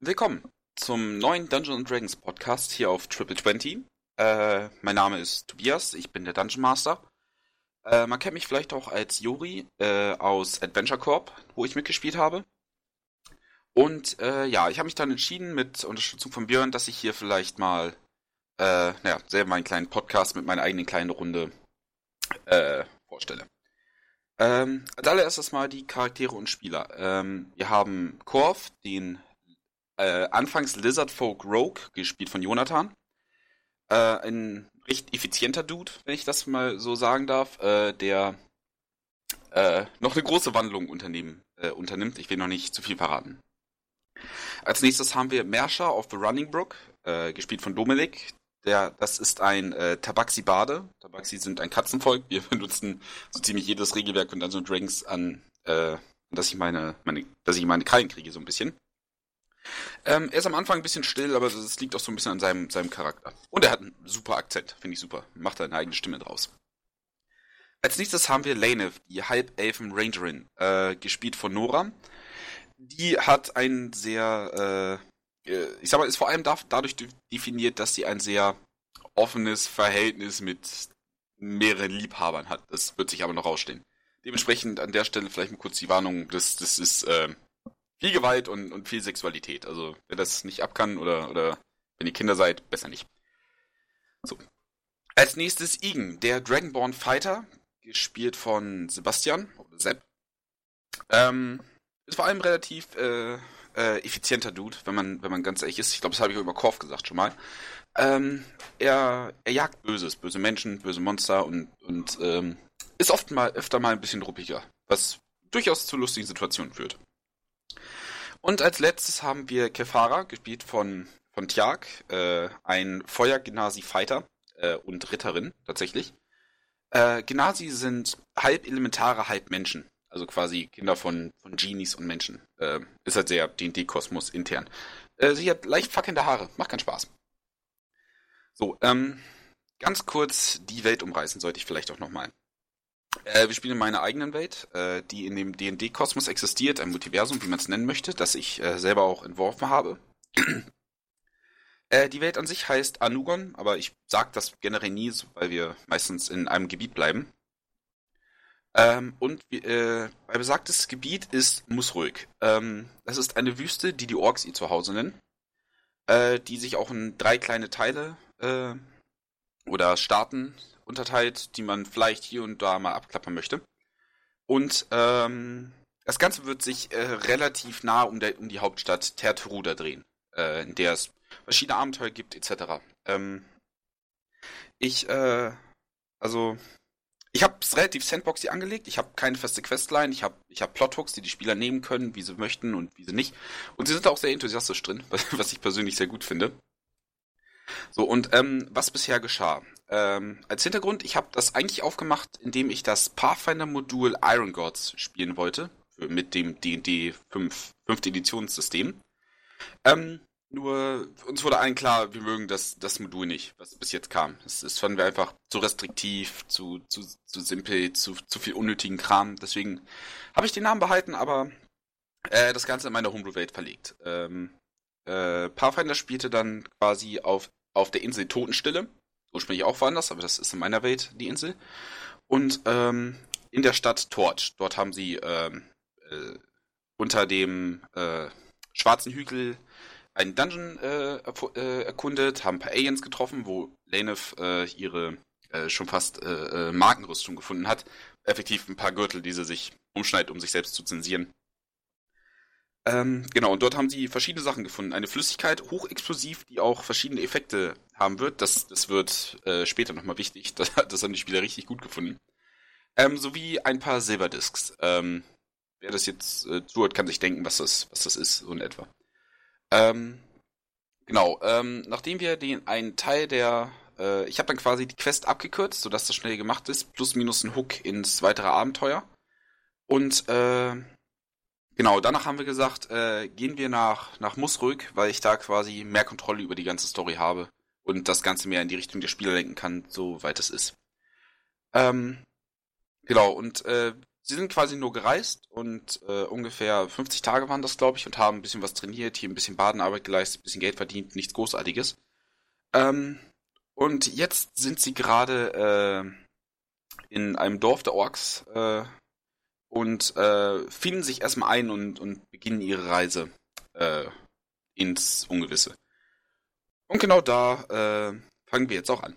Willkommen zum neuen Dungeons Dragons Podcast hier auf Triple 20. Äh, mein Name ist Tobias, ich bin der Dungeon Master. Äh, man kennt mich vielleicht auch als Juri äh, aus Adventure Corp, wo ich mitgespielt habe. Und äh, ja, ich habe mich dann entschieden mit Unterstützung von Björn, dass ich hier vielleicht mal äh, naja, selber meinen kleinen Podcast mit meiner eigenen kleinen Runde äh, vorstelle. Ähm, als allererstes mal die Charaktere und Spieler. Ähm, wir haben Korf, den äh, anfangs Lizard Folk Rogue, gespielt von Jonathan. Äh, ein recht effizienter Dude, wenn ich das mal so sagen darf, äh, der äh, noch eine große Wandlung unternehmen, äh, unternimmt. Ich will noch nicht zu viel verraten. Als nächstes haben wir Mersha of the Running Brook, äh, gespielt von Dominik. Der, das ist ein Tabaxi-Bade. Tabaxi sind ein Katzenvolk. Wir benutzen so ziemlich jedes Regelwerk von Dungeons Dragons an, äh, dass ich meine, meine, dass ich meine Krallen kriege, so ein bisschen. Ähm, er ist am Anfang ein bisschen still, aber das liegt auch so ein bisschen an seinem, seinem Charakter. Und er hat einen super Akzent, finde ich super. Macht eine eigene Stimme draus. Als nächstes haben wir Lanev, die Halbelfen Rangerin, äh, gespielt von Nora. Die hat ein sehr, äh, äh ich sag mal, ist vor allem da, dadurch definiert, dass sie ein sehr offenes Verhältnis mit mehreren Liebhabern hat. Das wird sich aber noch rausstehen. Dementsprechend an der Stelle vielleicht mal kurz die Warnung, das, das ist äh, viel Gewalt und, und viel Sexualität. Also wer das nicht ab kann oder, oder wenn ihr Kinder seid, besser nicht. So. Als nächstes Igen, der Dragonborn Fighter, gespielt von Sebastian oder Sepp. Ähm, ist vor allem relativ äh, äh, effizienter Dude, wenn man, wenn man ganz ehrlich ist. Ich glaube, das habe ich auch über Korf gesagt schon mal. Ähm, er, er jagt Böses, böse Menschen, böse Monster und, und ähm, ist oft mal, öfter mal ein bisschen ruppiger, was durchaus zu lustigen Situationen führt. Und als letztes haben wir Kefara, gespielt von, von Tjag, äh, ein Feuer-Genasi-Fighter äh, und Ritterin tatsächlich. Äh, Genasi sind halb Elementare, halb Menschen. Also quasi Kinder von, von Genies und Menschen. Äh, ist halt sehr D&D-Kosmos intern. Äh, sie hat leicht fackelnde Haare. Macht keinen Spaß. So, ähm, ganz kurz die Welt umreißen sollte ich vielleicht auch nochmal. Äh, wir spielen in meiner eigenen Welt, äh, die in dem D&D-Kosmos existiert, ein Multiversum, wie man es nennen möchte, das ich äh, selber auch entworfen habe. Äh, die Welt an sich heißt Anugon, aber ich sage das generell nie, weil wir meistens in einem Gebiet bleiben. Ähm, und äh, bei besagtes Gebiet ist Musruhig. Ähm, das ist eine Wüste, die die Orks ihr Zuhause nennen, äh, die sich auch in drei kleine Teile oder Staaten unterteilt, die man vielleicht hier und da mal abklappern möchte. Und ähm, das Ganze wird sich äh, relativ nah um, der, um die Hauptstadt Terteruda drehen, äh, in der es verschiedene Abenteuer gibt, etc. Ähm, ich, äh, also, ich habe es relativ sandboxy angelegt. Ich habe keine feste Questline. Ich habe ich hab Plothooks, die die Spieler nehmen können, wie sie möchten und wie sie nicht. Und sie sind auch sehr enthusiastisch drin, was ich persönlich sehr gut finde. So, und ähm, was bisher geschah? Ähm, als Hintergrund, ich habe das eigentlich aufgemacht, indem ich das Pathfinder-Modul Iron Gods spielen wollte, mit dem D&D 5. 5. Editionssystem. Ähm, nur uns wurde allen klar, wir mögen das, das Modul nicht, was bis jetzt kam. Das, das fanden wir einfach zu restriktiv, zu, zu, zu simpel, zu, zu viel unnötigen Kram. Deswegen habe ich den Namen behalten, aber äh, das Ganze in meine Homebrew-Welt verlegt. Ähm, äh, Pathfinder spielte dann quasi auf, auf der Insel Totenstille ursprünglich auch woanders, aber das ist in meiner Welt die Insel. Und ähm, in der Stadt Torch. Dort haben sie ähm, äh, unter dem äh, schwarzen Hügel einen Dungeon äh, äh, erkundet, haben ein paar Aliens getroffen, wo Lanev äh, ihre äh, schon fast Markenrüstung gefunden hat. Effektiv ein paar Gürtel, die sie sich umschneidet, um sich selbst zu zensieren. Ähm, genau, und dort haben sie verschiedene Sachen gefunden. Eine Flüssigkeit, hochexplosiv, die auch verschiedene Effekte haben wird. Das, das wird äh, später nochmal wichtig. Das, das haben die Spieler richtig gut gefunden. Ähm, sowie ein paar Silberdiscs. Ähm, wer das jetzt äh, zuhört, kann sich denken, was das, was das ist, so in etwa. Ähm, genau, ähm, nachdem wir den einen Teil der äh, ich habe dann quasi die Quest abgekürzt, sodass das schnell gemacht ist, plus minus ein Hook ins weitere Abenteuer. Und äh, Genau, danach haben wir gesagt, äh, gehen wir nach, nach Musrück, weil ich da quasi mehr Kontrolle über die ganze Story habe und das Ganze mehr in die Richtung der Spieler lenken kann, soweit es ist. Ähm, genau, und äh, sie sind quasi nur gereist und äh, ungefähr 50 Tage waren das, glaube ich, und haben ein bisschen was trainiert, hier ein bisschen Badenarbeit geleistet, ein bisschen Geld verdient, nichts Großartiges. Ähm, und jetzt sind sie gerade äh, in einem Dorf der Orks äh, und äh, finden sich erstmal ein und, und beginnen ihre Reise äh, ins Ungewisse. Und genau da äh, fangen wir jetzt auch an.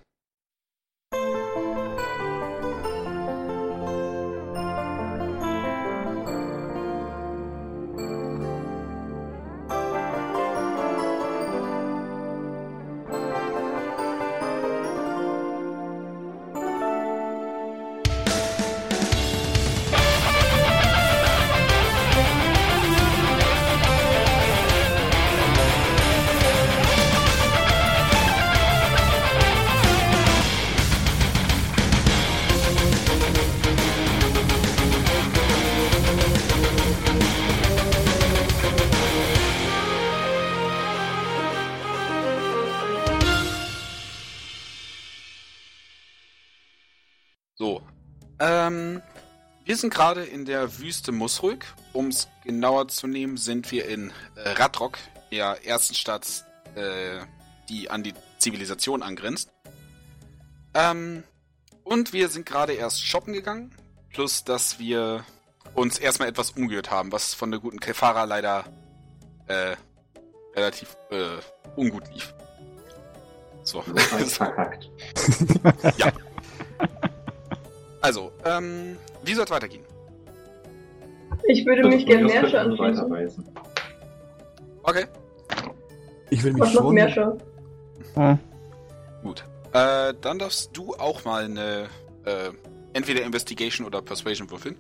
Wir sind gerade in der Wüste Musrück. Um es genauer zu nehmen, sind wir in äh, Radrock, der ersten Stadt, äh, die an die Zivilisation angrenzt. Ähm, und wir sind gerade erst shoppen gegangen. Plus, dass wir uns erstmal etwas umgehört haben, was von der guten Kefara leider äh, relativ äh, ungut lief. So. verkackt. ja. Also, ähm, wie soll es weitergehen? Ich würde mich gerne Mersche anschließen. Okay, Ich will mich Was noch schon. Mersche? Ah, gut. Äh, dann darfst du auch mal eine, äh, entweder Investigation oder Persuasion würfeln,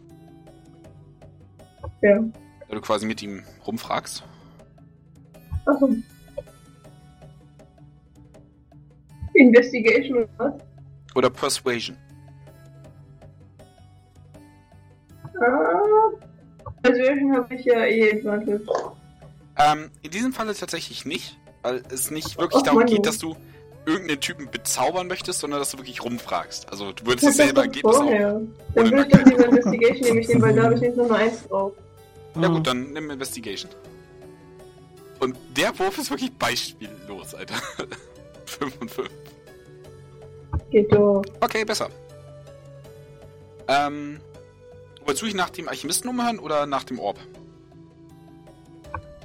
Ja. da du quasi mit ihm rumfragst. Achso. Investigation oder was? Oder Persuasion. Persuasion habe ich ja eh Advantage. Ähm, in diesem Falle tatsächlich nicht, weil es nicht wirklich darum geht, dass du irgendeinen Typen bezaubern möchtest, sondern dass du wirklich rumfragst. Also du würdest ist doch Ergebnis vorher. Dann würde ich doch lieber Investigation nehmen, ich nehmen, weil da habe ich nicht nur eine 1 drauf. Ja gut, dann nimm Investigation. Und der Wurf ist wirklich beispiellos, Alter. 5 und 5. Geht doch. Okay, besser. Ähm, wolltest du dich nach dem Alchemisten umhören oder nach dem Orb?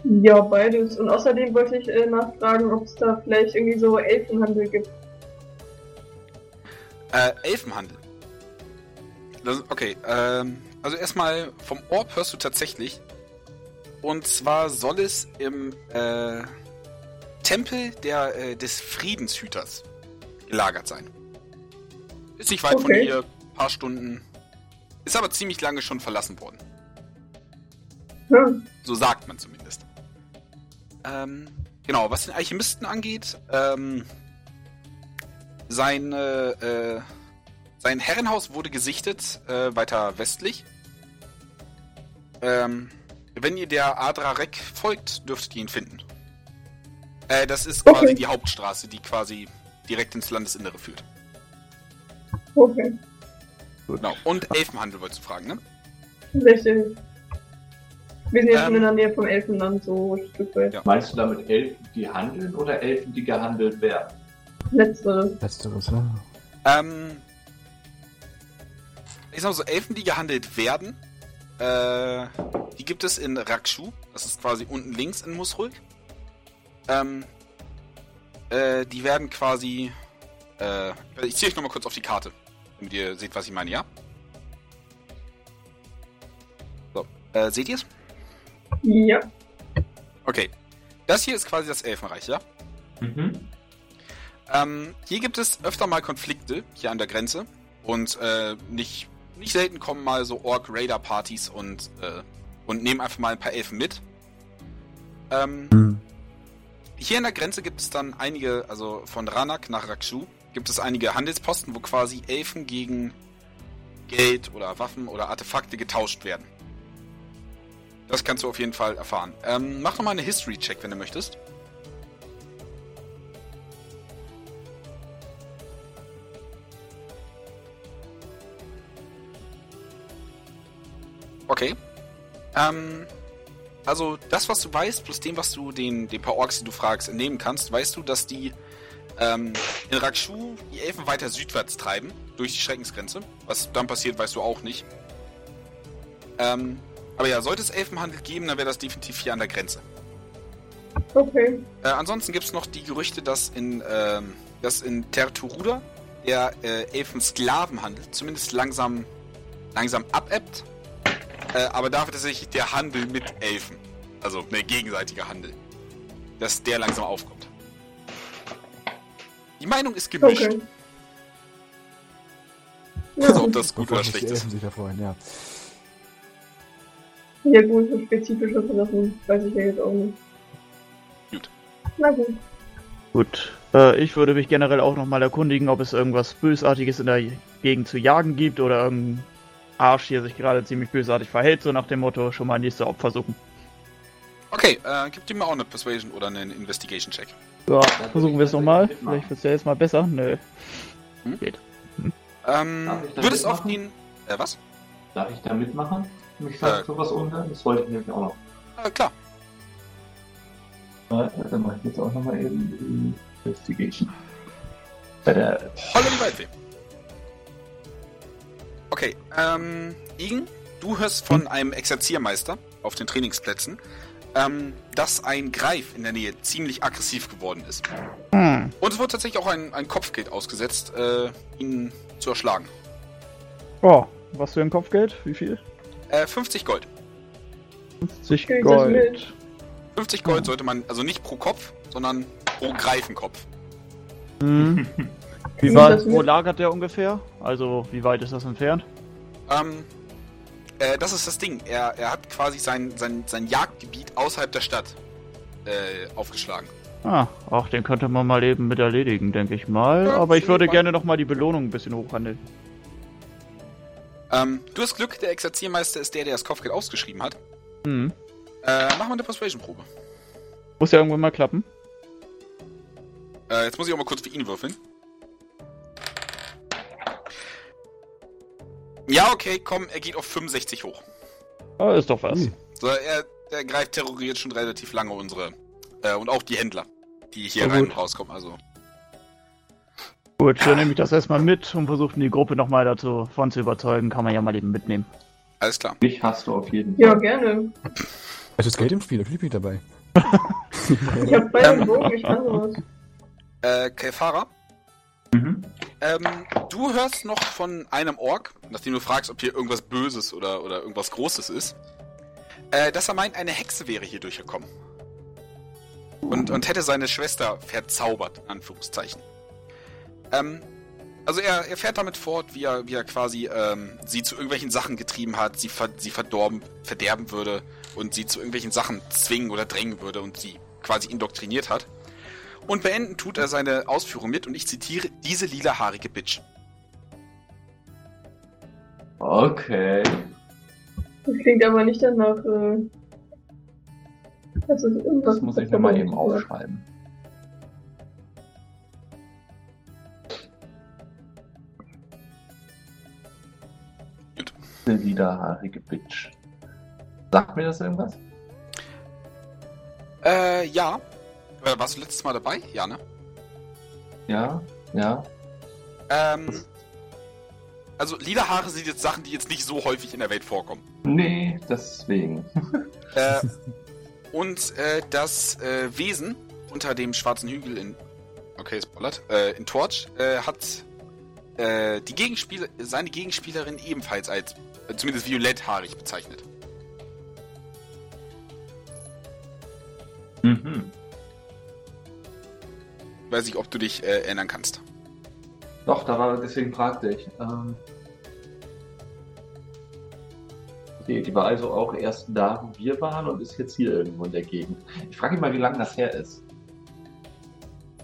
Ja, beides. Und außerdem wollte ich äh, nachfragen, ob es da vielleicht irgendwie so Elfenhandel gibt. Äh, Elfenhandel. Das, okay, ähm, also erstmal vom Orb hörst du tatsächlich. Und zwar soll es im äh, Tempel der, äh, des Friedenshüters gelagert sein. Ist nicht weit von Okay. hier, paar Stunden. Ist aber ziemlich lange schon verlassen worden. Hm. So sagt man zumindest. Ähm, genau, was den Alchemisten angeht, ähm, sein, äh, sein Herrenhaus wurde gesichtet, äh, weiter westlich. Ähm, wenn ihr der Adra Rek folgt, dürftet ihr ihn finden. Äh, das ist Okay. quasi die Hauptstraße, die quasi direkt ins Landesinnere führt. Okay. Genau. Und Elfenhandel wolltest du fragen, ne? Richtig. Wir sind ja schon Ähm. in der Nähe vom Elfenland, so ein Stück weit. Ja. Meinst du damit Elfen, die handeln oder Elfen, die gehandelt werden? Letztere. Letzteres, ja. Ähm, ich sag mal so, Elfen, die gehandelt werden, äh, die gibt es in Rakshu. Das ist quasi unten links in Musruk. Ähm, äh, die werden quasi, äh, ich ziehe euch nochmal kurz auf die Karte, damit ihr seht, was ich meine, ja? So, äh, seht ihr es? Ja. Okay. Das hier ist quasi das Elfenreich, ja? Mhm. Ähm, hier gibt es öfter mal Konflikte hier an der Grenze und äh, nicht, nicht selten kommen mal so Orc-Raider-Partys und, äh, und nehmen einfach mal ein paar Elfen mit. Ähm, Hm. hier an der Grenze gibt es dann einige, also von Ranak nach Rakshu, gibt es einige Handelsposten, wo quasi Elfen gegen Geld oder Waffen oder Artefakte getauscht werden. Das kannst du auf jeden Fall erfahren. Ähm, mach nochmal eine History-Check, wenn du möchtest. Okay. Ähm, also das, was du weißt, plus dem, was du den, den paar Orks, die du fragst, entnehmen kannst, weißt du, dass die ähm, in Rakshu die Elfen weiter südwärts treiben, durch die Schreckensgrenze. Was dann passiert, weißt du auch nicht. Ähm, aber ja, sollte es Elfenhandel geben, dann wäre das definitiv hier an der Grenze. Okay. Äh, ansonsten gibt es noch die Gerüchte, dass in, ähm, dass in Terturuda der äh, Elfen-Sklavenhandel zumindest langsam, langsam abebbt. Äh, aber dafür tatsächlich der Handel mit Elfen, also ne, gegenseitiger Handel, dass der langsam aufkommt. Die Meinung ist gemischt. Okay. Ja, Also ob das gut oder schlecht ist. Sich da freuen, ja. ja gut, so spezifische Sachen weiß ich ja jetzt auch nicht. Gut. Na gut. Gut. Äh, ich würde mich generell auch nochmal erkundigen, ob es irgendwas Bösartiges in der Gegend zu jagen gibt oder irgendein Arsch hier sich gerade ziemlich bösartig verhält, so nach dem Motto, schon mal nächste Opfer suchen. Okay, äh, gib dir mal auch eine Persuasion oder einen Investigation-Check. Ja, versuchen wir es nochmal. Vielleicht wird es ja jetzt mal besser. Nö. Ähm, Darf ich da würdest auf mitmachen? den... Äh, was? Darf ich da mitmachen? Mich sagt Äh. sowas unter? Das wollte ich nämlich auch noch. Äh, klar. Warte, dann mache ich jetzt auch nochmal eben die Investigation. Bei der Holla die Waldfee. Okay, ähm, Igen, du hörst von einem Exerziermeister auf den Trainingsplätzen, ähm, dass ein Greif in der Nähe ziemlich aggressiv geworden ist. Hm. Und es wird tatsächlich auch ein, ein Kopfgeld ausgesetzt, äh, ihn zu erschlagen. Oh, was für ein Kopfgeld? Wie viel? Äh, 50 Gold. 50 Krieg ich das Gold. mit? 50 Gold sollte man, also nicht pro Kopf, sondern pro Greifenkopf. Hm. Wie das wo lagert der ungefähr? Also, wie weit ist das entfernt? Ähm, äh, das ist das Ding. Er, er hat quasi sein, sein, sein Jagdgebiet außerhalb der Stadt äh, aufgeschlagen. Ah, ach, den könnte man mal eben mit erledigen, denke ich mal. Ja, Aber ich würde mal. gerne nochmal die Belohnung ein bisschen hochhandeln. Ähm, du hast Glück, der Exerziermeister ist der, der das Kopfgeld ausgeschrieben hat. Hm. Äh, machen wir eine Persuasion-Probe. Muss ja irgendwann mal klappen. Äh, jetzt muss ich auch mal kurz für ihn würfeln. Ja, okay, komm, er geht auf 65 hoch. Ah, ist doch was. Ui. So, er, der Greif terroriert schon relativ lange unsere, äh, und auch die Händler, die hier Na rein gut. und rauskommen, also. Gut, dann nehme ich das erstmal mit und versuche die Gruppe nochmal davon zu überzeugen. Kann man ja mal eben mitnehmen. Alles klar. mich hast du auf jeden Ja, Fall. gerne. Es ist Geld im Spiel, natürlich bin ich dabei. Ich hab und Ähm. Bogen, ich kann sowas. Äh, Kelfara, Mhm. Ähm, du hörst noch von einem Ork, nachdem du fragst, ob hier irgendwas Böses oder, oder irgendwas Großes ist, äh, dass er meint, eine Hexe wäre hier durchgekommen. Und, und hätte seine Schwester verzaubert, in Anführungszeichen. Ähm, also er, er fährt damit fort, wie er, wie er quasi ähm, sie zu irgendwelchen Sachen getrieben hat, sie, ver, sie verdorben, verderben würde und sie zu irgendwelchen Sachen zwingen oder drängen würde und sie quasi indoktriniert hat. Und beenden tut er seine Ausführung mit, und ich zitiere, diese lilahaarige Bitch. Okay. Das klingt aber nicht danach, äh, dass es irgendwas Das muss ich mir mal eben aufschreiben. Gut. Eine widerhaarige Bitch. Sagt mir das irgendwas? Äh, ja. Äh, warst du letztes Mal dabei? Ja, ne? Ja, ja. Ähm. Also, lila Haare sind jetzt Sachen, die jetzt nicht so häufig in der Welt vorkommen. Nee, deswegen. Äh, und äh, das äh, Wesen unter dem schwarzen Hügel in. Okay, spoilert. Äh, in Torch äh, hat äh, die Gegenspieler, seine Gegenspielerin ebenfalls als äh, zumindest violetthaarig bezeichnet. Mhm. Weiß ich, ob du dich äh, erinnern kannst. Doch, da war, deswegen fragte ich. Ähm, okay, die war also auch erst da, wo wir waren und ist jetzt hier irgendwo in der Gegend. Ich frage mich mal, wie lange das her ist.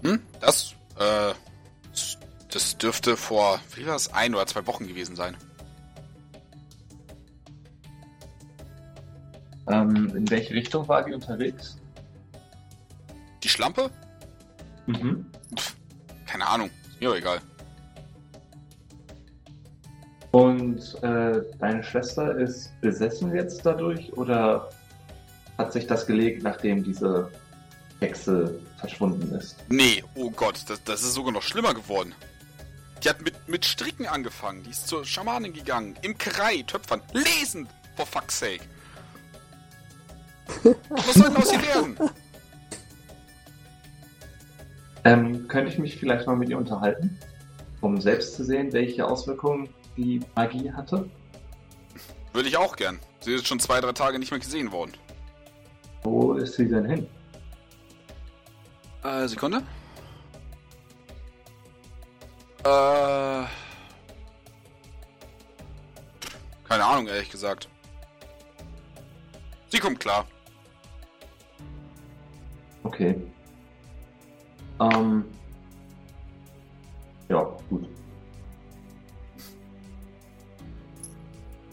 Hm? Das, äh, das dürfte vor, wie war das, ein oder zwei Wochen gewesen sein. Ähm, in welche Richtung war die unterwegs? Die Schlampe? Mhm. Keine Ahnung. Ist mir egal. Und äh, deine Schwester ist besessen jetzt dadurch oder hat sich das gelegt, nachdem diese Hexe verschwunden ist? Nee, oh Gott, das, das ist sogar noch schlimmer geworden. Die hat mit, mit Stricken angefangen. Die ist zur Schamanin gegangen. Imkerei, Töpfern, lesen, for fuck's sake. Was soll denn aus ihr werden? Ähm, könnte ich mich vielleicht mal mit ihr unterhalten, um selbst zu sehen, welche Auswirkungen die Magie hatte? Würde ich auch gern. Sie ist schon zwei, drei Tage nicht mehr gesehen worden. Wo ist sie denn hin? Äh, Sekunde. Äh. Keine Ahnung, ehrlich gesagt. Sie kommt klar. Okay. Ähm. Ja, gut.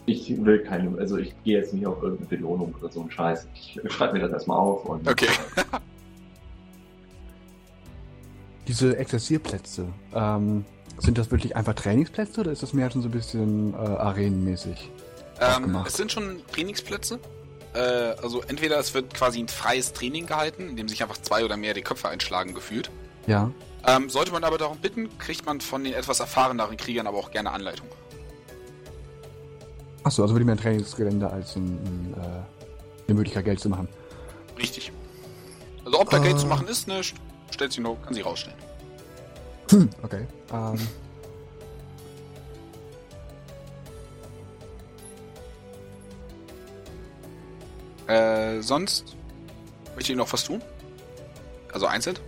Ich will keine, also ich gehe jetzt nicht auf irgendeine Belohnung oder so einen Scheiß. Ich schreibe mir das erstmal auf und. Okay. Diese Exerzierplätze, ähm, sind das wirklich einfach Trainingsplätze oder ist das mehr schon so ein bisschen äh, arenenmäßig? Ähm, es sind schon Trainingsplätze. Äh, also entweder es wird quasi ein freies Training gehalten, in dem sich einfach zwei oder mehr die Köpfe einschlagen gefühlt. Ja. Ähm, sollte man aber darum bitten, kriegt man von den etwas erfahreneren Kriegern aber auch gerne Anleitung. Achso, also wirklich mehr ein Trainingsgelände als ein, ein, äh, eine Möglichkeit, Geld zu machen. Richtig. Also ob da Ah. Geld zu machen ist, ne, st- stellt sie nur, kann sie rausstellen. Hm, okay. Ähm, Äh, sonst möchte ich noch was tun? Also einzeln?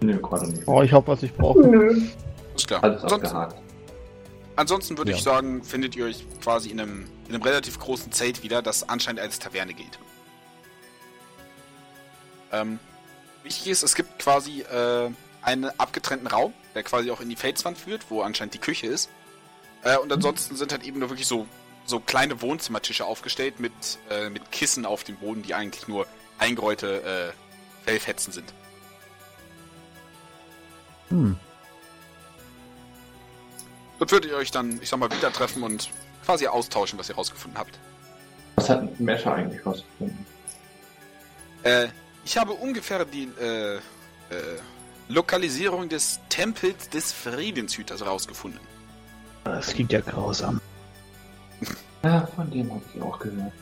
Nö, gerade nicht. Oh, ich hab, was ich brauche. Nö. Ist klar. Alles Sonst, abgehakt. ansonsten würde Ja. ich sagen, findet ihr euch quasi in einem, in einem relativ großen Zelt wieder, das anscheinend als Taverne gilt. Ähm, wichtig ist, es gibt quasi äh, einen abgetrennten Raum, der quasi auch in die Felswand führt, wo anscheinend die Küche ist. Äh, und ansonsten sind halt eben nur wirklich so, so kleine Wohnzimmertische aufgestellt mit, äh, mit Kissen auf dem Boden, die eigentlich nur eingeräute äh, Fellfetzen sind. hm. Dort würdet ihr euch dann, ich sag mal, wieder treffen und quasi austauschen, was ihr rausgefunden habt. Was hat Mescher eigentlich rausgefunden? Äh, ich habe ungefähr die äh, äh, Lokalisierung des Tempels des Friedenshüters rausgefunden. Das klingt ja grausam. Ja, von dem habe ich auch gehört.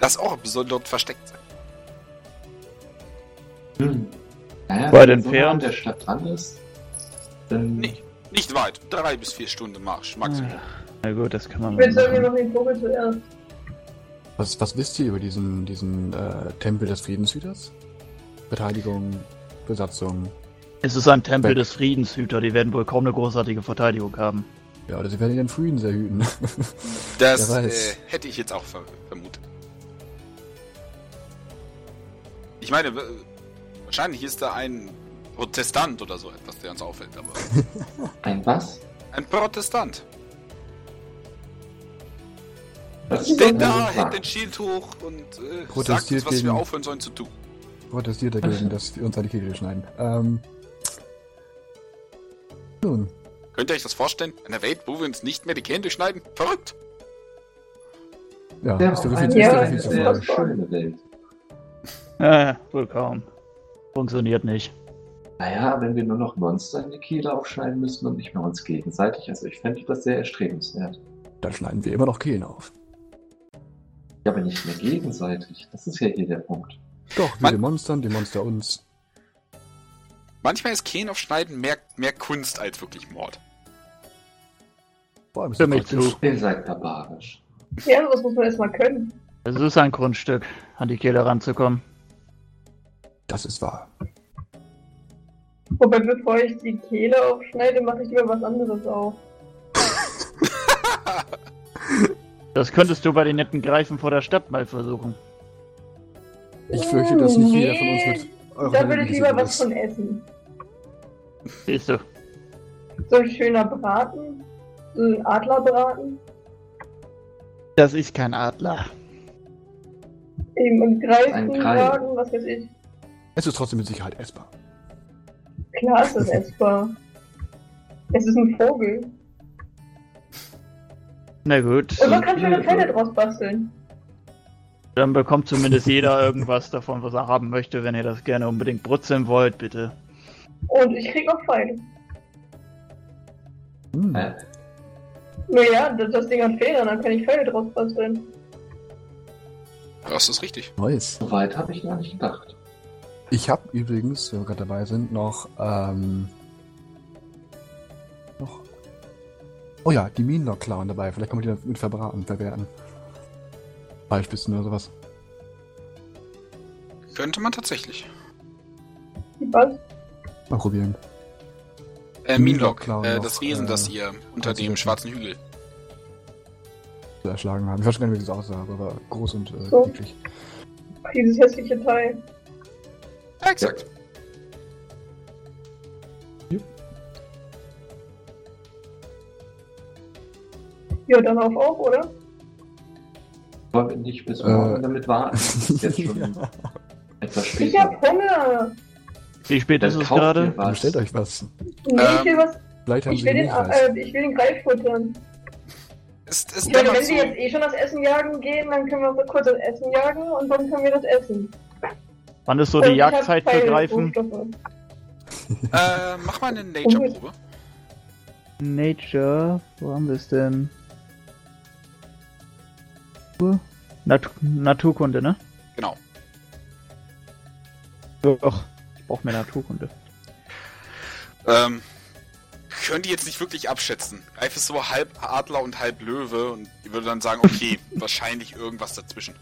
Das soll dort versteckt sein. Hm. Naja, Weit wenn so nah an der Stadt dran ist, dann. Nee, nicht weit. Drei bis vier Stunden Marsch, Maximum. Na gut, das kann man will sagen, wir machen. noch den Vogel zuerst. Was, was wisst ihr über diesen, diesen äh, Tempel des Friedenshüters? Verteidigung, Besatzung. Es ist ein Tempel Weg. des Friedenshüter, die werden wohl kaum eine großartige Verteidigung haben. Ja, oder sie werden ihren Frieden sehr hüten. Das äh, hätte ich jetzt auch ver vermutet. Ich meine, wahrscheinlich ist da ein Protestant oder so etwas, der uns auffällt, aber. Ein was? ein Protestant. Was Steht da, hält den Schild hoch und äh, sagt uns, was wir aufhören sollen zu tun. Protestiert dagegen, dass wir uns an die Kehle schneiden. Ähm. Nun, Könnt ihr euch das vorstellen? In einer Welt, wo wir uns nicht mehr die Kehle durchschneiden? Verrückt! ja, Ja, ist eine viel, Ja, ist eine viel zu voll. schöne Welt. Äh, wohl kaum. Funktioniert nicht. Naja, wenn wir nur noch Monster in die Kehle aufschneiden müssen und nicht mehr uns gegenseitig. Also ich fände das sehr erstrebenswert. Dann schneiden wir immer noch Kehlen auf. Ja, aber nicht mehr gegenseitig. Das ist ja hier der Punkt. Doch, wir Man- den Monstern, die Monster uns. Manchmal ist Kehlen aufschneiden mehr, mehr Kunst als wirklich Mord. Ist Für mich zu. Ihr seid barbarisch. Ja, das muss man erstmal können. Es ist ein Grundstück, an die Kehle ranzukommen. Das ist wahr. Wobei, bevor ich die Kehle aufschneide, mache ich lieber was anderes auf. Das könntest du bei den netten Greifen vor der Stadt mal versuchen. Ich fürchte, dass nicht jeder von uns mit Da würde ich lieber was von essen. Siehst du. So ein schöner Braten. So ein Adlerbraten. Das ist kein Adler. Eben ein Ein Greif. Greifenbraten, was weiß ich. Es ist trotzdem mit Sicherheit essbar. Klar ist es essbar. Es ist ein Vogel. Na gut, Und man kann schöne Fälle draus basteln. dann bekommt zumindest jeder irgendwas davon, was er haben möchte. Wenn ihr das gerne unbedingt brutzeln wollt, bitte. Und ich krieg noch Pfeile. Hm. Äh, Naja, das, das Ding hat Federn, dann kann ich Pfeile draus basteln. Das ist richtig. Nice. so weit habe ich gar nicht gedacht. Ich habe übrigens, wenn wir gerade dabei sind, noch, ähm, noch, oh ja, die Minenlock klauen dabei. Vielleicht kann man die dann mit verbraten, verwerten. Beispielsweise oder sowas. Könnte man tatsächlich. Was? Mal probieren. Äh, Minlock, äh, das Wesen, äh, das ihr unter dem schwarzen Hügel. Zu erschlagen haben. Ich weiß gar nicht, wie das aussah, aber war groß und äh, So. Dieses hässliche Teil. Ja, exakt. Ja, dann auf auch, oder? Wollen wir nicht bis Äh. morgen damit warten? Es ist jetzt schon etwas Ich später. hab Hunger. Wie spät ist es gerade? Bestellt euch was. Nee, ich will was. Vielleicht haben Ich sie will den, äh, ich will den Greif futtern. Es, es Ich meine, wenn so. wir jetzt eh schon das Essen jagen gehen, dann können wir so kurz das Essen jagen und dann können wir das essen. Wann ist so Und die ich hab Jagdzeit für Greifen? Äh, mach mal eine Nature-Probe. Nature, wo haben wir es denn? Nat Naturkunde, ne? Genau. Doch, ich brauch mehr Naturkunde. Ähm, könnt ihr jetzt nicht wirklich abschätzen. Greif ist so halb Adler und halb Löwe und ihr würdet dann sagen, okay, wahrscheinlich irgendwas dazwischen.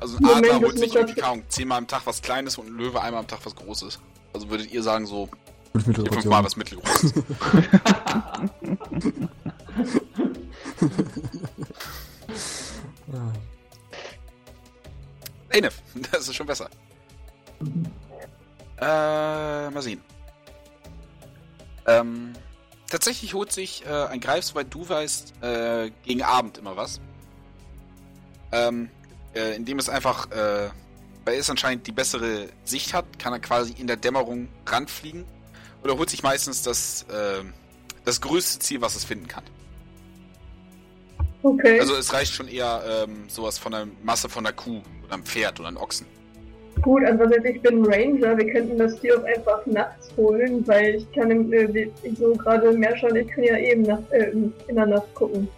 Also ein Moment, Adler holt sich irgendwie, keine Ahnung, zehnmal am Tag was Kleines und ein Löwe einmal am Tag was Großes. Also würdet ihr sagen so fünfmal was Mittelgroßes. Enef, das ist schon besser. Äh, mal sehen. Ähm, tatsächlich holt sich äh, ein Greif, soweit du weißt, äh, gegen Abend immer was. Ähm, äh, indem es einfach, äh, weil es anscheinend die bessere Sicht hat, kann er quasi in der Dämmerung ranfliegen. Oder holt sich meistens das, äh, das größte Ziel, was es finden kann. Okay. Also es reicht schon eher ähm, sowas von der Masse von einer Kuh oder einem Pferd oder einem Ochsen. Gut, andererseits, ich bin Ranger, wir könnten das Tier auch einfach nachts holen, weil ich kann im, äh, ich so gerade mehr schauen, ich kann ja eben nach, äh, in der Nacht gucken.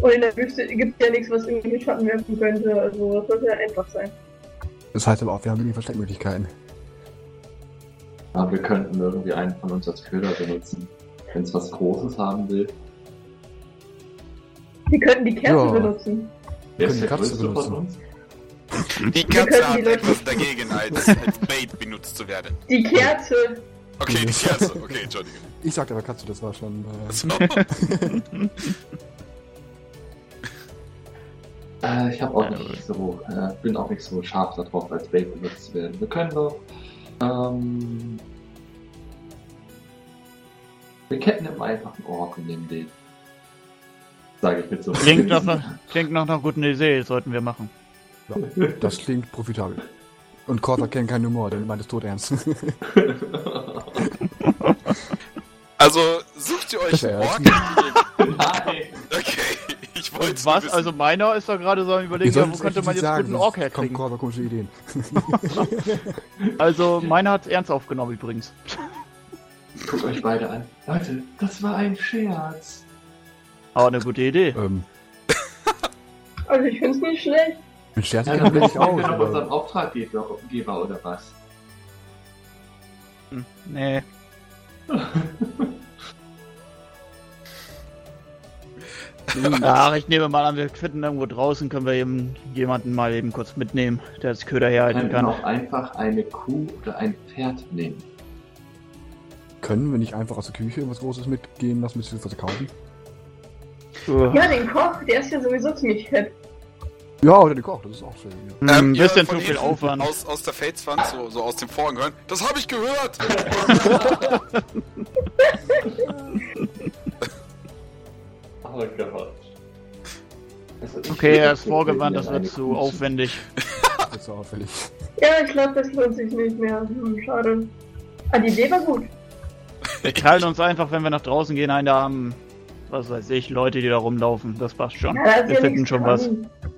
Und in der Wüste gibt es ja nichts, was irgendwie Schatten werfen könnte, also das sollte ja einfach sein. Das heißt aber auch, wir haben wenig Versteckmöglichkeiten. Aber wir könnten irgendwie einen von uns als Köder benutzen. Wenn es was Großes haben will. Wir könnten die Kerze Ja. benutzen. Wer können ist die der Katze größte von benutzen. uns? Die die hat Leute- etwas dagegen, als, als Bait benutzt zu werden. Die Kerze! Okay, die Katze. Okay, Entschuldige. Ich sagte aber Katze, das war schon. Äh, So. Äh, ich habe auch nicht so, äh, bin auch nicht so scharf darauf, als Bait benutzt zu werden. Wir können doch, ähm, wir ketten immer einfach einen Ork und nehmen den. Sage ich mit so. Klingt nach, einer- klingt nach einer guten Idee, sollten wir machen. Das klingt profitabel. Und Korta kennt keinen Humor, der meint es tot ernst. Also sucht ihr euch einen Ork? Nein! Okay, ich wollte was? Also meiner ist da gerade so am überlegen, ja, wo könnte man jetzt einen guten Ork Kommt herkriegen? Korta komische Ideen. Also meiner hat's ernst aufgenommen übrigens. Guckt euch beide an. Leute, das war ein Scherz. Aber eine gute Idee. Ähm, Also ich find's nicht schlecht. Mit Scherz Ja, nicht brauchen aus. wir noch unseren Auftraggeber Geber oder was? Hm, Nee. Ach, ich nehme mal an, wir finden irgendwo draußen, können wir eben jemanden mal eben kurz mitnehmen, der das Köder Wir herhalten kann. auch einfach eine Kuh oder ein Pferd nehmen. können wir nicht einfach aus der Küche was Großes mitgehen lassen, bis wir was kaufen? Ja, den Koch, der ist ja sowieso ziemlich fett. Ja, oder die Koch, das ist auch schön. Ja. Ein ihr bisschen von zu viel Aufwand. Aus, aus der Felswand, so, so aus dem Vorhang hören. Das habe ich gehört! Oh Gott. Also Okay, er ist vorgewandt, das wird zu aufwendig. Das ist so auffällig. Ja, ich glaube, das lohnt sich nicht mehr. Hm, schade. Ah, die Idee war gut. Wir krallen uns einfach, wenn wir nach draußen gehen, einen am was weiß ich, Leute, die da rumlaufen. Das passt schon. Ja, da ist Wir ja finden schon was. dran. Der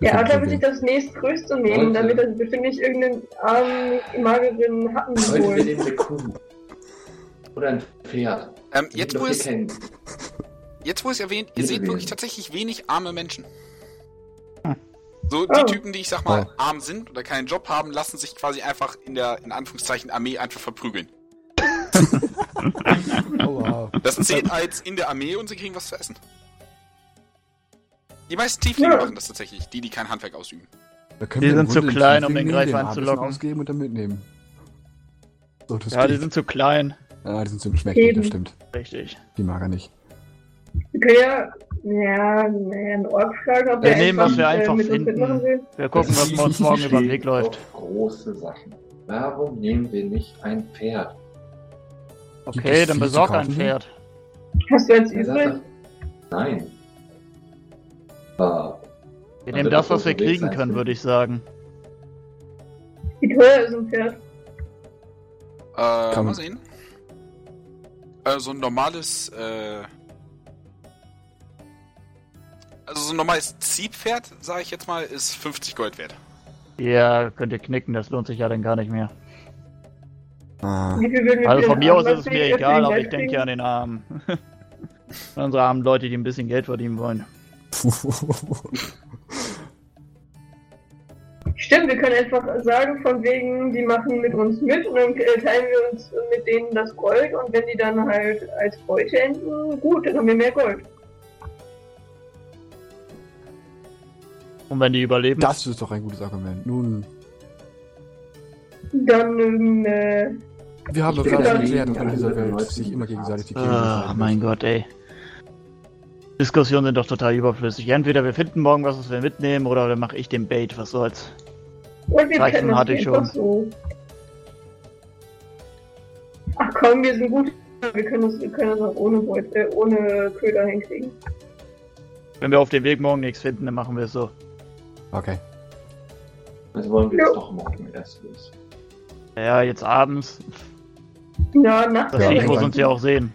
Schon wird sich wen. das nächstgrößte nehmen, Leute. damit er bestimmt nicht irgendeinen armen, mageren Happen Leute, wir nehmen eine Kuh. Oder ein Pferd. Ähm, jetzt, wo es, jetzt, wo es erwähnt, ihr seht wirklich tatsächlich wenig arme Menschen. Hm. So, die Oh. Typen, die ich sag mal Oh. arm sind oder keinen Job haben, lassen sich quasi einfach in der, in Anführungszeichen, Armee einfach verprügeln. Oh, wow. Das zählt als in der Armee und sie kriegen was zu essen. Die meisten Tieflinge Ja. machen das tatsächlich, die, die kein Handwerk ausüben. Da können Die wir sind zu klein, um den Greifer anzulocken. ausgeben und dann mitnehmen. So, das Ja, die geht. sind zu klein. ja, die sind schmächtig, Eben. das stimmt. Richtig. Die mag er nicht. Wir können ja, ja, einen Ork fragen, ob Wir der nehmen, was wir einfach äh, finden. Wir gucken, was wir uns morgen über den Weg läuft. Große Sachen. Warum nehmen wir nicht ein Pferd? Okay, dann zu besorg ein? Pferd. Hast du jetzt übrig? Nein. Ah, Wir Also nehmen das, das was wir kriegen können, würde ich sagen. Wie teuer ist ein Pferd? Äh, Kann mal man- sehen. Äh, so ein normales, äh. Also so ein normales Ziehpferd, sage ich jetzt mal, ist 50 Gold wert. Ja, könnt ihr knicken, das lohnt sich ja dann gar nicht mehr. Ah. Also von mir aus ist es mir egal, aber ich denke ja an den Armen. An Unsere armen Leute, die ein bisschen Geld verdienen wollen. Stimmt, wir können einfach sagen, von wegen, die machen mit uns mit und dann äh, teilen wir uns mit denen das Gold und wenn die dann halt als Beute enden, gut, dann haben wir mehr Gold. Und wenn die überleben, das ist doch ein gutes Argument. Nun, Dann, ähm, äh, wir haben da erklärt, dass in dieser Welt sich immer gegenseitig die Ah, Klinge mein Gott, ey. Diskussionen sind doch total überflüssig. Entweder wir finden morgen was, was wir mitnehmen, oder dann mache ich den Bait, was soll's. und wir das hatte ich einfach schon. so. Ach komm, wir sind gut. Wir können das, wir können das auch ohne, Beut, äh, ohne Köder hinkriegen. Wenn wir auf dem Weg morgen nichts finden, dann machen wir es so. Okay. also wollen wir jetzt doch morgen erst los. Ja, jetzt abends. Ja, nachts. Das Ja, Viech muss uns ja auch sehen.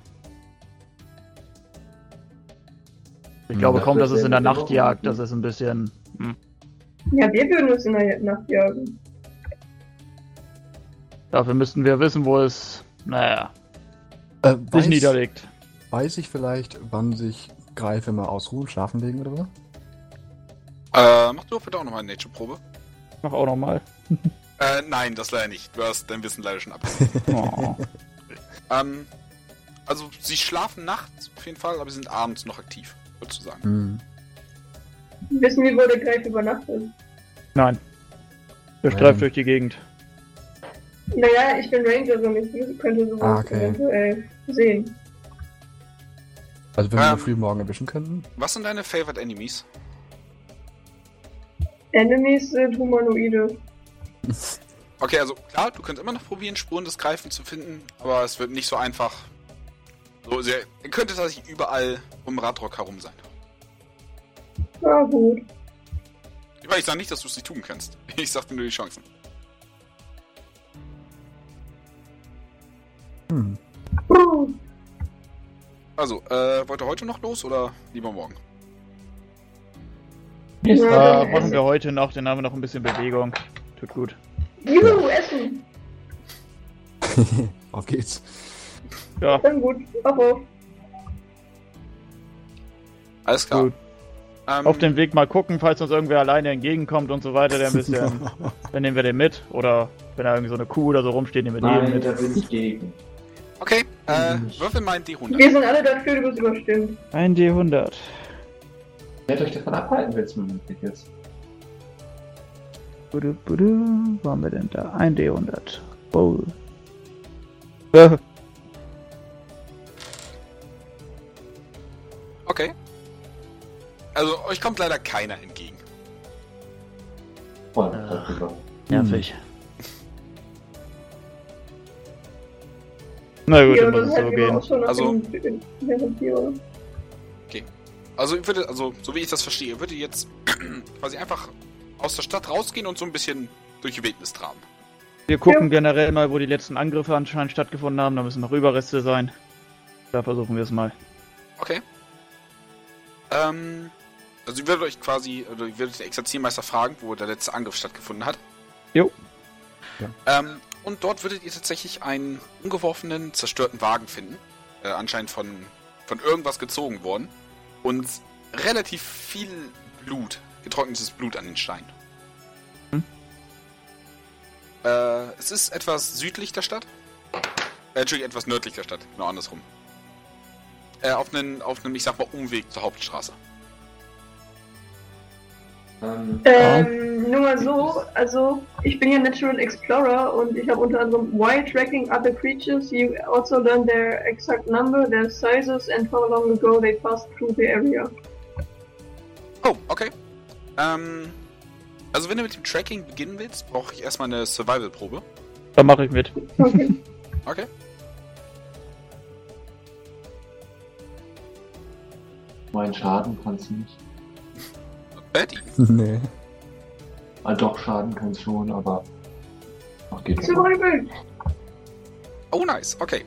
Ich glaube das kaum, dass es in der Nacht jagt. Das ist ein bisschen. Hm. Ja, wir würden uns in der Nacht jagen. Dafür müssten wir wissen, wo es, naja, Äh, sich weiß, niederlegt. weiß ich vielleicht, wann sich Greife mal ausruhen, schlafen legen oder so? Äh, mach du bitte auch nochmal eine Nature-Probe. Mach auch nochmal. Äh, nein, das leider nicht. Du hast dein Wissen leider schon ab. Oh. ähm, also sie schlafen nachts auf jeden Fall, aber sie sind abends noch aktiv, würdest du sagen. Hm. Wissen wir, wo der Greif übernachtet? Nein. Ähm. streift durch die Gegend. Naja, ich bin Rangerin, ich könnte sowas Ah, okay. eventuell sehen. Also wenn wir Ähm. ihn früh morgen erwischen könnten? Was sind deine Favorite Enemies? Enemies sind Humanoide. Okay, also klar, du kannst immer noch probieren, Spuren des Greifen zu finden, aber es wird nicht so einfach. So sehr. Ihr könntet tatsächlich überall um Radrock herum sein. Ja, gut. Weil ich sage nicht, dass du es nicht tun kannst. Ich sagte nur die Chancen. Hm. Also, äh, wollt ihr heute noch los oder lieber morgen? Ja, Äh, machen wir heute noch, dann haben wir noch ein bisschen Bewegung. Tut gut. Juhu, essen. Auf geht's. Ja, Dann gut. Auf, auf. Alles klar. Gut. Ähm, auf dem Weg mal gucken, falls uns irgendwer alleine entgegenkommt und so weiter, der ein bisschen. dann nehmen wir den mit. Oder wenn da irgendwie so eine Kuh oder so rumsteht, nehmen wir den Nein, mit. da bin ich gegen. Okay, äh, würfel mal ein D100. Wir sind alle dafür, du bist überstimmt. Ein D100. Ich werde euch davon abhalten, wenn es möglich ist. Budu, budu. Wo haben wir denn da? Ein D100. Oh. Also, euch kommt leider keiner entgegen. Voll Ah. darüber. nervig. Na gut, Ja, dann muss es so gehen. Also- Vampire. Also, ich würde, also, so wie ich das verstehe, ihr würdet jetzt quasi einfach aus der Stadt rausgehen und so ein bisschen durch die Wildnis traben. Wir gucken generell mal, wo die letzten Angriffe anscheinend stattgefunden haben. Da müssen noch Überreste sein. Da versuchen wir es mal. Okay. Ähm, also ihr würdet euch quasi, oder ihr würdet den Exerziermeister fragen, wo der letzte Angriff stattgefunden hat. Jo. Ja. Ähm, und dort würdet ihr tatsächlich einen umgeworfenen, zerstörten Wagen finden. Äh, anscheinend von, von irgendwas gezogen worden. Und relativ viel Blut, getrocknetes Blut an den Stein. Hm. Äh, es ist etwas südlich der Stadt. Äh, Entschuldigung, etwas nördlich der Stadt, genau andersrum. Äh, auf einen, auf einem, ich sag mal, Umweg zur Hauptstraße. Ähm, Ähm, nur mal so, also ich bin ja Natural Explorer und ich habe unter anderem While tracking other creatures, you also learn their exact number, their sizes and how long ago they passed through the area. Oh, okay. Ähm, also wenn du mit dem Tracking beginnen willst, brauche ich erstmal eine Survival-Probe. Da mache ich mit. Okay. Okay. mein Schaden kannst du nicht. Betty. nee. Ah, doch, Schaden kannst schon, aber. Ach, geht. Survival! Oh, nice. Okay.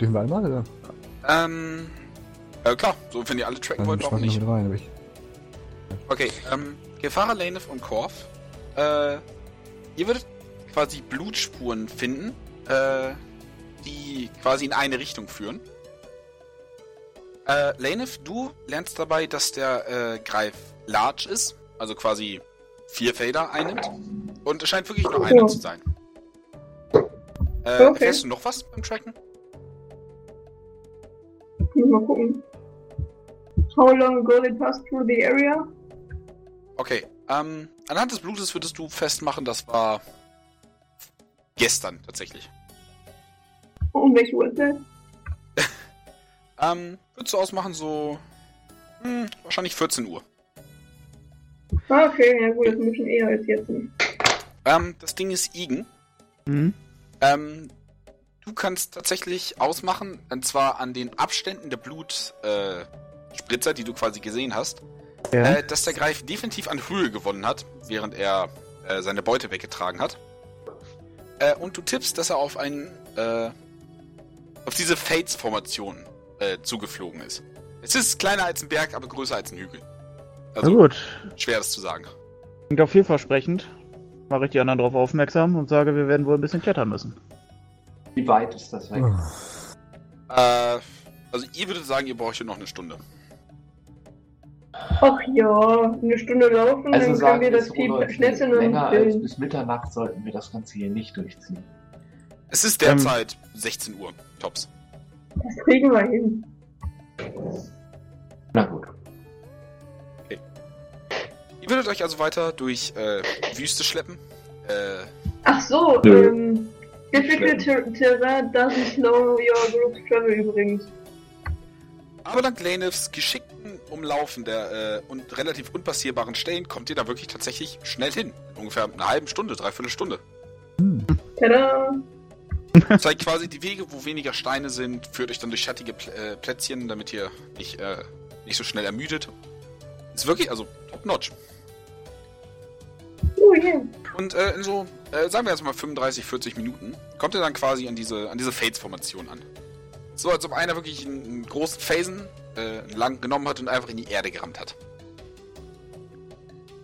Dürfen wir einmal, oder? Ähm, äh, klar. So, wenn ihr alle tracken wollt, wir nicht? rein, aber ich. Okay, ähm, Gefahrer, Laneth und Korf. Äh, ihr würdet quasi Blutspuren finden, äh, die quasi in eine Richtung führen. Äh, Laneth, du lernst dabei, dass der äh, Greif large ist, also quasi vier Felder einnimmt. Und es scheint wirklich nur einer zu sein. Äh, Okay. erfährst du noch was beim Tracken? Mal gucken. How long ago they passed through the area? Okay, ähm, anhand des Blutes würdest du festmachen, das war gestern tatsächlich. Um welche Uhrzeit? Ähm, würdest du ausmachen, so hm, wahrscheinlich 14 Uhr. Okay, ja gut, das ist ein bisschen eher als jetzt. Ähm, das Ding ist Igen. Mhm. Ähm, du kannst tatsächlich ausmachen, und zwar an den Abständen der Blutspritzer, äh, die du quasi gesehen hast, Ja. äh, dass der Greif definitiv an Höhe gewonnen hat, während er äh, seine Beute weggetragen hat. Äh, und du tippst, dass er auf einen, äh, auf diese Fates-Formation äh, zugeflogen ist. Es ist kleiner als ein Berg, aber größer als ein Hügel. Na Also, gut. schwer das zu sagen. Klingt auch vielversprechend. Mache ich die anderen darauf aufmerksam und sage, wir werden wohl ein bisschen klettern müssen. Wie weit ist das weg? Äh, also ihr würdet sagen, ihr braucht hier noch eine Stunde. Ach ja, eine Stunde laufen, Also dann können sagen wir wir das schnetzeln und länger als bis Mitternacht sollten wir das Ganze hier nicht durchziehen. Es ist Ähm. derzeit 16 Uhr, tops. Das kriegen wir hin. Na gut. Ihr würdet euch also weiter durch äh, Wüste schleppen. Äh, Ach so, Nö. ähm, difficult ter terrain doesn't slow your group's travel übrigens. aber dank Lanevs geschickten Umlaufen der äh, und relativ unpassierbaren Stellen kommt ihr da wirklich tatsächlich schnell hin. Ungefähr eine halbe Stunde, dreiviertel Stunde. Tada! Zeigt quasi die Wege, wo weniger Steine sind, führt euch dann durch schattige Pl äh, Plätzchen, damit ihr nicht, äh, nicht so schnell ermüdet. Ist wirklich, also top notch. Oh yeah. Und äh, in so, äh, sagen wir jetzt mal 35, 40 Minuten, kommt ihr dann quasi an diese, an diese Fates-Formation an. So, als ob einer wirklich einen, einen großen Phasen äh, lang genommen hat und einfach in die Erde gerammt hat.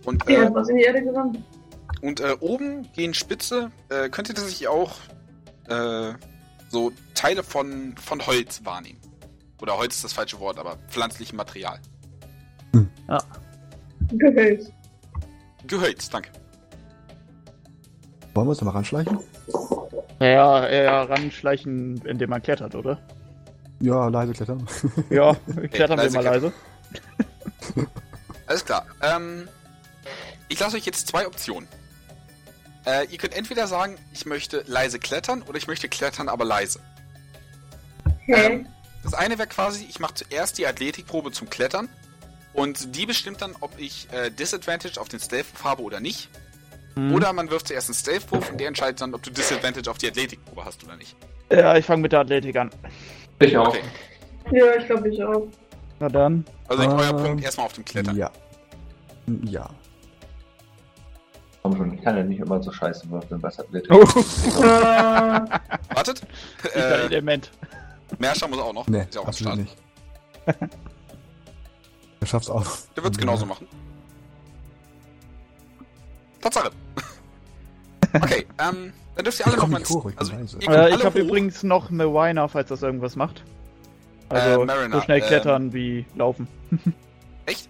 Und, Ja, äh, was in die Erde gerammt. und äh, oben gehen Spitze, äh, könnt ihr tatsächlich auch äh, so Teile von, von Holz wahrnehmen. Oder Holz ist das falsche Wort, aber pflanzlichem Material. Gehölz. Gehölz, danke. Wollen wir uns da mal ranschleichen? Naja, eher ranschleichen, indem man klettert, oder? Ja, leise klettern. Ja, klettern wir leise mal leise. Alles klar. Ähm, ich lasse euch jetzt zwei Optionen. Äh, ihr könnt entweder sagen, ich möchte leise klettern oder ich möchte klettern, aber leise. Hä? Ähm, das eine wäre quasi, ich mache zuerst die Athletikprobe zum Klettern und die bestimmt dann, ob ich äh, Disadvantage auf den Stealth-Wurf habe oder nicht. Mhm. Oder man wirft zuerst einen Stealth-Wurf und der entscheidet dann, ob du Disadvantage auf die Athletikprobe hast oder nicht. Ja, ich fange mit der Athletik an. Ich auch. Okay. Ja, ich glaube ich auch. Na dann. Also euer Ähm, Punkt erstmal auf dem Klettern. Ja. Ja. Komm schon, ich kann ja nicht immer so scheiße würfeln, was Athletik. Oh, Wartet. dieser äh, Element. Merscher muss auch noch. Nee, Ist ja auch am absolut Start. nicht. Er schafft's auch. Der wird's genauso machen. Tatsache. Okay, ähm, dann dürft ihr alle nochmal... Also, Äh, ich habe übrigens noch Mariner, falls das irgendwas macht. Also Äh, Mariner, so schnell ähm, klettern wie laufen. Echt?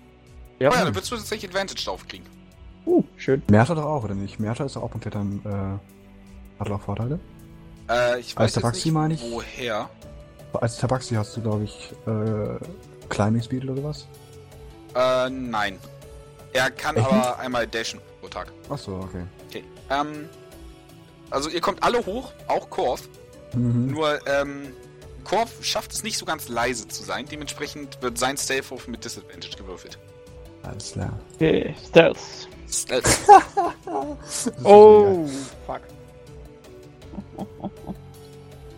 Ja. Oh ja, dann würdest du tatsächlich Advantage drauf kriegen. Uh, schön. Merta doch auch, oder nicht? Merta ist doch auch beim Klettern, äh, hat auch Vorteile. Äh, ich weiß Als Tabaxi nicht, meine ich. woher. Als Tabaxi hast du, glaube ich, äh, Climbing Speed oder sowas? Äh, nein. Er kann Echt aber einmal dashen pro Tag. Achso, okay. Okay. Ähm, also ihr kommt alle hoch, auch Korf. Mhm. Nur, ähm, Korf schafft es nicht so ganz leise zu sein. Dementsprechend wird sein Stealth-Wurf mit Disadvantage gewürfelt. Alles klar. Okay, Stealth. Stealth. Oh, fuck.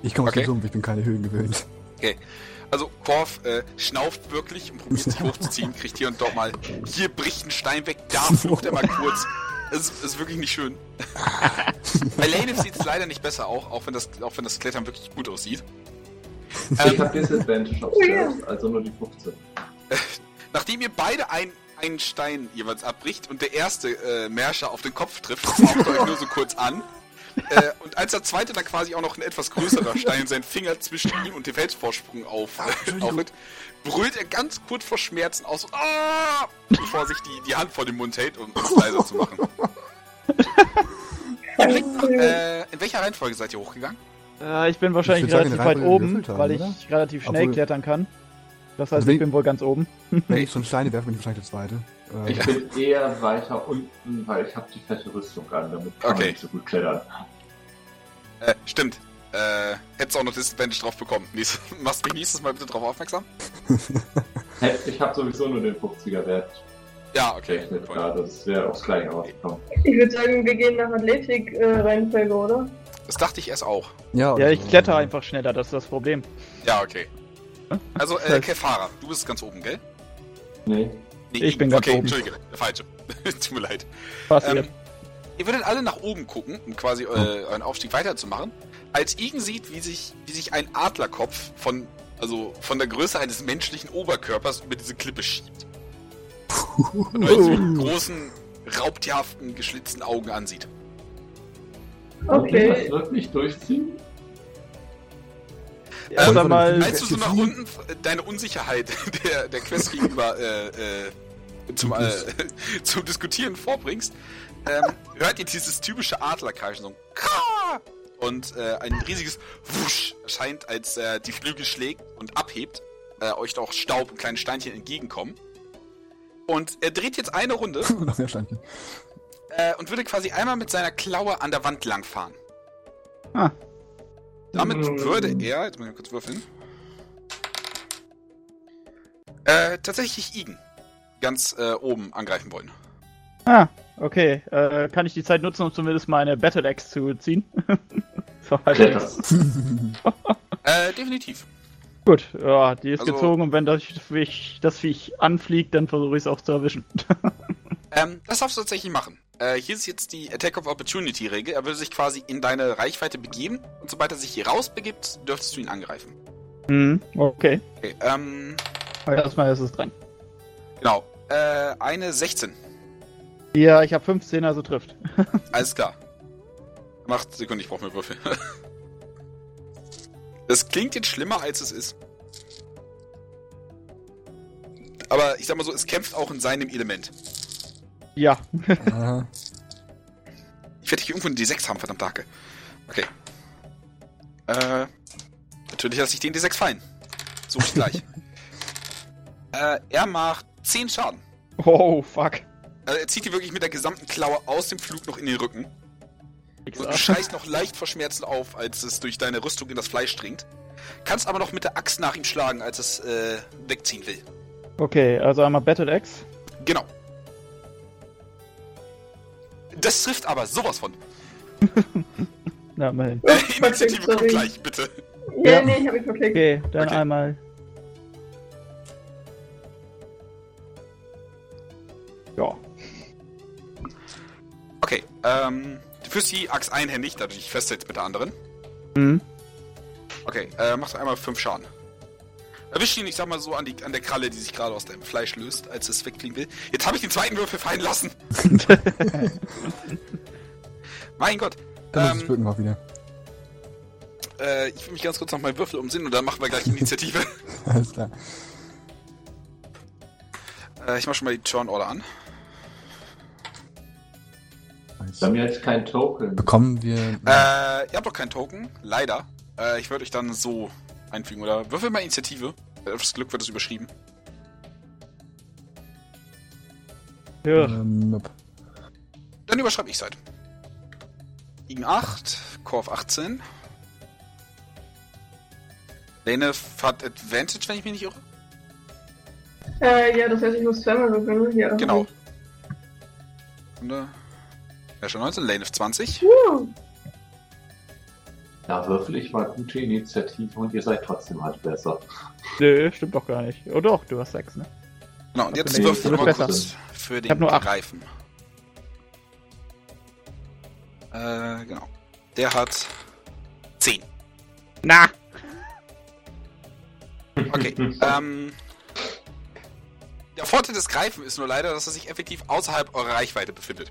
Ich komme aus okay. dem Sumpf, ich bin keine Höhen gewöhnt. Also Korf äh, schnauft wirklich und probiert sich hochzuziehen, kriegt hier und dort mal, hier bricht ein Stein weg, da flucht er mal kurz. Es ist, ist wirklich nicht schön. Bei Lane sieht es leider nicht besser auch, auch wenn das, auch wenn das Klettern wirklich gut aussieht. Ich Ähm, habe Disadvantage auf. Stealth, also nur die 15. nachdem ihr beide ein, einen Stein jeweils abbricht und der erste äh, Märscher auf den Kopf trifft, faucht er euch nur so kurz an. Äh, und als der zweite dann quasi auch noch ein etwas größerer Stein seinen Finger zwischen ihm und dem Felsvorsprung auf, äh, aufhört, brüllt er ganz kurz vor Schmerzen aus, ah! bevor er sich die, die Hand vor den Mund hält, um es leiser zu machen. Äh, in welcher Reihenfolge seid ihr hochgegangen? Äh, ich bin wahrscheinlich Ich relativ weit oben, gewürfelt weil ich haben, relativ schnell Obwohl- klettern kann. Das heißt, Also ich bin wohl ganz oben. Wenn ich so einen Steine werfe, bin ich wahrscheinlich der Zweite. Äh, Ich bin eher weiter unten, weil ich habe die fette Rüstung an, damit kann Okay. man nicht so gut klettern. Äh, stimmt. Äh, hättest auch noch Disadvantage drauf bekommen. Nächstes, machst mich nächstes Mal bitte drauf aufmerksam? Ich habe sowieso nur den 50er Wert Ja, okay. gerade, das wäre aufs Gleiche rausgekommen. Ich würde sagen, wir gehen nach Athletik-Reihenfolge, oder? Das dachte ich erst auch. ja, Ja, ich kletter einfach schneller, das ist das Problem. Ja, okay. Also, äh, Kefara, du bist ganz oben, gell? Nee. Nee, Ich bin ganz okay, oben. Entschuldige, der falsche. Tut mir leid. Passiert. Ähm, ihr würdet alle nach oben gucken, um quasi äh, euren Aufstieg weiterzumachen, als Igen sieht, wie sich, wie sich ein Adlerkopf von, also von der Größe eines menschlichen Oberkörpers über diese Klippe schiebt. Und euch mit großen, raubtierhaften, geschlitzten Augen ansieht. Okay. Das wird nicht durchziehen? Erst ähm, einmal. Als du so nach unten äh, deine Unsicherheit der, der Quest gegenüber äh, äh, zum, äh, zum Diskutieren vorbringst, ähm, hört ihr dieses typische Adlerkreischen, so ein Ka! Und äh, ein riesiges Wusch erscheint, als er die Flügel schlägt und abhebt, äh, euch doch Staub und kleine Steinchen entgegenkommen. Und er dreht jetzt eine Runde Noch mehr Steinchen. äh, und würde quasi einmal mit seiner Klaue an der Wand langfahren. Ah. Damit Mm. würde er, jetzt muss ich mal kurz würfeln, äh, tatsächlich Igen ganz äh, oben angreifen wollen. Ah, okay. Äh, kann ich die Zeit nutzen, um zumindest meine Battle Axe zu ziehen? so, halt. Äh, definitiv. Gut, ja, die ist Also- gezogen und wenn das Viech, das Viech anfliegt, dann versuche ich es auch zu erwischen. Ähm, das darfst du tatsächlich machen. Äh, hier ist jetzt die Attack of Opportunity Regel. Er würde sich quasi in deine Reichweite begeben und sobald er sich hier rausbegibt, dürftest du ihn angreifen. Hm, okay. Okay, ähm, Aber Erstmal ist es dran. genau. Äh, eine 16. Ja, ich habe 15, also trifft. Alles klar. Macht Sekunden, ich brauche mehr Würfel. Das klingt jetzt schlimmer, als es ist. Aber ich sag mal so, es kämpft auch in seinem Element. Ja. Aha. Ich werde hier irgendwo eine D6 haben, verdammt Hacke. Okay. Äh, natürlich lasse ich den D6 fallen. So ich gleich. äh, er macht 10 Schaden. Oh, fuck. Also er zieht dir wirklich mit der gesamten Klaue aus dem Flug noch in den Rücken. Und du Xer. schreist noch leicht vor Schmerzen auf, als es durch deine Rüstung in das Fleisch dringt. Kannst aber noch mit der Axt nach ihm schlagen, als es äh, wegziehen will. Okay, also einmal Battle Axe. Genau. Das trifft aber sowas von. Na, immerhin. Oh, Initiative kommt gleich, bitte. Ja, Ja. nee, ich hab mich verklickt. Okay, dann Okay. einmal. Ja. Okay, ähm, du führst die Axt einhändig, da du dich festhältst mit der anderen. Hm. Okay, äh, machst du einmal 5 Schaden. Erwischt ihn, ich sag mal so, an, die, an der Kralle, die sich gerade aus deinem Fleisch löst, als es wegklingt will. Jetzt habe ich den zweiten Würfel fallen lassen. mein Gott. Dann muss Ähm, ich wirken auch wieder. Äh, ich will mich ganz kurz noch meinen Würfel umsinnen und dann machen wir gleich Initiative. Alles klar. äh, ich mach schon mal die Turn Order an. Bei mir ist kein Token. Bekommen wir. Äh, ihr habt doch keinen Token, leider. Äh, ich würde euch dann so einfügen, oder? Würfel mal Initiative. Äh, Aufs Glück wird es überschrieben. Ja. ähm, nope. Dann überschreibe ich es halt. Igen 8, Core auf 18. Lene hat Advantage, wenn ich mich nicht irre. Äh, ja, das heißt, ich muss zweimal würfeln? Ja. Genau. Sekunde. Ja, schon 19, Lane auf 20. Uh, Da würfel ich mal gute Initiative und ihr seid trotzdem halt besser. Nö, stimmt doch gar nicht. Oh doch, du hast sechs, ne? Genau, und jetzt würfel du mal kurz für den hab nur acht. Reifen. Äh, genau. Der hat 10. Na! Okay, ähm. Der Vorteil des Greifen ist nur leider, dass er sich effektiv außerhalb eurer Reichweite befindet.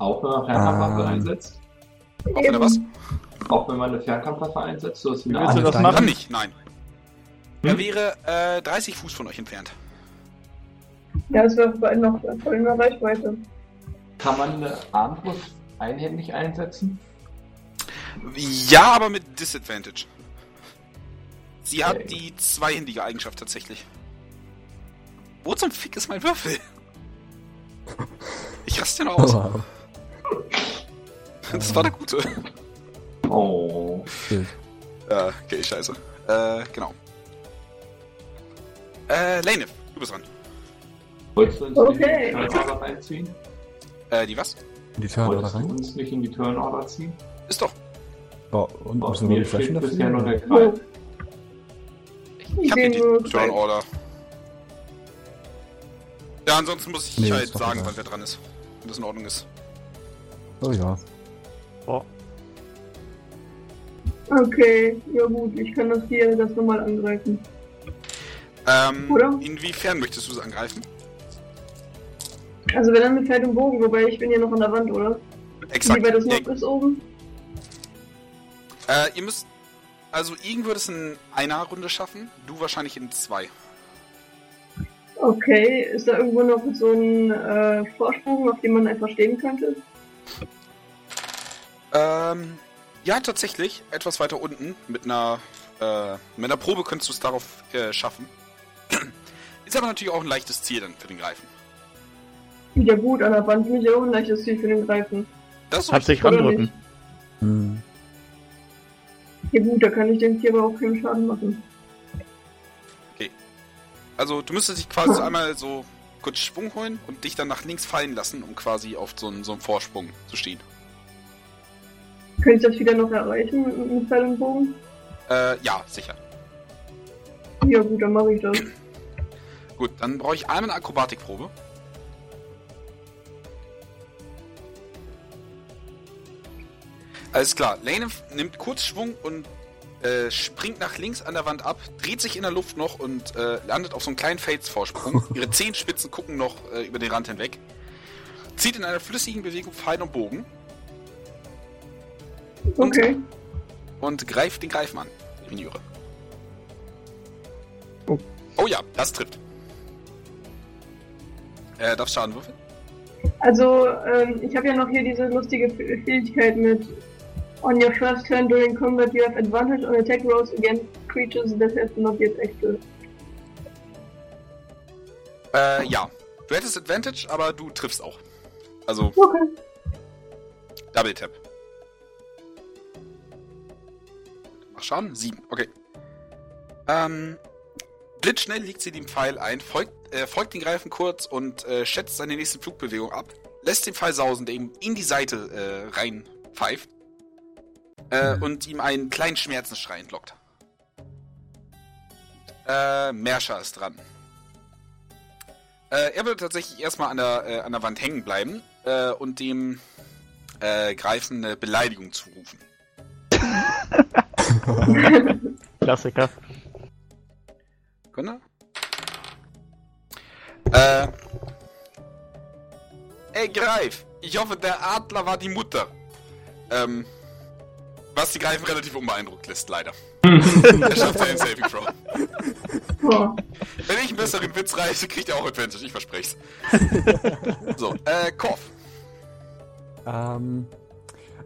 Auch wenn man Fernkampfwaffe Ähm. einsetzt? Auch wenn er was? Auch wenn man eine Fernkampfwaffe einsetzt? So ist Wie eine willst du das machen? Nicht, nein. Er Hm? wäre äh, 30 Fuß von euch entfernt. ja, das wäre noch voll in der Reichweite. Kann man eine Armbrust einhändig einsetzen? Ja, aber mit Disadvantage. Sie hat Okay. die zweihändige Eigenschaft tatsächlich. Wo zum Fick ist mein Würfel? Ich raste den aus. Wow. Das war der gute. Oh. Shit. Ja, okay, scheiße. Äh, genau. Äh, Lane, du bist dran. Wolltest du uns Okay. in die Turnorder reinziehen? Äh, die was? In die Turn oder Wolltest du rein? uns nicht in die Turnorder ziehen? Ist doch. Oh, und Aus müssen wir die Flaschen dafür? bisher nur der nehmen? Greif. Ich hab hier die Turn Order. Ja, ansonsten muss ich Nee, halt sagen, wann wer dran ist. Wenn das in Ordnung ist. Oh ja. Oh. Okay, ja gut, ich kann das hier das nochmal angreifen. Ähm, Oder? inwiefern möchtest du es angreifen? Also wenn dann mit Pferd und Bogen, wobei ich bin ja noch an der Wand, oder? Exakt. Wie weit das noch ist oben? äh, ihr müsst. Also, Igen würde es in einer Runde schaffen, du wahrscheinlich in zwei. Okay, ist da irgendwo noch so ein äh, Vorsprung, auf dem man einfach stehen könnte? Ähm, ja, tatsächlich. Etwas weiter unten. Mit einer, äh, mit einer Probe könntest du es darauf äh, schaffen. Ist aber natürlich auch ein leichtes Ziel dann für den Greifen. Ja gut, an der Wand bin ich auch ein leichtes Ziel für den Greifen. Das ist Hat sich randrücken. nicht? Hm. Ja gut, da kann ich dem Tier aber auch keinen Schaden machen. Also du müsstest dich quasi so einmal so kurz Schwung holen und dich dann nach links fallen lassen, um quasi auf so einen, so einen Vorsprung zu stehen. Könnte ich das wieder noch erreichen mit, mit Pfeil und Bogen? Äh, ja, sicher. Ja gut, dann mache ich das. Gut, dann brauche ich einmal eine Akrobatikprobe. Alles klar, Lane nimmt kurz Schwung und äh, springt nach links an der Wand ab, dreht sich in der Luft noch und äh, landet auf so einem kleinen Felsvorsprung. Ihre Zehenspitzen gucken noch äh, über den Rand hinweg. Zieht in einer flüssigen Bewegung Pfeil und Bogen Okay. und greift den Greifmann. Irre. Oh. oh ja, das trifft. Äh, darf Schaden würfeln? Also, ähm, ich habe ja noch hier diese lustige Fähigkeit mit On your first turn during combat you have advantage on attack rolls against creatures that have not yet acted. Äh, ja. Du hättest Advantage, aber du triffst auch. Also, Okay. Double Tap. Mach Schaden? Sieben, okay. Ähm, blitzschnell legt sie den Pfeil ein, folgt, äh, folgt den Greifen kurz und äh, schätzt seine nächste Flugbewegung ab, lässt den Pfeil sausen, der ihm in die Seite äh, rein pfeift äh, und ihm einen kleinen Schmerzensschrei entlockt. Äh, Mersha ist dran. Äh, er würde tatsächlich erstmal an der, äh, an der Wand hängen bleiben äh, und dem äh, Greifen eine Beleidigung zurufen. Klassiker. Sekunde. Äh. Ey, Greif! Ich hoffe, der Adler war die Mutter. Ähm. Was die Greifen relativ unbeeindruckt lässt, leider. er schafft einen Saving Throw. Wenn ich einen besseren Witz reiße, kriegt er auch Advantage, ich verspreche so, äh, Korf. Ähm,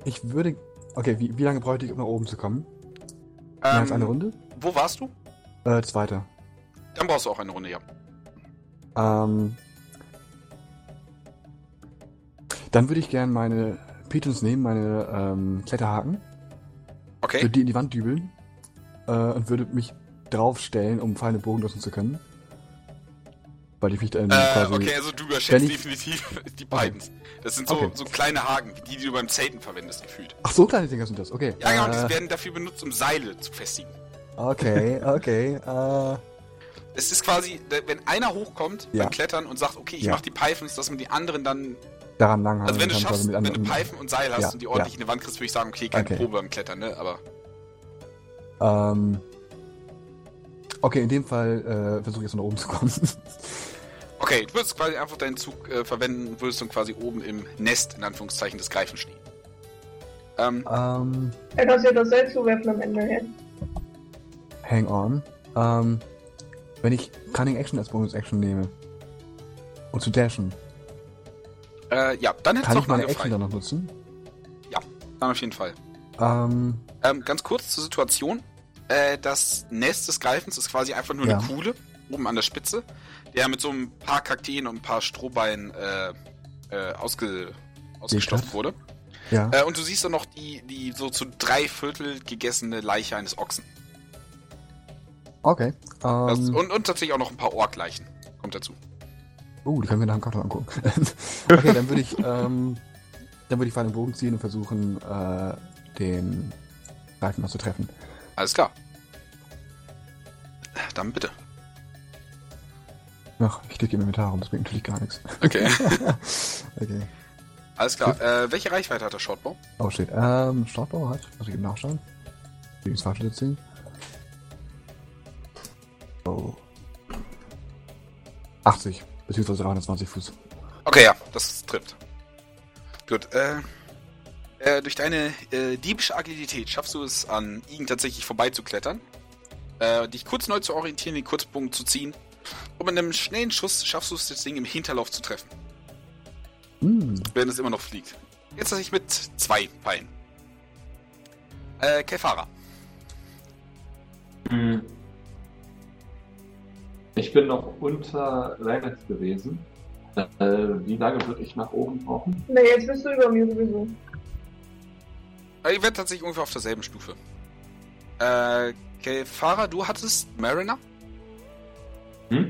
ich würde. Okay, wie, wie lange bräuchte ich, um nach oben zu kommen? Mehr als eine Ähm, Runde? Wo warst du? Äh, zweite. Dann brauchst du auch eine Runde, ja. Ähm. Dann würde ich gern meine Pitons nehmen, meine ähm, Kletterhaken, Okay. würde die in die Wand dübeln äh, und würde mich draufstellen, um Pfeile Bogen nutzen zu können. Weil ich mich dann Äh, okay, also du überschätzt ich- definitiv die Pythons. Das sind so, Okay. so kleine Haken, die, die du beim Zelten verwendest, gefühlt. Ach, so kleine Dinger sind das, okay. Ja, genau, äh, die werden dafür benutzt, um Seile zu festigen. Okay, okay. äh, Es ist quasi, wenn einer hochkommt Ja. beim Klettern und sagt, okay, ich Ja. mach die Pythons, dass man die anderen dann. daran lang Also wenn du schaffst, wenn du Pfeifen und Seil hast Ja, und die ordentlich ja. in die Wand kriegst, würde ich sagen, okay, keine Okay. Probe beim Klettern, ne? Aber. Ähm, okay, in dem Fall äh, versuche ich jetzt nach oben zu kommen. Okay, du würdest quasi einfach deinen Zug äh, verwenden, würdest dann quasi oben im Nest, in Anführungszeichen, des Greifen stehen. Ähm, ähm, Er kann ja das Seil zuwerfen am Ende hin. hang on. Ähm, wenn ich Cunning Action als Bonus Action nehme und zu dashen, äh, ja, dann hättest kann du ich noch meine Action dann noch nutzen? Dann auf jeden Fall. Ähm, Ähm, ganz kurz zur Situation. Äh, das Nest des Greifens ist quasi einfach nur Ja. eine Kuhle oben an der Spitze, der mit so ein paar Kakteen und ein paar Strohbeinen äh, äh, ausge, ausgestopft wurde. ja. Äh, und du siehst dann noch die, die so zu drei Viertel gegessene Leiche eines Ochsen. Okay. Das, Ähm, und, und tatsächlich auch noch ein paar Orkleichen. Kommt dazu. oh, die können wir nach dem Karton angucken. okay, dann würde ich, ähm, dann würde ich Pfeil und Bogen ziehen und versuchen, äh, den Greifen noch zu treffen. Alles klar. Dann bitte. Ach, ich drücke im Inventar rum, das bringt natürlich gar nichts. Okay. okay. Alles klar. Äh, welche Reichweite hat der Shortbow? Oh shit. Ähm, Startbau hat, muss ich eben nachschauen. Ich das falsche erzählen? Oh. 80, beziehungsweise 320 Fuß. Okay, ja, das trifft. Gut, äh, äh, durch deine äh, diebische Agilität schaffst du es, an ihn tatsächlich vorbeizuklettern, äh, dich kurz neu zu orientieren, den Kurzbogen zu ziehen und mit einem schnellen Schuss schaffst du es, das Ding im Hinterlauf zu treffen, Hm, während es immer noch fliegt. Jetzt tatsächlich mit zwei Pfeilen. Äh, Kefara. Hm. Ich bin noch unter Reinhardt gewesen. Äh, wie lange würde ich nach oben brauchen? Ne, jetzt bist du über mir sowieso. Ihr werdet tatsächlich ungefähr auf derselben Stufe. Äh, Kefara, du hattest Mariner? Hm?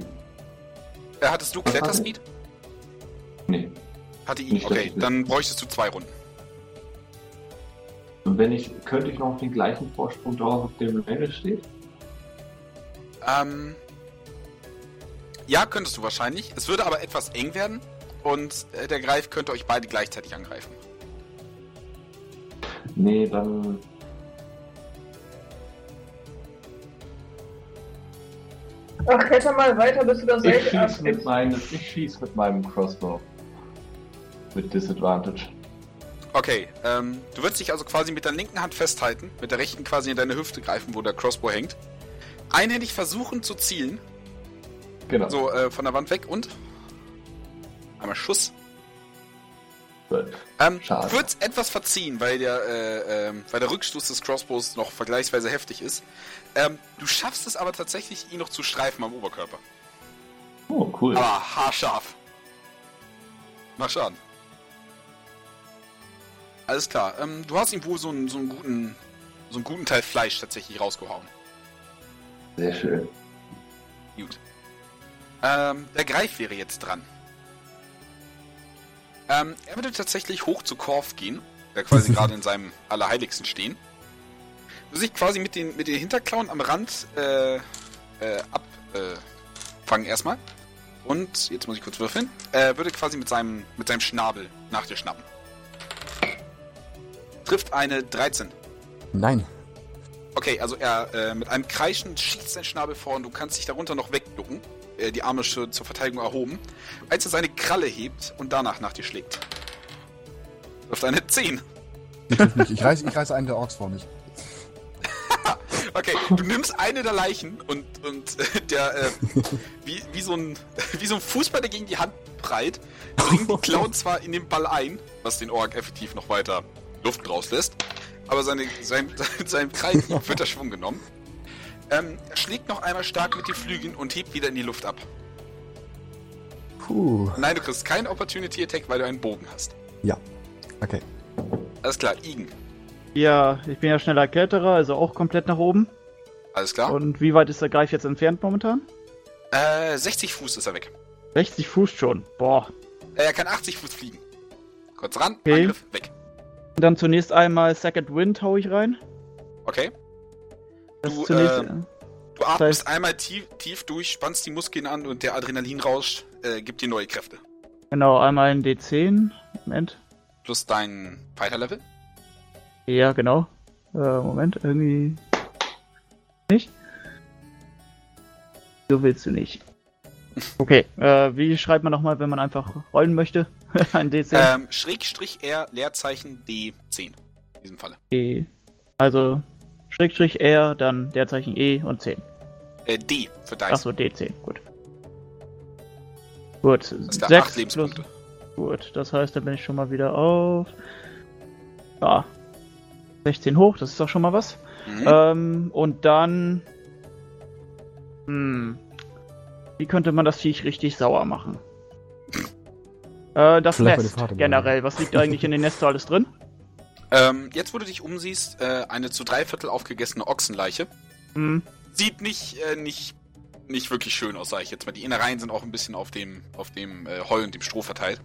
Äh, hattest du ich? Kletterspeed? Nee. Hatte ihn. Nicht, Okay, dann bräuchtest du zwei Runden. Und wenn ich, könnte ich noch den gleichen Vorsprung drauf, auf dem Rainer steht? Ähm, ja, könntest du wahrscheinlich. Es würde aber etwas eng werden und äh, der Greif könnte euch beide gleichzeitig angreifen. Nee, dann. Ach, kletter mal weiter, bis du das Ich schieß mit meinem, ich schieß mit meinem Crossbow. Mit Disadvantage. Okay, ähm, du würdest dich also quasi mit der linken Hand festhalten, mit der rechten quasi in deine Hüfte greifen, wo der Crossbow hängt. Einhändig versuchen zu zielen, Genau. so äh, von der Wand weg und einmal Schuss. Ähm, Schade. wird etwas verziehen, weil der, äh, ähm, weil der Rückstoß des Crossbows noch vergleichsweise heftig ist. Ähm, du schaffst es aber tatsächlich, ihn noch zu streifen am Oberkörper. Oh, cool. Aber haarscharf. Mach Schaden. Alles klar. Ähm, du hast ihm wohl so einen, so einen guten, so einen guten Teil Fleisch tatsächlich rausgehauen. Sehr schön. Gut. Ähm, der Greif wäre jetzt dran. Ähm, er würde tatsächlich hoch zu Korf gehen, der quasi gerade in seinem Allerheiligsten stehen. Würde sich quasi mit den, mit den Hinterklauen am Rand äh, äh, abfangen äh, erstmal. Und, jetzt muss ich kurz würfeln, äh, würde quasi mit seinem, mit seinem Schnabel nach dir schnappen. Trifft eine 13. Nein. Okay, also er äh, mit einem Kreischen schießt sein Schnabel vor und du kannst dich darunter noch wegducken. Äh, die Arme schon zur Verteidigung erhoben. Als er seine Kralle hebt und danach nach dir schlägt. Auf eine 10. Ich, nicht. ich, reiße, ich reiße einen der Orks vor mich. Okay, du nimmst eine der Leichen und, und äh, der, äh, wie, wie, so ein, wie so ein Fußball, der gegen die Hand prallt, bringt die Klauen zwar in den Ball ein, was den Ork effektiv noch weiter Luft rauslässt, aber seine, sein, sein Kreis wird der Schwung genommen. Ähm, er schlägt noch einmal stark mit den Flügeln und hebt wieder in die Luft ab. Puh. Nein, du kriegst keinen Opportunity Attack, weil du einen Bogen hast. Ja. Okay. Alles klar, Igen. Ja, ich bin ja schneller Kletterer, also auch komplett nach oben. Alles klar. Und wie weit ist der Greif jetzt entfernt momentan? Äh, 60 Fuß ist er weg. 60 Fuß schon. Boah. Äh, er kann 80 Fuß fliegen. Kurz ran, Okay. Angriff, weg. Dann zunächst einmal Second Wind hau ich rein. Okay. Du, ähm, Du atmest einmal tief, tief durch, spannst die Muskeln an und der Adrenalinrausch äh, gibt dir neue Kräfte. Genau, einmal ein D10. Moment. Plus dein Fighter-Level. Ja, genau. Äh, Moment, irgendwie. Nicht? So willst du nicht. Okay, äh, wie schreibt man nochmal, wenn man einfach rollen möchte? ein D10. Ähm, Schrägstrich R, Leerzeichen D10. In diesem Falle. E. Also Schrägstrich R, dann Leerzeichen E und 10. Äh, D für Dice. Achso, D10, gut. Gut, Das ist der 6 8 plus. Gut, das heißt, dann bin ich schon mal wieder auf. Ja. 16 hoch, das ist doch schon mal was. Mhm. Ähm, und dann. Hm. Wie könnte man das Viech richtig sauer machen? Äh, das Vielleicht Nest generell. Was liegt eigentlich in den Nest so alles drin? Ähm, jetzt, wo du dich umsiehst, äh, eine zu drei Viertel aufgegessene Ochsenleiche. Hm. Sieht nicht, äh, nicht, nicht wirklich schön aus, sag ich jetzt mal. Die Innereien sind auch ein bisschen auf dem, auf dem äh, Heu und dem Stroh verteilt.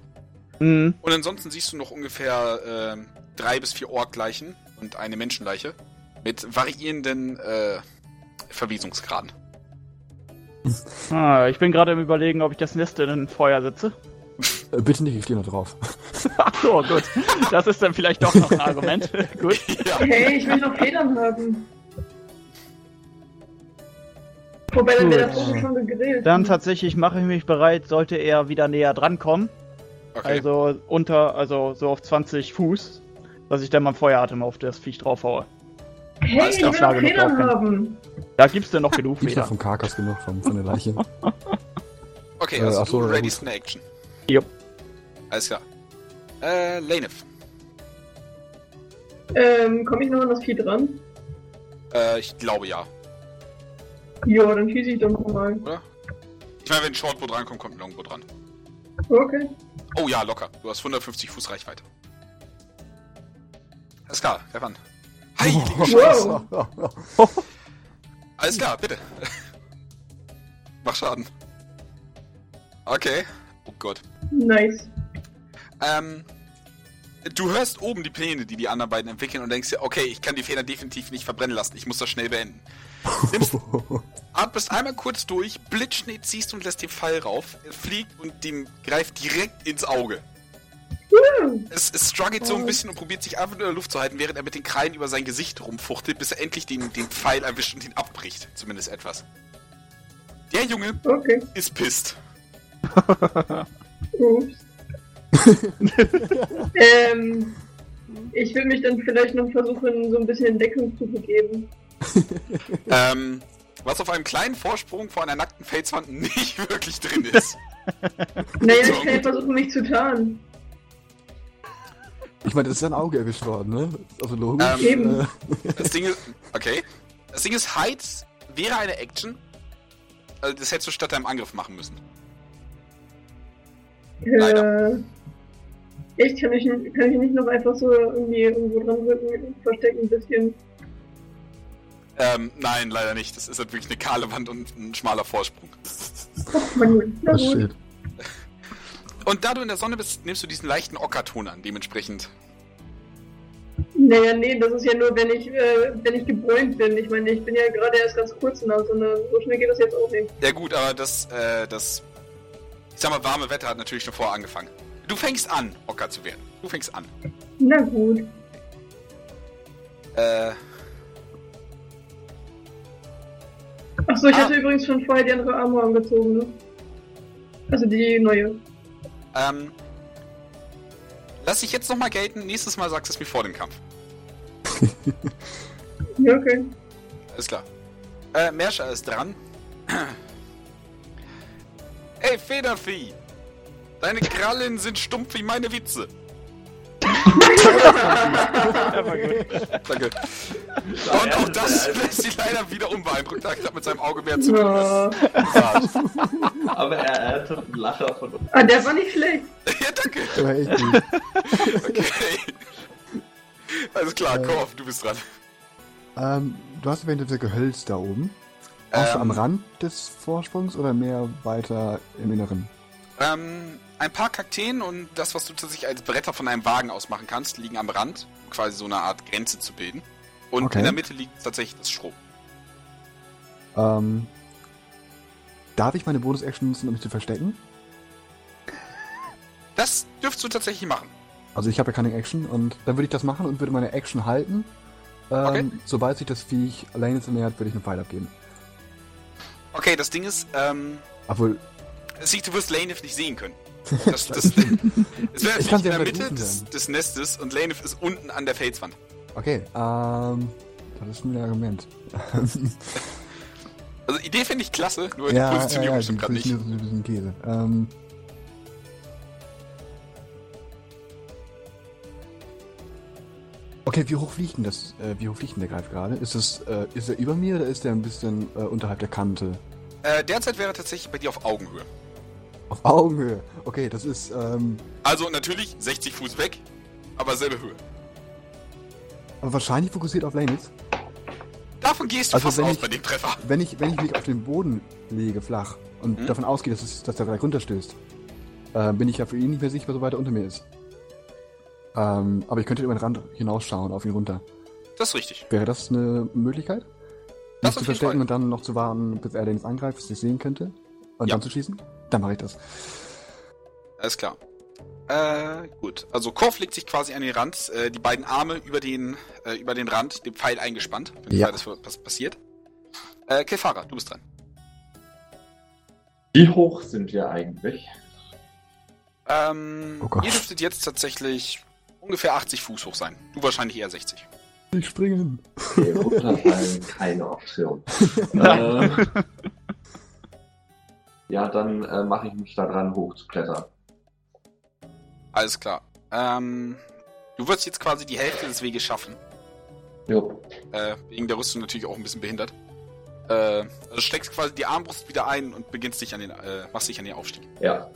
Hm. Und ansonsten siehst du noch ungefähr äh, drei bis vier Orkleichen und eine Menschenleiche mit variierenden äh, Verwesungsgraden. Ah, ich bin gerade im Überlegen, ob ich das Nest in ein Feuer setze. Äh, bitte nicht, ich stehe noch drauf. Ach so, gut. Das ist dann vielleicht doch noch ein Argument. gut. Hey, ich will noch Federn haben. Wobei dann wäre das schon gegrillt. Dann tatsächlich mache ich mich bereit, sollte er wieder näher drankommen. Okay. Also unter, also so auf 20 Fuß, dass ich dann mal Feueratem auf das Viech draufhaue. Hey, Alles ich will schlage noch Federn drauf, haben. Da gibt's denn noch genug Gibt's noch Federn. vom Karkas genug, vom, von der Leiche. okay, äh, also ach so, du eine Action. Jupp. Alles klar. Äh, Lanef. Ähm, komm ich noch an das Vieh dran? Äh, ich glaube ja, Ja, dann schieße ich doch mal. oder? Ich meine, wenn ein Shortbow drankommt, kommt ein Longbow dran. Okay. Oh ja, locker. Du hast 150 Fuß Reichweite. Alles klar, greif an. Heilige Scheiße. Wow. Alles klar, bitte. Mach Schaden. Okay. Oh Gott. Nice. Ähm, du hörst oben die Pläne, die die anderen beiden entwickeln und denkst dir, okay, ich kann die Federn definitiv nicht verbrennen lassen. Ich muss das schnell beenden. Nimmst, atmest einmal kurz durch, Blitzschnee ziehst und lässt den Pfeil rauf, er fliegt und dem greift direkt ins Auge. Es, es struggelt so ein bisschen und probiert sich einfach nur in der Luft zu halten, während er mit den Krallen über sein Gesicht rumfuchtelt, bis er endlich den, den Pfeil erwischt und ihn abbricht. Zumindest etwas. Der Junge Okay. ist pisst. Ups. ähm, ich will mich dann vielleicht noch versuchen, so ein bisschen in Deckung zu begeben. Ähm, was auf einem kleinen Vorsprung vor einer nackten Felswand nicht wirklich drin ist. Naja, ich kann ja versuchen, mich zu tarnen. Ich meine, das ist sein Auge erwischt worden, ne? Also logisch. Ähm, Eben. Äh, Das Ding ist. Okay. Das Ding ist, Heiz wäre eine Action. Also das hättest du statt deinem Angriff machen müssen. Leider. Äh, echt, kann ich, kann ich nicht noch einfach so irgendwie irgendwo dran drücken, verstecken ein bisschen. Ähm, nein, leider nicht. Das ist halt wirklich eine kahle Wand und ein schmaler Vorsprung. Ach, Mann, na das gut. Und da du in der Sonne bist, nimmst du diesen leichten Ockerton an, dementsprechend. Naja, nee, das ist ja nur, wenn ich, äh, wenn ich gebräunt bin. Ich meine, ich bin ja gerade erst ganz kurz in der Sonne. So schnell geht das jetzt auch nicht. Ja gut, aber das, äh, das, ich sag mal, warme Wetter hat natürlich schon vorher angefangen. Du fängst an, Ocker zu werden. Du fängst an. Na gut. Äh, Achso, ich Ah. hatte übrigens schon vorher die andere Armor angezogen, ne? Also die neue. Ähm, lass ich jetzt nochmal gelten. Nächstes Mal sagst du es mir vor dem Kampf. Ja, okay. Alles klar. Äh, Merscha ist dran. Ey, Federvieh! Deine Krallen sind stumpf wie meine Witze. Danke. Und auch das lässt sie leider wieder unbeeindruckt. Er hat mit seinem Auge mehr zu tun. Als- Aber er erntet einen Lacher von uns. Ah, der war nicht schlecht. Ja, danke. Das war echt gut. Okay. Alles klar, Korf, du bist dran. ähm, du hast erwähnt, das Gehölz da oben. Auch so am Ähm, Rand des Vorsprungs oder mehr weiter im Inneren? Ähm, ein paar Kakteen und das, was du tatsächlich als Bretter von einem Wagen aus machen kannst, liegen am Rand, um quasi so eine Art Grenze zu bilden. Und Okay. in der Mitte liegt tatsächlich das Stroh. Ähm, darf ich meine Bonus-Action nutzen, um mich zu verstecken? Das dürftest du tatsächlich machen. Also ich habe ja keine Action und dann würde ich das machen und würde meine Action halten. Ähm, Okay. Sobald sich das Viech alleine zu nähert, würde ich einen Pfeil abgeben. Okay, das Ding ist, ähm, Obwohl, es liegt, du wirst Lanef nicht sehen können. Das, das, es wäre in ja der mit Mitte des, des Nestes und Lanef ist unten an der Felswand. okay, ähm, das ist ein Argument. Also Idee finde ich klasse, nur die ja, ja, Positionierung ja, die stimmt gerade nicht. Ist ein bisschen Käse. Ähm, okay, wie hoch fliegt denn das? Äh, wie hoch fliegt denn der Greif gerade? Ist es, äh, ist er über mir oder ist er ein bisschen äh, unterhalb der Kante? Äh, derzeit wäre er tatsächlich bei dir auf Augenhöhe. Auf Augenhöhe. Okay, das ist, ähm, Also natürlich 60 Fuß weg, aber selbe Höhe. aber wahrscheinlich fokussiert auf Lanix. Davon gehst du Also fast wenn aus ich- bei dem Treffer. Wenn ich, wenn ich mich auf den Boden lege, flach, und Mhm. davon ausgehe, dass, es, dass der gleich runterstößt, äh, bin ich ja für ihn nicht mehr sicher, so weiter unter mir ist. Ähm, aber ich könnte über den Rand hinausschauen, auf ihn runter. Das ist richtig. Wäre das eine Möglichkeit? Das zu verstecken Fall. und dann noch zu warten, bis er den angreift, dass ich sehen könnte? Und Ja. dann zu schießen? Dann mache ich das. Alles klar. Äh, gut. Also Korf legt sich quasi an den Rand, äh, die beiden Arme über den, äh, über den Rand, den Pfeil eingespannt, wenn Ja. das was passiert. Äh, Kefara, du bist dran. Wie hoch sind wir eigentlich? Ähm, Oh ihr dürftet jetzt tatsächlich ungefähr 80 Fuß hoch sein. Du wahrscheinlich eher 60. Ich springen. Okay, runterfallen, keine Option. äh, ja, dann äh, mache ich mich da dran, hochzuklettern. Alles klar. Ähm, du wirst jetzt quasi die Hälfte des Weges schaffen. Jo. Äh, wegen der Rüstung natürlich auch ein bisschen behindert. Äh, also steckst quasi die Armbrust wieder ein und beginnst dich an den, äh, machst dich an den Aufstieg. Ja.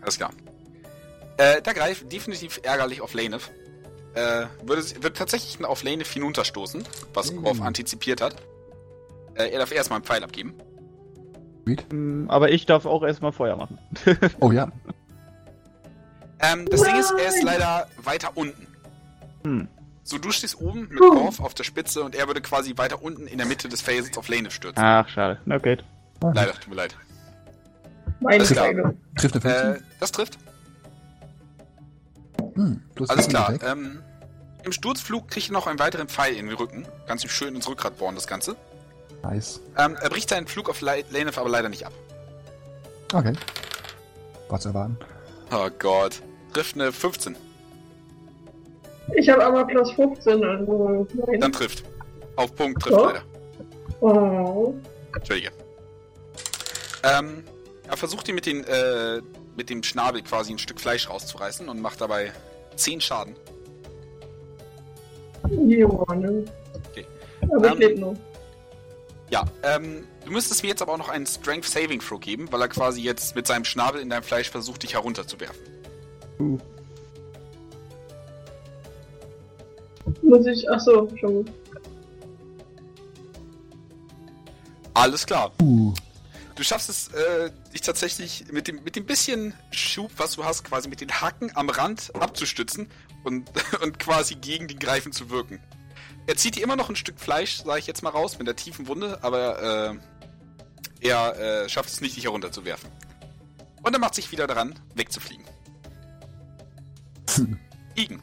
Alles klar. Äh, da greift definitiv ärgerlich auf Lanef. Äh, würde, wird tatsächlich auf Lanef hinunterstoßen, was Mm. Korf antizipiert hat. Äh, er darf erstmal einen Pfeil abgeben. Mm, Aber ich darf auch erstmal Feuer machen. Oh ja. Ähm, das Ding ist, er ist Nein! leider weiter unten. Hm. So, du stehst oben mit. Korf auf der Spitze und er würde quasi weiter unten in der Mitte des Felsens auf Lanef stürzen. Ach, schade. Na okay. Leider, tut mir leid. Meine klar. Frage. Trifft eine 15? Äh, das trifft. Hm, Alles 15 klar. Ähm, Im Sturzflug kriegt ihr noch einen weiteren Pfeil in den Rücken. Ganz schön ins Rückgrat bohren, das Ganze. Nice. Ähm, er bricht seinen Flug auf Lanef aber leider nicht ab. Okay. Was erwarten? Oh Gott. Trifft eine 15. Ich habe aber plus 15, also nein. Dann trifft. Auf Punkt trifft So. leider. Oh. Entschuldige. Ähm, er versucht ihn mit, den, äh, mit dem Schnabel quasi ein Stück Fleisch rauszureißen und macht dabei 10 Schaden. Ja, ne. Okay. Aber Ähm, ich lebe noch. Ja, ähm, du müsstest mir jetzt aber auch noch einen Strength Saving Throw geben, weil er quasi jetzt mit seinem Schnabel in deinem Fleisch versucht, dich herunterzuwerfen. Muss ich. Achso, schon gut. Alles klar. Uh. Du schaffst es, äh, dich tatsächlich mit dem, mit dem bisschen Schub, was du hast, quasi mit den Hacken am Rand abzustützen und, und quasi gegen den Greifen zu wirken. Er zieht dir immer noch ein Stück Fleisch, sage ich jetzt mal raus, mit der tiefen Wunde, aber äh, er äh, schafft es nicht, dich herunterzuwerfen. Und er macht sich wieder daran, wegzufliegen. Igen.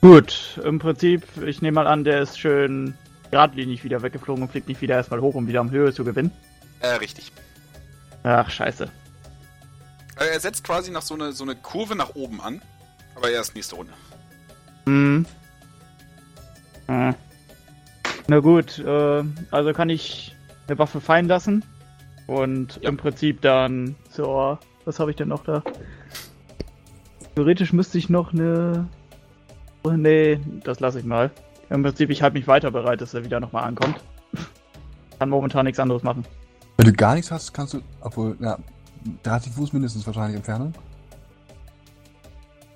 Gut, im Prinzip, ich nehme mal an, der ist schön geradlinig wieder weggeflogen und fliegt nicht wieder erstmal hoch, um wieder am Höhe zu gewinnen. Äh, richtig. Ach, scheiße. Äh, er setzt quasi noch so eine, so eine Kurve nach oben an. Aber erst nächste Runde. Hm. Hm. Na gut, äh, also kann ich eine Waffe fallen lassen und Ja. im Prinzip dann zur. Was habe ich denn noch da? Theoretisch müsste ich noch eine. Oh, nee, das lasse ich mal. Im Prinzip, ich halte mich weiter bereit, dass er wieder nochmal ankommt. Kann momentan nichts anderes machen. Wenn du gar nichts hast, kannst du, obwohl, ja, 30 Fuß mindestens wahrscheinlich Entfernung.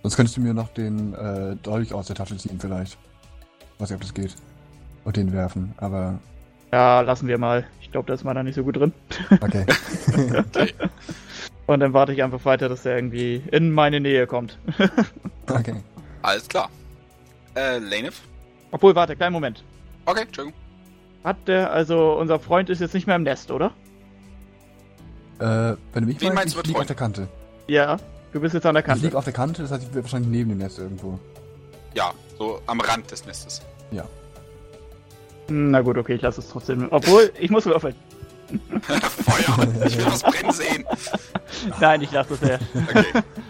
Sonst könntest du mir noch den äh, Dolch aus der Tasche ziehen vielleicht. Weiß nicht, ob das geht. Und den werfen, aber Ja, lassen wir mal. Ich glaube, da ist man da nicht so gut drin. okay. Und dann warte ich einfach weiter, dass er irgendwie in meine Nähe kommt. okay. Alles klar. Äh, Lanef? Obwohl, warte, kleinen Moment. Okay, Entschuldigung. Hat der, also unser Freund ist jetzt nicht mehr im Nest, oder? Äh, wenn du mich fragst, meinst du ich lieg auf der Kante. Ja, du bist jetzt an der Ich Kante. lieg auf der Kante, das heißt, ich bin wahrscheinlich neben dem Nest irgendwo. Ja, so am Rand des Nestes. Na gut, okay, ich lasse es trotzdem. Obwohl, ich muss würfeln. Feuer! Ich will was brennen sehen. Nein, ich lasse es ja. Okay.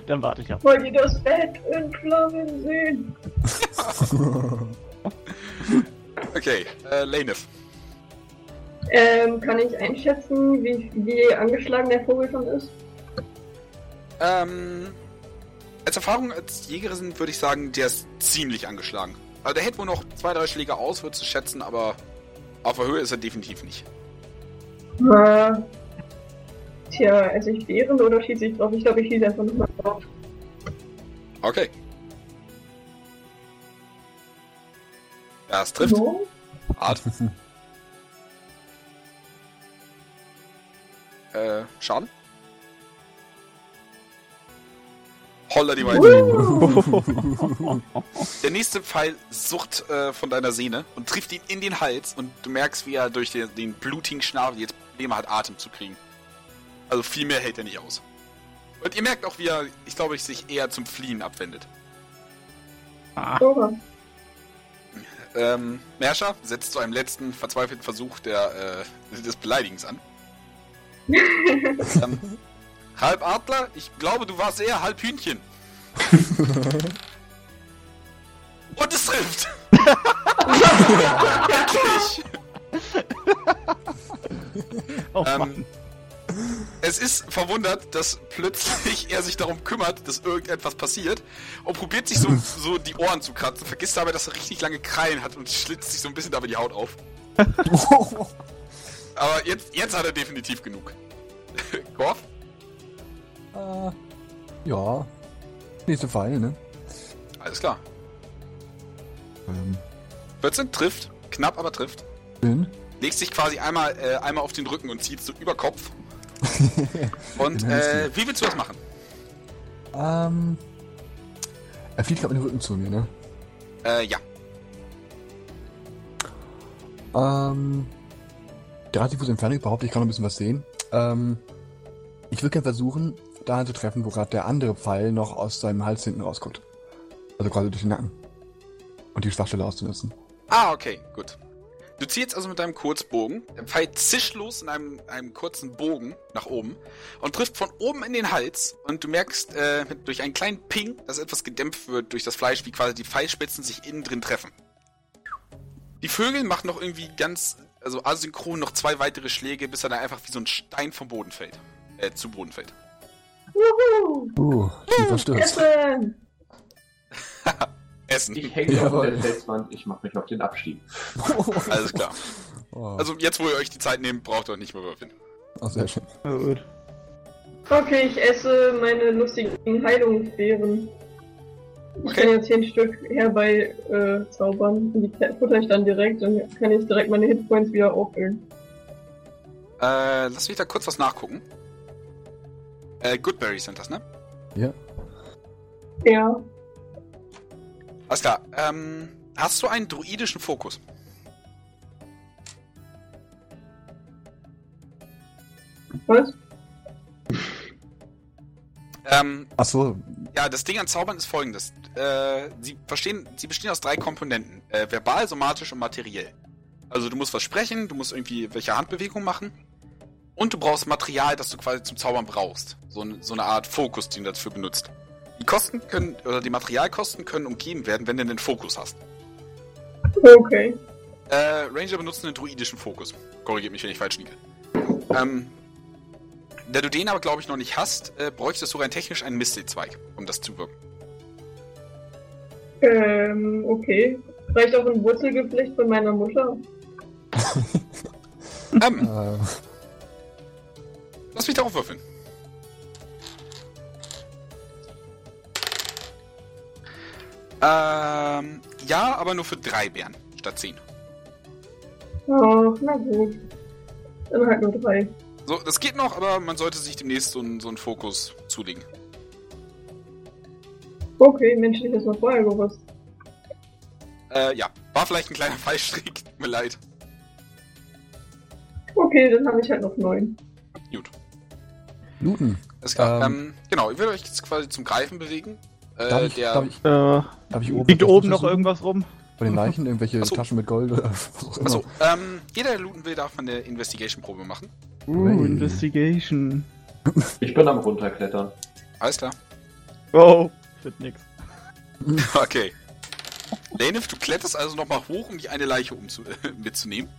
Dann warte ich ab. Wollt ihr das Bett in Flammen sehen? Okay, äh, Lanef. Ähm, kann ich einschätzen, wie, wie angeschlagen der Vogel schon ist? Ähm, als Erfahrung als Jägerin würde ich sagen, der ist ziemlich angeschlagen. Also der hält wohl noch zwei, drei Schläge aus, würde zu schätzen, aber auf der Höhe ist er definitiv nicht. Äh, tja, esse ich Beeren oder schieße ich drauf? Ich glaube, ich schieße einfach nochmal drauf. Okay. Ja, es trifft. So? Hart. äh, Schaden? Holla die Waldfee. Der nächste Pfeil sucht äh, von deiner Sehne und trifft ihn in den Hals und du merkst, wie er durch den, den blutigen Schnabel jetzt Probleme hat, Atem zu kriegen. Also viel mehr hält er nicht aus. Und ihr merkt auch, wie er, ich glaube, sich eher zum Fliehen abwendet. Ah. Ähm, Merscher setzt zu einem letzten verzweifelten Versuch der, äh, des Beleidigens an. ähm, halb Adler? Ich glaube, du warst eher halb Hühnchen. Und es trifft! Endlich! oh Ähm, Mann. Es ist verwundert, dass plötzlich er sich darum kümmert, dass irgendetwas passiert und probiert sich so, so die Ohren zu kratzen, vergisst dabei, dass er richtig lange Krallen hat und schlitzt sich so ein bisschen dabei die Haut auf. Aber jetzt, jetzt hat er definitiv genug. Gorf? äh, ja. Nächste Fall, ne? Alles klar. Ähm, 14 trifft, knapp, aber trifft. schön. Legst sich quasi einmal, äh, einmal auf den Rücken und zieht so über Kopf. Und äh, wie willst du das machen? Ähm, er fliegt gerade mit dem Rücken zu mir, ne? Äh, ja. Ähm, 30 Fuß Entfernung, behaupte, ich kann noch ein bisschen was sehen. Ähm, ich würde gerne versuchen, dahin zu treffen, wo gerade der andere Pfeil noch aus seinem Hals hinten rauskommt. Also quasi durch den Nacken. Und die Schwachstelle auszunutzen. Ah, okay, gut. Du zielst also mit deinem Kurzbogen. Der Pfeil zischt los in einem, einem kurzen Bogen nach oben und trifft von oben in den Hals. Und du merkst äh, mit, durch einen kleinen Ping, dass etwas gedämpft wird durch das Fleisch, wie quasi die Pfeilspitzen sich innen drin treffen. Die Vögel machen noch irgendwie ganz, also asynchron noch zwei weitere Schläge, bis er dann einfach wie so ein Stein vom Boden fällt. Äh, zu Boden fällt. Juhu! Uh, Sturz. Essen! Ich hänge auf der Felswand, ich mache mich auf den Abstieg. Alles klar. Oh, Also jetzt, wo ihr euch die Zeit nehmt, braucht ihr euch nicht mehr würfeln. oh, sehr schön. Na gut. Okay, ich esse meine lustigen Heilungsbeeren. Ich Okay. kann jetzt hier ein Stück herbei äh, zaubern und die futter ich dann direkt und jetzt kann ich direkt meine Hitpoints wieder auffüllen. Äh, lass mich da kurz was nachgucken. Äh, Goodberries sind das, ne? Ja. Ja. Alles klar. Ähm, hast du einen druidischen Fokus? Was? Ähm, Ach so, ja, das Ding an Zaubern ist folgendes. Äh, sie, verstehen, sie bestehen aus drei Komponenten. Äh, verbal, somatisch und materiell. Also du musst was sprechen, du musst irgendwie welche Handbewegung machen. Und du brauchst Material, das du quasi zum Zaubern brauchst. So, so eine Art Fokus, den du dafür benutzt. Die Kosten können, oder die Materialkosten können umgeben werden, wenn du den Fokus hast. Okay. Äh, Ranger benutzen einen druidischen Fokus. Korrigiert mich, wenn ich falsch liege. Ähm, da du den aber, glaube ich, noch nicht hast, äh, bräuchtest du rein technisch einen Mistelzweig, um das zu wirken. Ähm, okay. Reicht auch ein Wurzelgeflecht von meiner Mutter? Ähm, Äh, lass mich darauf würfeln. Ähm, ja, aber nur für drei Bären statt zehn. Ach, na gut. Dann halt nur drei. So, das geht noch, aber man sollte sich demnächst so einen so einen Fokus zulegen. Okay, Mensch, ich das noch vorher gewusst. Äh, ja. War vielleicht ein kleiner Fallstrick, tut mir leid. Okay, dann habe ich halt noch neun. Gut. Looten. Ist klar. Ähm. Ähm, genau, ihr würdet euch jetzt quasi zum Greifen bewegen. Äh, Darf ich, der, darf ich, Äh, darf ich oben liegt oben noch irgendwas rum? Bei den Leichen irgendwelche Ach so. Taschen mit Gold oder was auch immer. Achso, ähm, jeder, der looten will, darf eine Investigation-Probe machen. Uh, Hey. Investigation. Ich bin am runterklettern. Alles klar. Oh, wird nix. Okay. Lanef, du kletterst also nochmal hoch, um die eine Leiche umzu mitzunehmen.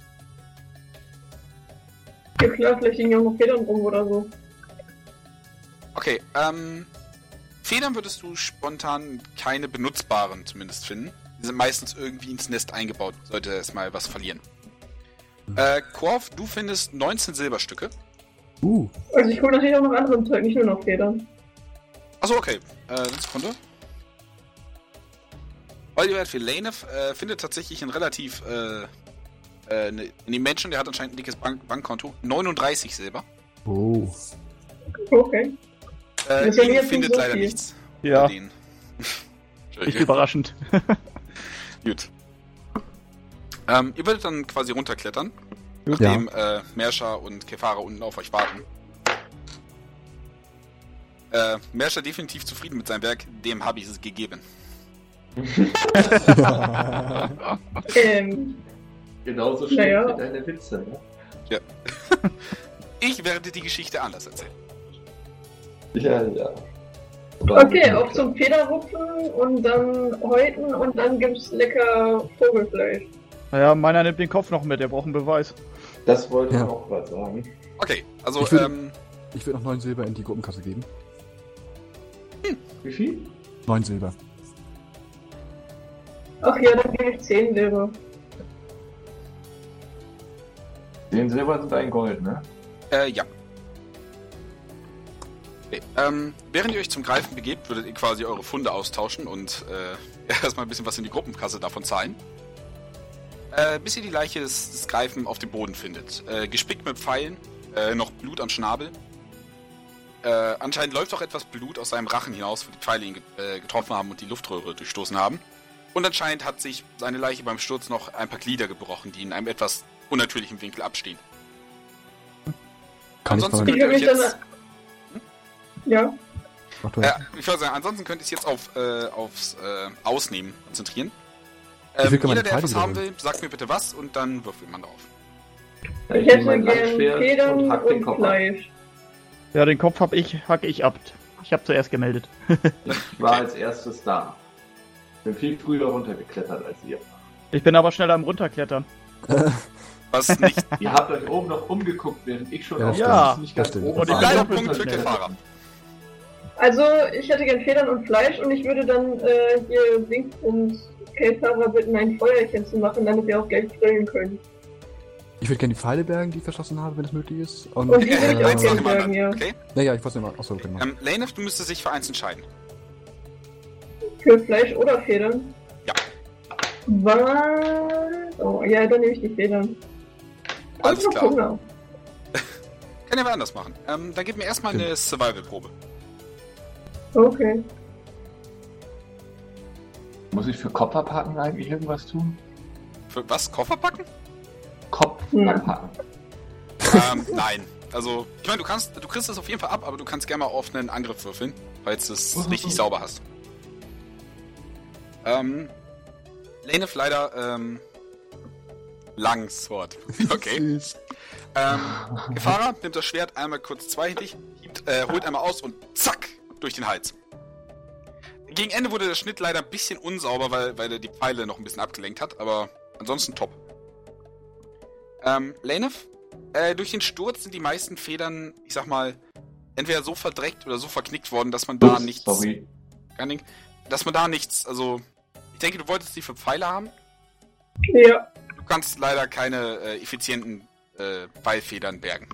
Ja klar, vielleicht ja auch noch Federn rum oder so. Okay, ähm. Federn würdest du spontan keine benutzbaren zumindest finden. Die sind meistens irgendwie ins Nest eingebaut, sollte es mal was verlieren. Äh, Korf, du findest 19 Silberstücke. Uh, Also ich hole natürlich auch noch anderen Zeug, nicht nur noch Federn. Achso, okay. Äh, eine Sekunde. Oliver für Lanef äh, findet tatsächlich ein relativ, äh, äh, ne, in dem Menschen, der hat anscheinend ein dickes Bank Bankkonto, 39 Silber. oh. Okay. Äh, ja nicht findet so leider viel. nichts. Ja, bei denen. nicht überraschend. Gut. Ähm, ihr würdet dann quasi runterklettern, Gut. nachdem äh, Mersha und Kefara unten auf euch warten. Äh, Mersha definitiv zufrieden mit seinem Werk, dem habe ich es gegeben. Ähm, Genauso schlecht Naja. wie deine Witze, ne? Ich werde die Geschichte anders erzählen. Ja, ja. okay, auf zum Federrupfen und dann häuten und dann gibt's lecker Vogelfleisch. Naja, meiner nimmt den Kopf noch mit, der braucht einen Beweis. Das wollte ich Ja. auch gerade sagen. Okay, also Ich würde- ähm, Ich würde noch 9 Silber in die Gruppenkasse geben. Wie viel? 9 Silber. Ach ja, dann gebe ich 10 Silber. 10 Silber sind ein Gold, ne? Äh, ja. Okay, ähm, während ihr euch zum Greifen begebt, würdet ihr quasi eure Funde austauschen und äh, erstmal ein bisschen was in die Gruppenkasse davon zahlen. Äh, bis ihr die Leiche des, des Greifen auf dem Boden findet. Äh, gespickt mit Pfeilen, äh, noch Blut am Schnabel. Äh, anscheinend läuft auch etwas Blut aus seinem Rachen hinaus, wo die Pfeile ihn äh, getroffen haben und die Luftröhre durchstoßen haben. Und anscheinend hat sich seine Leiche beim Sturz noch ein paar Glieder gebrochen, die in einem etwas unnatürlichen Winkel abstehen. Kann ich Ansonsten mal. Ich könnt ihr euch jetzt... Ja, Mach du Ja, erst. ich würde sagen, ansonsten könnt ihr es jetzt auf, äh, aufs äh, Ausnehmen konzentrieren. Ich Ähm, gerne jeder, der etwas haben will, sagt mir bitte was und dann würfelt man drauf. Ja, ich nehme hätte mein gern Langschwert Federn und hack den und Kopf ab. Fleisch. Ja, den Kopf hab ich, hacke ich ab. Ich habe zuerst gemeldet. Ich war als erstes da. Bin viel früher runtergeklettert als ihr. Ich bin aber schneller am runterklettern. Was nicht. Ihr habt euch oben noch umgeguckt, während ich schon Ja, auf ja, das nicht ganz oben Und ich auch Punkt für. Kefara. Also, ich hätte gern Federn und Fleisch und ich würde dann äh, hier Wink und Kelfahrer bitten, ein Feuerchen zu machen, damit wir auch gleich grillen können. Ich würde gerne die Pfeile bergen, die ich verschossen habe, wenn es möglich ist. Und, Und die würde ich auch Eins nach gerne bergen, ja. Okay? Naja, ich wollte es nicht mal. Achso, genau. Ähm, Lanef, du müsstest dich für eins entscheiden. Für Fleisch oder Federn? Ja. Was? Oh, ja, dann nehme ich die Federn. Alles ich klar. Hunger. Kann ja mal anders machen. Ähm, dann gib mir erstmal eine Survival-Probe. Okay. Muss ich für Kopferpacken eigentlich irgendwas tun? Für was? Koffer packen? Kopf Hm. anpacken. ähm, nein. Also, ich meine, du kannst, du kriegst es auf jeden Fall ab, aber du kannst gerne mal auf einen Angriff würfeln, falls du es richtig sauber hast. Ähm, Lanef leider, ähm, Langsword. Okay. Süß. Ähm, Gefahrer nimmt das Schwert einmal kurz zweihändig, äh, holt einmal aus und zack, durch den Hals. Gegen Ende wurde der Schnitt leider ein bisschen unsauber, weil, weil er die Pfeile noch ein bisschen abgelenkt hat, aber ansonsten top. Ähm, Lanef, äh, durch den Sturz sind die meisten Federn, ich sag mal, entweder so verdreckt oder so verknickt worden, dass man da Ups, nichts, Sorry. nicht, dass man da nichts, also, ich denke, du wolltest die für Pfeile haben. Ja. Du kannst leider keine äh, effizienten äh, Pfeilfedern bergen.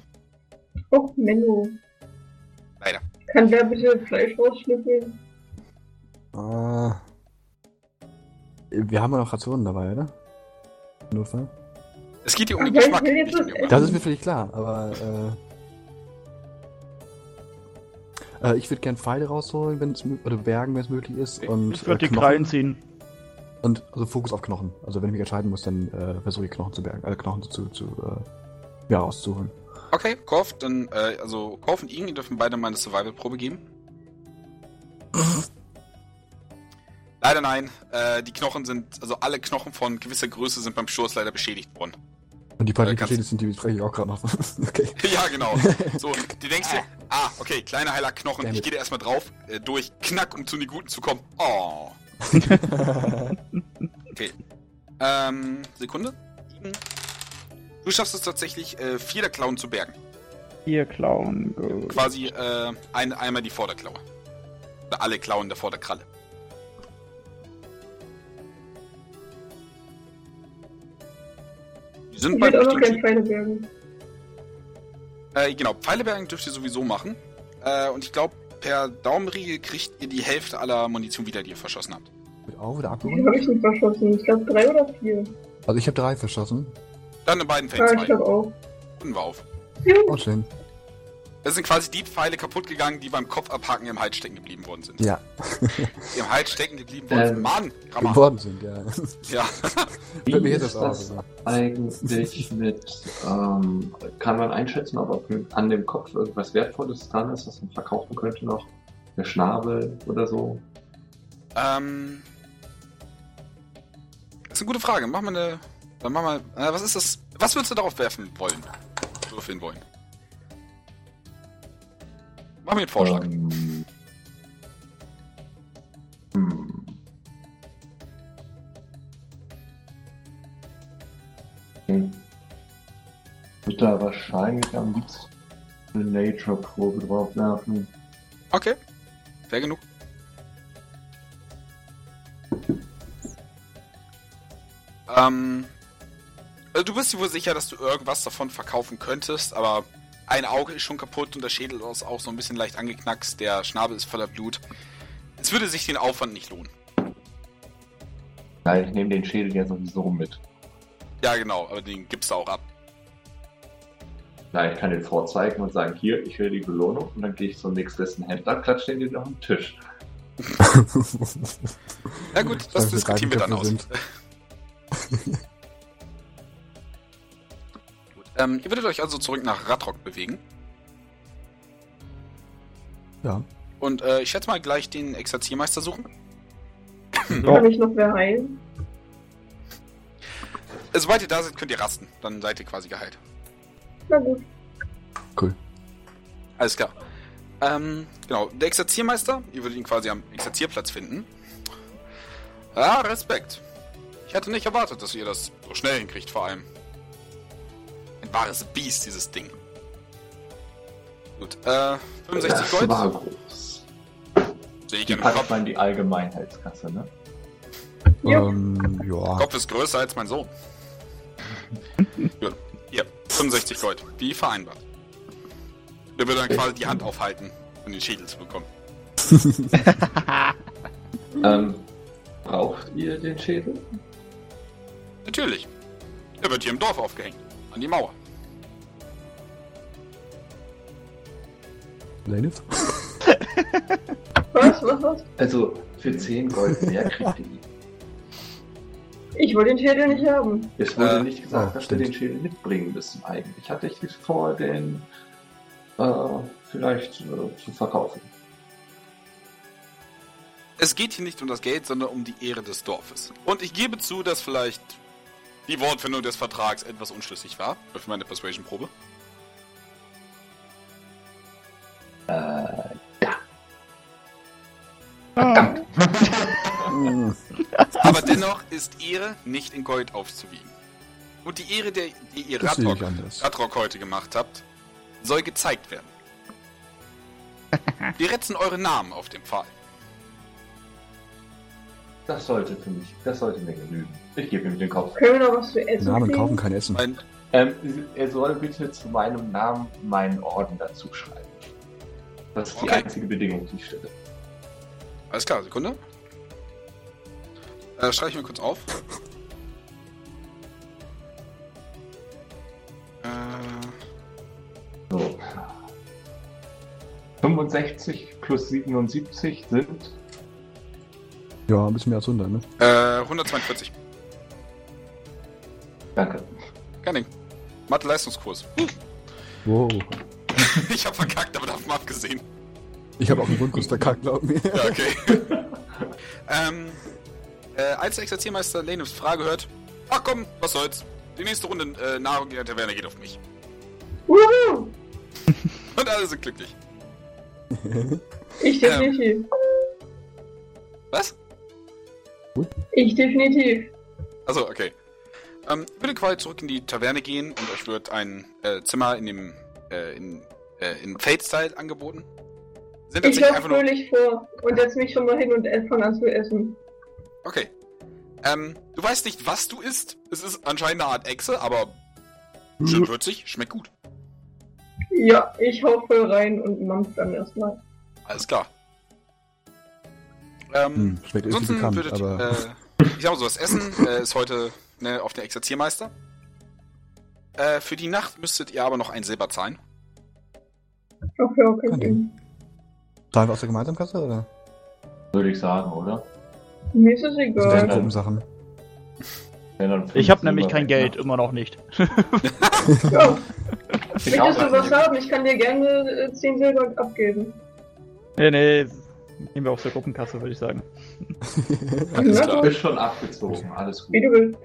Oh, Menno. Leider. Kann der bitte Fleisch rausschnüffeln? Ah. Wir haben ja noch Rationen dabei, oder? Notfall? Es geht hier um den Aber Geschmack. nicht um. Das ist mir völlig klar, aber äh, äh, ich würde gern Pfeile rausholen, wenn es oder bergen, wenn es möglich ist. Und, Ich würde äh, die Knochen. Krallen ziehen. Und also Fokus auf Knochen. Also wenn ich mich entscheiden muss, dann äh, versuche ich Knochen zu bergen, äh, Knochen zu, zu äh, ja, rauszuholen. Okay, Korf, dann, äh, also Korf und Ing dürfen beide mal eine Survival-Probe geben. leider nein. Äh, die Knochen sind, also alle Knochen von gewisser Größe sind beim Sturz leider beschädigt worden. Und die beiden Äh, kannst- Geschäfte sind, die bespreche ich auch gerade noch. okay. ja, genau. So, du denkst dir, ah, okay, kleiner heiler Knochen, Damn ich gehe da erstmal drauf, äh, durch, knack, um zu den Guten zu kommen. Oh. Okay. Ähm, Sekunde. Ing. Du schaffst es tatsächlich, äh, vier der Klauen zu bergen. Hier klauen. Gut. Quasi äh, ein, einmal die Vorderklaue. Oder alle Klauen der Vorderkralle. Die sind Ich bei will auch noch kein Pfeile bergen. äh, Genau, Pfeilebergen dürft ihr sowieso machen. Äh, und ich glaube, per Daumenriegel kriegt ihr die Hälfte aller Munition wieder, die ihr verschossen habt. Mit auf oder Wie abgeholt? habe ich nicht verschossen? Ich glaube drei oder vier. Also ich habe drei verschossen. Dann in beiden Fällen ich zwei. glaube auch. Runden wir auf. Oh, schön. Das sind quasi die Pfeile kaputt gegangen, die beim Kopfabhaken im Hals stecken geblieben worden sind. Ja, Die im Hals stecken geblieben worden sind. Ähm, Mann, Rammer. geworden sind, ja. Ja. Wie mir ist das auch das so. eigentlich mit, ähm, kann man einschätzen, ob an dem Kopf irgendwas Wertvolles dran ist, was man verkaufen könnte noch? Der Schnabel oder so? Ähm. Das ist eine gute Frage. Mach mal eine. Dann mach mal. Äh, was ist das? Was würdest du darauf werfen wollen? Würfeln wollen? Mach mir einen Vorschlag. Ähm, hm. Okay. Ich würde da wahrscheinlich am liebsten eine Nature-Probe drauf werfen. Okay. Fair genug. Ähm. Also du bist dir wohl sicher, dass du irgendwas davon verkaufen könntest, aber ein Auge ist schon kaputt und der Schädel ist auch so ein bisschen leicht angeknackst, der Schnabel ist voller Blut. Es würde sich den Aufwand nicht lohnen. Nein, ich nehme den Schädel ja sowieso mit. Ja, genau, aber den gibst du auch ab. Nein, ich kann den vorzeigen und sagen, hier, ich will die Belohnung und dann gehe ich zum nächstbesten Händler, klatsche den wieder auf den Tisch. Ja gut, das diskutieren wir dann aus. Ähm, ihr würdet euch also zurück nach Radrock bewegen. Ja. Und äh, ich schätze mal gleich den Exerziermeister suchen. Ja. Kann ich noch wer heilen? Äh, sobald ihr da seid, könnt ihr rasten. Dann seid ihr quasi geheilt. Na gut. Cool. Alles klar. Ähm, genau, der Exerziermeister, ihr würdet ihn quasi am Exerzierplatz finden. Ja, Respekt. Ich hätte nicht erwartet, dass ihr das so schnell hinkriegt, vor allem. Ein wahres Biest, dieses Ding. Gut, äh, 65 das Gold. war groß. Sehe ich Die packt Kopf. man in die Allgemeinheitskasse, ne? Ja. Ähm, ja. Kopf ist größer als mein Sohn. Gut. Hier, 65 Gold, wie vereinbart. Der würde dann quasi die Hand aufhalten, um den Schädel zu bekommen. Ähm, braucht ihr den Schädel? Natürlich. Er wird hier im Dorf aufgehängt. An die Mauer. Laneth? Was, was, was? Also, für 10 Gold mehr kriegt ihr ihn. Ich wollte den Schädel nicht haben. Es wurde Äh, nicht gesagt, oh, dass stimmt. wir den Schädel mitbringen müssen eigentlich. Hatte ich vor, den äh, vielleicht äh, zu verkaufen. Es geht hier nicht um das Geld, sondern um die Ehre des Dorfes. Und ich gebe zu, dass vielleicht die Wortfindung des Vertrags etwas unschlüssig war. Für meine Persuasion-Probe. Äh, Ah, Hm. Aber dennoch ist Ehre nicht in Gold aufzuwiegen. Und die Ehre, der, die ihr Radrock. Radrock heute gemacht habt, soll gezeigt werden. Wir retzen eure Namen auf dem Pfahl. das sollte für mich, das sollte mir genügen. Ich gebe ihm den Kopf. Können wir noch was zu essen Namen kaufen, kein Essen. Mein, Ähm, er soll bitte zu meinem Namen meinen Orden dazu schreiben. Das ist die Okay. einzige Bedingung, die ich stelle. alles klar, Sekunde. Äh, schreibe ich mir kurz auf. Äh, So. 65 plus 77 sind. Ja, ein bisschen mehr als 100, ne? äh, 142. Danke. Kein Ding. Mathe-Leistungskurs. Wow. Ich hab verkackt, aber davon abgesehen. Ich habe auch einen Grundkurs verkackt, glaub mir. Ja, okay. ähm, äh, als der Exerziermeister Lanems Frage hört, ach komm, was soll's. Die nächste Runde äh, Nahrung in der Taverne geht auf mich. Wuhu! Und alle sind glücklich. Ich definitiv. Was? Ich definitiv. Also okay. Ähm, ich würde quasi zurück in die Taverne gehen und euch wird ein äh, Zimmer in dem äh, in, äh, in Fate-Style angeboten. Sind Ich laufe fröhlich vor und setze mich schon mal hin und fange an zu essen. Okay. Ähm, du weißt nicht, was du isst. Es ist anscheinend eine Art Echse, aber schön würzig, schmeckt gut. Ja, ich hau voll rein und mampf dann erstmal. Alles klar. Ähm, Hm, schmeckt ansonsten bekannt, würdet, aber äh, ich sag mal so, das Essen äh, ist heute ne, auf der Exerziermeister. Äh, für die Nacht müsstet ihr aber noch ein Silber zahlen. Okay, okay. Kein Ding. zahlen wir aus der Gemeinsamkasse oder? Würde ich sagen, oder? Mir ist es Das sind egal. Gruppensachen. Wenn dann fünf ich habe nämlich Silber kein Geld, immer noch nicht. Ja, Ich auch möchtest du was nicht. haben? Ich kann dir gerne äh, 10 Silber abgeben. Nee, nee, nehmen wir aus der Gruppenkasse, würde ich sagen. Alles Na klar. gut, Ist schon abgezogen, alles gut. wie du willst.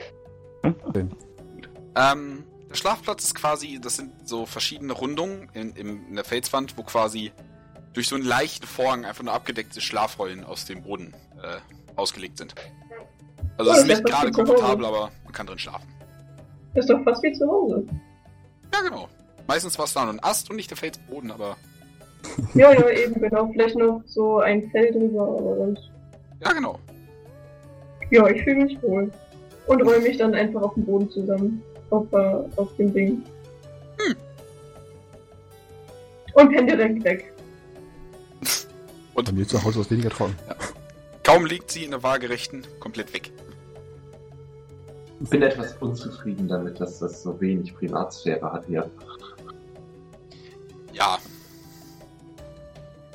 Ähm, der Schlafplatz ist quasi, das sind so verschiedene Rundungen in, im, in der Felswand, wo quasi durch so einen leichten Vorhang einfach nur abgedeckte Schlafrollen aus dem Boden äh, ausgelegt sind. Also es Oh, ist nicht das gerade komfortabel, aber man kann drin schlafen. Ist doch fast wie zu Hause. Ja, genau. Meistens war es da nur ein Ast und nicht der Felsboden, aber Ja, ja, eben genau. Vielleicht noch so ein Fell drüber, aber sonst. ja, genau. Ja, ich fühle mich wohl. Und räume mich dann einfach auf dem Boden zusammen. Auf, äh, auf dem Ding. Und penne direkt weg. Bei mir zu Hause ist weniger trocken. Kaum liegt sie in der Waagerechten, komplett weg. Ich bin etwas unzufrieden damit, dass das so wenig Privatsphäre hat hier. Ja,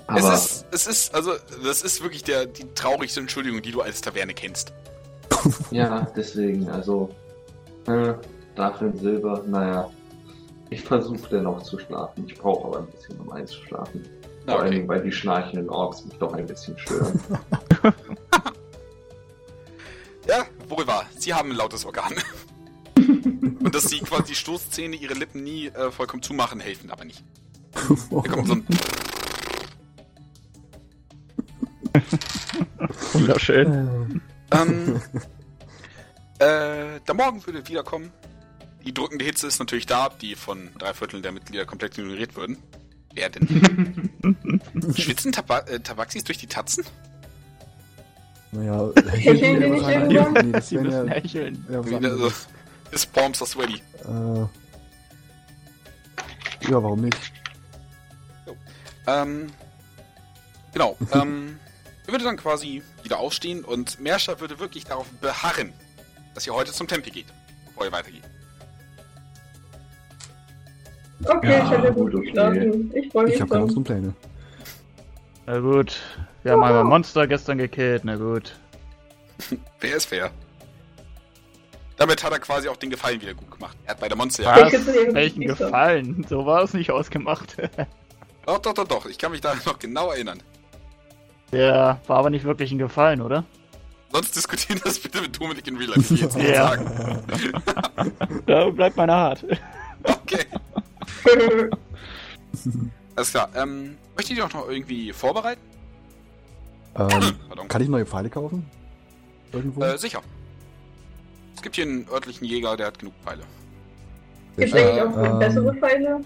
Aber es ist, es ist, also, das ist wirklich der, die traurigste Entschuldigung, die du als Taverne kennst. ja, deswegen, also äh, dafür ein Silber, naja. Ich versuche dennoch zu schlafen. Ich brauche aber ein bisschen, um einzuschlafen. Vor okay. allem, weil die schnarchenden Orks mich doch ein bisschen stören. Ja, wohl wahr. Sie haben ein lautes Organ. Und dass sie quasi die Stoßzähne ihre Lippen nie äh, vollkommen zumachen, helfen aber nicht. Da kommt so ein Wunderschön. ähm, äh, der Morgen würde wiederkommen. Die drückende Hitze ist natürlich da, die von drei Vierteln der Mitglieder komplett ignoriert würden. Wer denn? Schwitzen Taba äh, Tabaxis durch die Tatzen? Naja, Hecheln die nicht irgendwann? Nee, das Sie wären müssen ja, hecheln. ja, was Also, his palms are sweaty. Äh, ja, warum nicht? Ähm, genau. Ähm, er würde dann quasi wieder aufstehen und Merscher würde wirklich darauf beharren, dass ihr heute zum Tempel geht, bevor ihr weitergeht. Okay, Ja, ich habe ja gut geschlafen. Ich freue mich Ich habe keine anderen Pläne. Na gut. Wir haben einmal Monster gestern gekillt, na gut. Fair ist fair. Damit hat er quasi auch den Gefallen wieder gut gemacht. Er hat bei der Monster Was? Welchen. Gefallen? So war es nicht ausgemacht. Doch, doch, doch, doch. Ich kann mich da noch genau erinnern. Der war aber nicht wirklich ein Gefallen, oder? Sonst diskutieren das bitte mit Dominik in Real Life. Jetzt nicht Ja. sagen. Da bleibt meine hart. Okay. Alles klar. Ähm, möchtet ihr auch noch irgendwie vorbereiten? Ähm, kann ich neue Pfeile kaufen? Irgendwo? Äh, sicher. Es gibt hier einen örtlichen Jäger, der hat genug Pfeile. Gibt es Äh, eigentlich auch ähm, bessere Pfeile?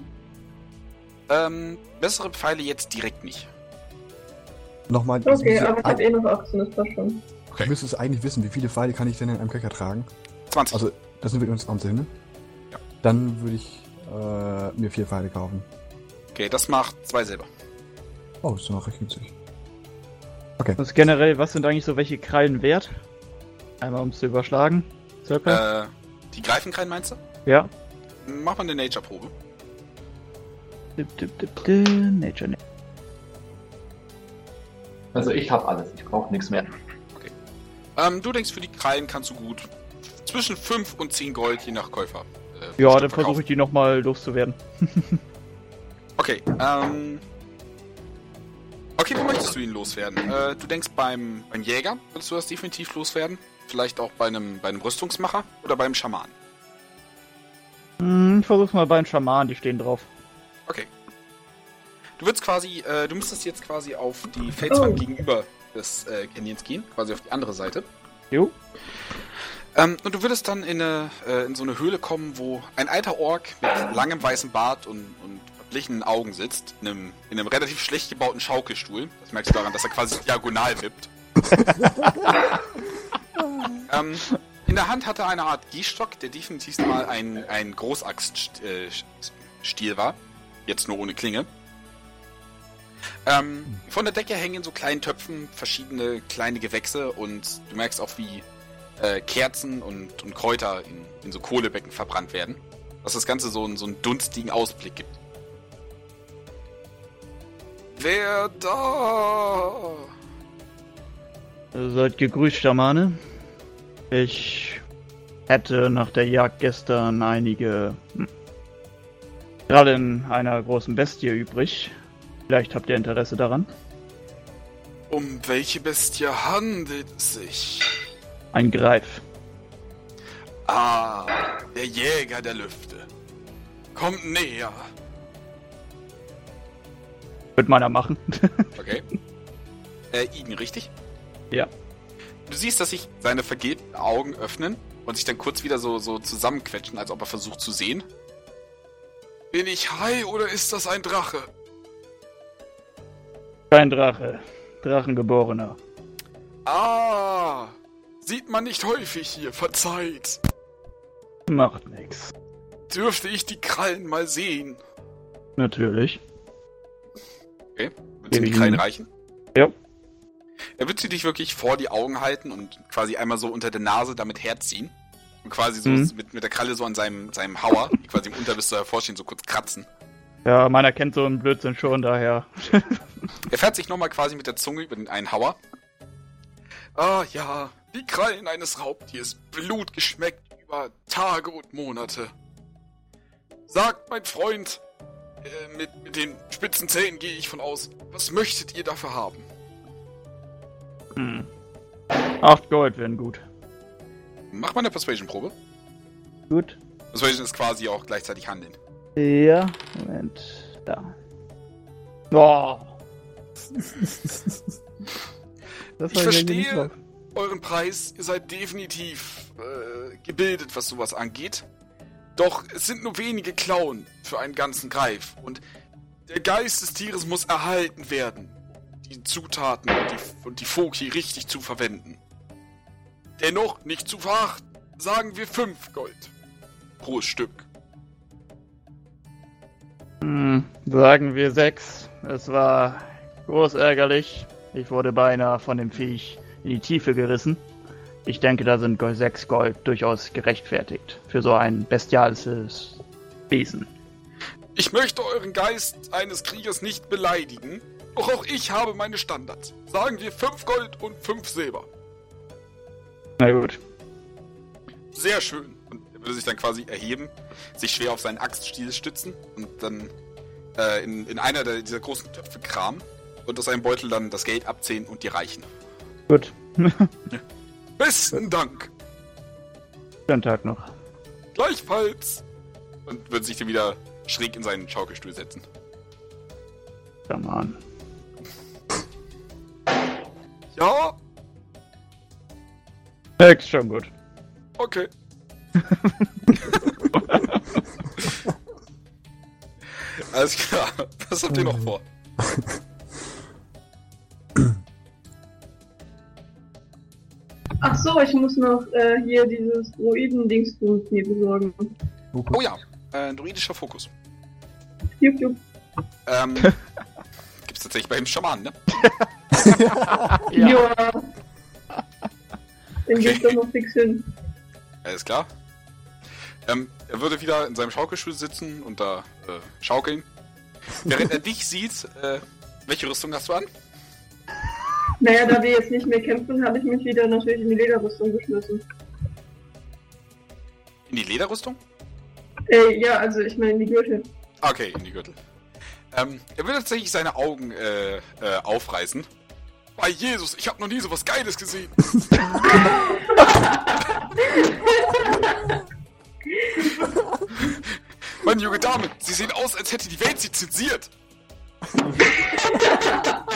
Ähm, bessere Pfeile jetzt direkt nicht. Nochmal. Okay, aber ich habe eh noch 18, das passt schon. Ich müsste es eigentlich wissen, wie viele Pfeile kann ich denn in einem Köcher tragen? 20. Also, das sind wir uns 20, ne? Ja. Dann würde ich äh, mir vier Pfeile kaufen. okay, das macht zwei Silber. Oh, das ist noch recht günstig. Was generell, was sind eigentlich so welche Krallen wert? Einmal um es zu überschlagen. Circa? Äh, die Greifenkrallen meinst du? ja. Mach mal eine Nature-Probe. Dip, dip, dip, dip, Nature. Na- Also ich habe alles, ich brauche nichts mehr. Ähm, du denkst, für die Krallen kannst du gut zwischen 5 und 10 Gold, je nach Käufer. Ja, Stück dann versuche ich die nochmal loszuwerden. Okay, ähm. Okay, wo möchtest du ihn loswerden? Äh, du denkst beim, beim Jäger würdest du das definitiv loswerden? Vielleicht auch bei einem, bei einem Rüstungsmacher oder beim Schaman? Hm, ich versuch's mal bei den Schamanen, die stehen drauf. Okay. Du würdest quasi, äh, du müsstest jetzt quasi auf die Felswand Oh. gegenüber des äh, Canyons gehen, quasi auf die andere Seite. Jo. Ähm, und du würdest dann in, eine, äh, in so eine Höhle kommen, wo ein alter Ork mit langem weißem Bart und, und verblichenen Augen sitzt, in einem, in einem relativ schlecht gebauten Schaukelstuhl. Das merkst du daran, dass er quasi diagonal wippt. ähm, in der Hand hat er eine Art Gehstock, der definitiv mal ein, ein Großaxtstiel war. Jetzt nur ohne Klinge. Ähm, von der Decke hängen in so kleinen Töpfen verschiedene kleine Gewächse und du merkst auch, wie äh, Kerzen und, und Kräuter in, in so Kohlebecken verbrannt werden. Dass das Ganze so, einen- so einen dunstigen Ausblick gibt. Wer da? Ihr seid gegrüßt, Schamane. Ich hätte nach der Jagd gestern einige hm, Krallen einer großen Bestie übrig. Vielleicht habt ihr Interesse daran. Um welche Bestie handelt es sich? Ein Greif. Ah, der Jäger der Lüfte. Kommt näher. Wird meiner machen. Okay. äh, Igen, richtig? Ja. Du siehst, dass sich seine vergilbten Augen öffnen und sich dann kurz wieder so, so zusammenquetschen, als ob er versucht zu sehen. Bin ich Hai oder ist das ein Drache? Kein Drache. Drachengeborener. Ah, sieht man nicht häufig hier, verzeiht. Macht nix. Dürfte ich die Krallen mal sehen? Natürlich. Okay, willst du die. Krallen reichen? Ja. Er wird sie dich wirklich vor die Augen halten und quasi einmal so unter der Nase damit herziehen. Und quasi so Mhm. mit, mit der Kralle so an seinem, seinem Hauer, die quasi im Unterbiss so hervorstehen, so kurz kratzen. Ja, meiner kennt so einen Blödsinn schon, daher. Er fährt sich nochmal quasi mit der Zunge über den einen Hauer. Ah ja, die Krallen eines Raubtiers, Blut geschmeckt über Tage und Monate. Sagt mein Freund, äh, mit, mit den spitzen Zähnen gehe ich von aus, was möchtet ihr dafür haben? Hm. Acht Gold wären gut. Mach mal eine Persuasion-Probe. Gut. Persuasion ist quasi auch gleichzeitig Handeln. Ja, Moment. Da. Das Ich verstehe. Euren Preis, ihr seid definitiv äh, gebildet, was sowas angeht. Doch es sind nur wenige Klauen für einen ganzen Greif und der Geist des Tieres muss erhalten werden, die Zutaten und die, und die Foki richtig zu verwenden. Dennoch nicht zu verachten, sagen wir fünf Gold pro Stück. Hm, sagen wir sechs. Es war groß ärgerlich. Ich wurde beinahe von dem Viech in die Tiefe gerissen. Ich denke, da sind sechs Gold durchaus gerechtfertigt für so ein bestialisches Wesen. Ich möchte euren Geist eines Kriegers nicht beleidigen, doch auch ich habe meine Standards. Sagen wir fünf Gold und fünf Silber. Na gut. Sehr schön. Und er würde sich dann quasi erheben, sich schwer auf seinen Axtstiel stützen und dann äh, in, in einer der, dieser großen Töpfe kramen und aus seinem Beutel dann das Geld abzählen und dir reichen. Gut. Besten Dank. Schönen Tag noch. Gleichfalls. Und wird sich dann wieder schräg in seinen Schaukelstuhl setzen. Come on. Ja, Hex, schon gut. okay. Alles klar. Was habt ihr noch vor? Ach so, ich muss noch äh, hier dieses Druiden-Dingsbums mir besorgen. Oh ja, äh, druidischer Fokus. Jupp, jupp. Ähm, gibt's tatsächlich bei dem Schamanen, ne? Ja. Ja. Dann geht's doch noch fix hin. Alles klar. Ähm, er würde wieder in seinem Schaukelstuhl sitzen und da äh, schaukeln. Während er dich sieht, äh, welche Rüstung hast du an? Naja, da wir jetzt nicht mehr kämpfen, habe ich mich wieder natürlich in die Lederrüstung geschmissen. In die Lederrüstung? Äh, ja, also ich meine in die Gürtel. Ah, Okay, in die Gürtel. Ähm, er will tatsächlich seine Augen äh, äh, aufreißen. Bei Jesus, ich habe noch nie so was Geiles gesehen. Mann, junge Dame, Sie sehen aus, als hätte die Welt Sie zensiert.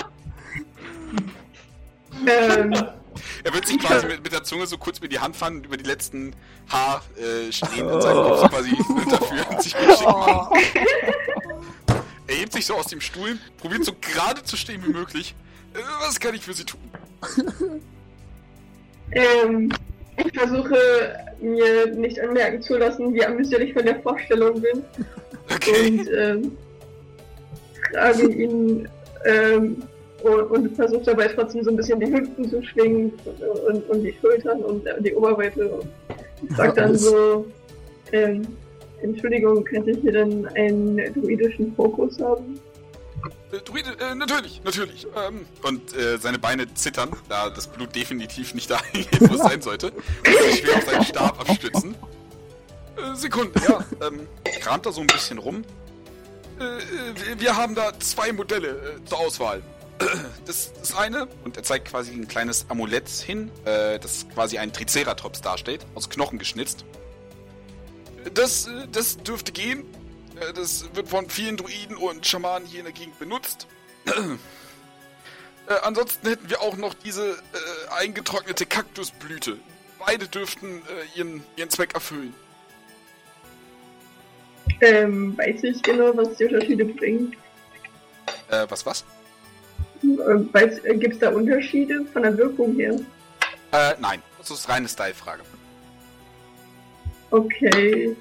Ähm, Er wird sich quasi mit, mit der Zunge so kurz mit die Hand fahren und über die letzten Haarsträhnen äh, in seinem Kopf quasi runterführen und sich beschicken. Er hebt sich so aus dem Stuhl, probiert so gerade zu stehen wie möglich. Äh, was kann ich für Sie tun? ähm, ich versuche mir nicht anmerken zu lassen, wie amüsiert ich von der Vorstellung bin. Okay. Und ähm, frage ihn ähm, und, und versuche dabei trotzdem so ein bisschen die Hüften zu schwingen und, und die Schultern und die Oberweite. Und ich sag dann so, ähm, Entschuldigung, könnte ich hier dann einen druidischen Fokus haben? Äh, Druide, äh, natürlich, natürlich. Ähm, und äh, seine Beine zittern, da das Blut definitiv nicht dahin geht, wo es sein sollte. Und sich schwer auf seinen Stab abstützen. Äh, Sekunde, ja. Ähm, kramt da so ein bisschen rum. Äh, wir- wir haben da zwei Modelle äh, zur Auswahl. Das, das eine, und er zeigt quasi ein kleines Amulett hin, äh, das quasi einen Triceratops darstellt, aus Knochen geschnitzt. Das, äh, das dürfte gehen. Äh, Das wird von vielen Druiden und Schamanen hier in der Gegend benutzt. Äh, ansonsten hätten wir auch noch diese äh, eingetrocknete Kaktusblüte. Beide dürften äh, ihren, ihren Zweck erfüllen. Ähm, weiß ich genau, was die Unterschiede bringen? Äh, was, was? Äh, Gibt es da Unterschiede von der Wirkung her? Äh, nein. Das ist reine Style-Frage. Okay.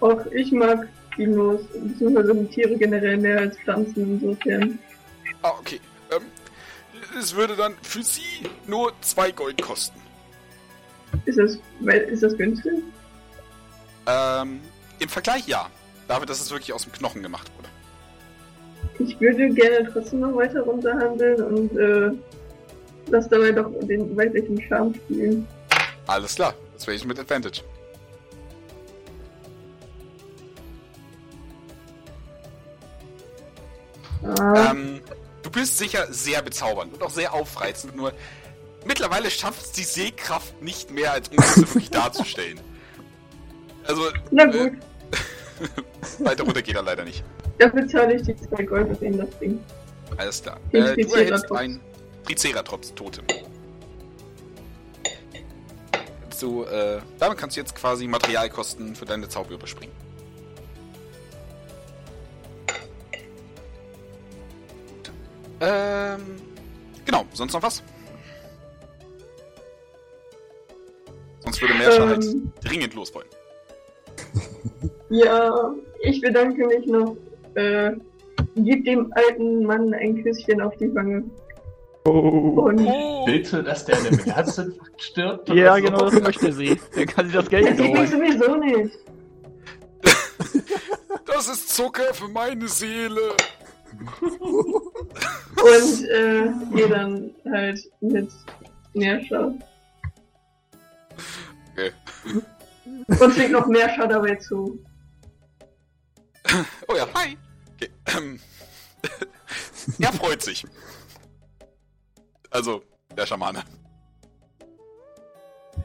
Auch ich mag Dinos, beziehungsweise Tiere generell mehr als Pflanzen insofern. Ah, okay. Ähm, es würde dann für Sie nur zwei Gold kosten. Ist das, ist das günstig? Ähm, im Vergleich ja. Dafür, dass es wirklich aus dem Knochen gemacht wurde. Ich würde gerne trotzdem noch weiter runterhandeln und äh, das dabei doch den weiblichen Charme spielen. Alles klar. Das wäre ich mit Advantage. Ah, Ähm, du bist sicher sehr bezaubernd und auch sehr aufreizend, nur mittlerweile schafft es die Sehkraft nicht mehr, als das wirklich darzustellen. Also, na gut, äh, weiter runter geht er leider nicht. Dafür zahle ich die zwei Gold für das Ding. Alles klar. Äh, du erhältst ein Triceratops-Totem. So, äh, damit kannst du jetzt quasi Materialkosten für deine Zauber überspringen. Ähm, genau, sonst noch was? Sonst würde Merscher halt Ähm. dringend los wollen. Ja, ich bedanke mich noch. Äh, gib dem alten Mann ein Küsschen auf die Wange. Oh. Und Oh, Willst du, dass der an einem Herzinfarkt stirbt? Ja, so? genau, das möchte sie. Dann kann sie das Geld das holen. sowieso nicht. das ist Zucker für meine Seele. Und äh, gehe dann halt mit Meerscher. Okay. Und fliegt noch Meerscher dabei zu. Oh ja, hi. Okay. Ähm, er freut sich. Also, der Schamane.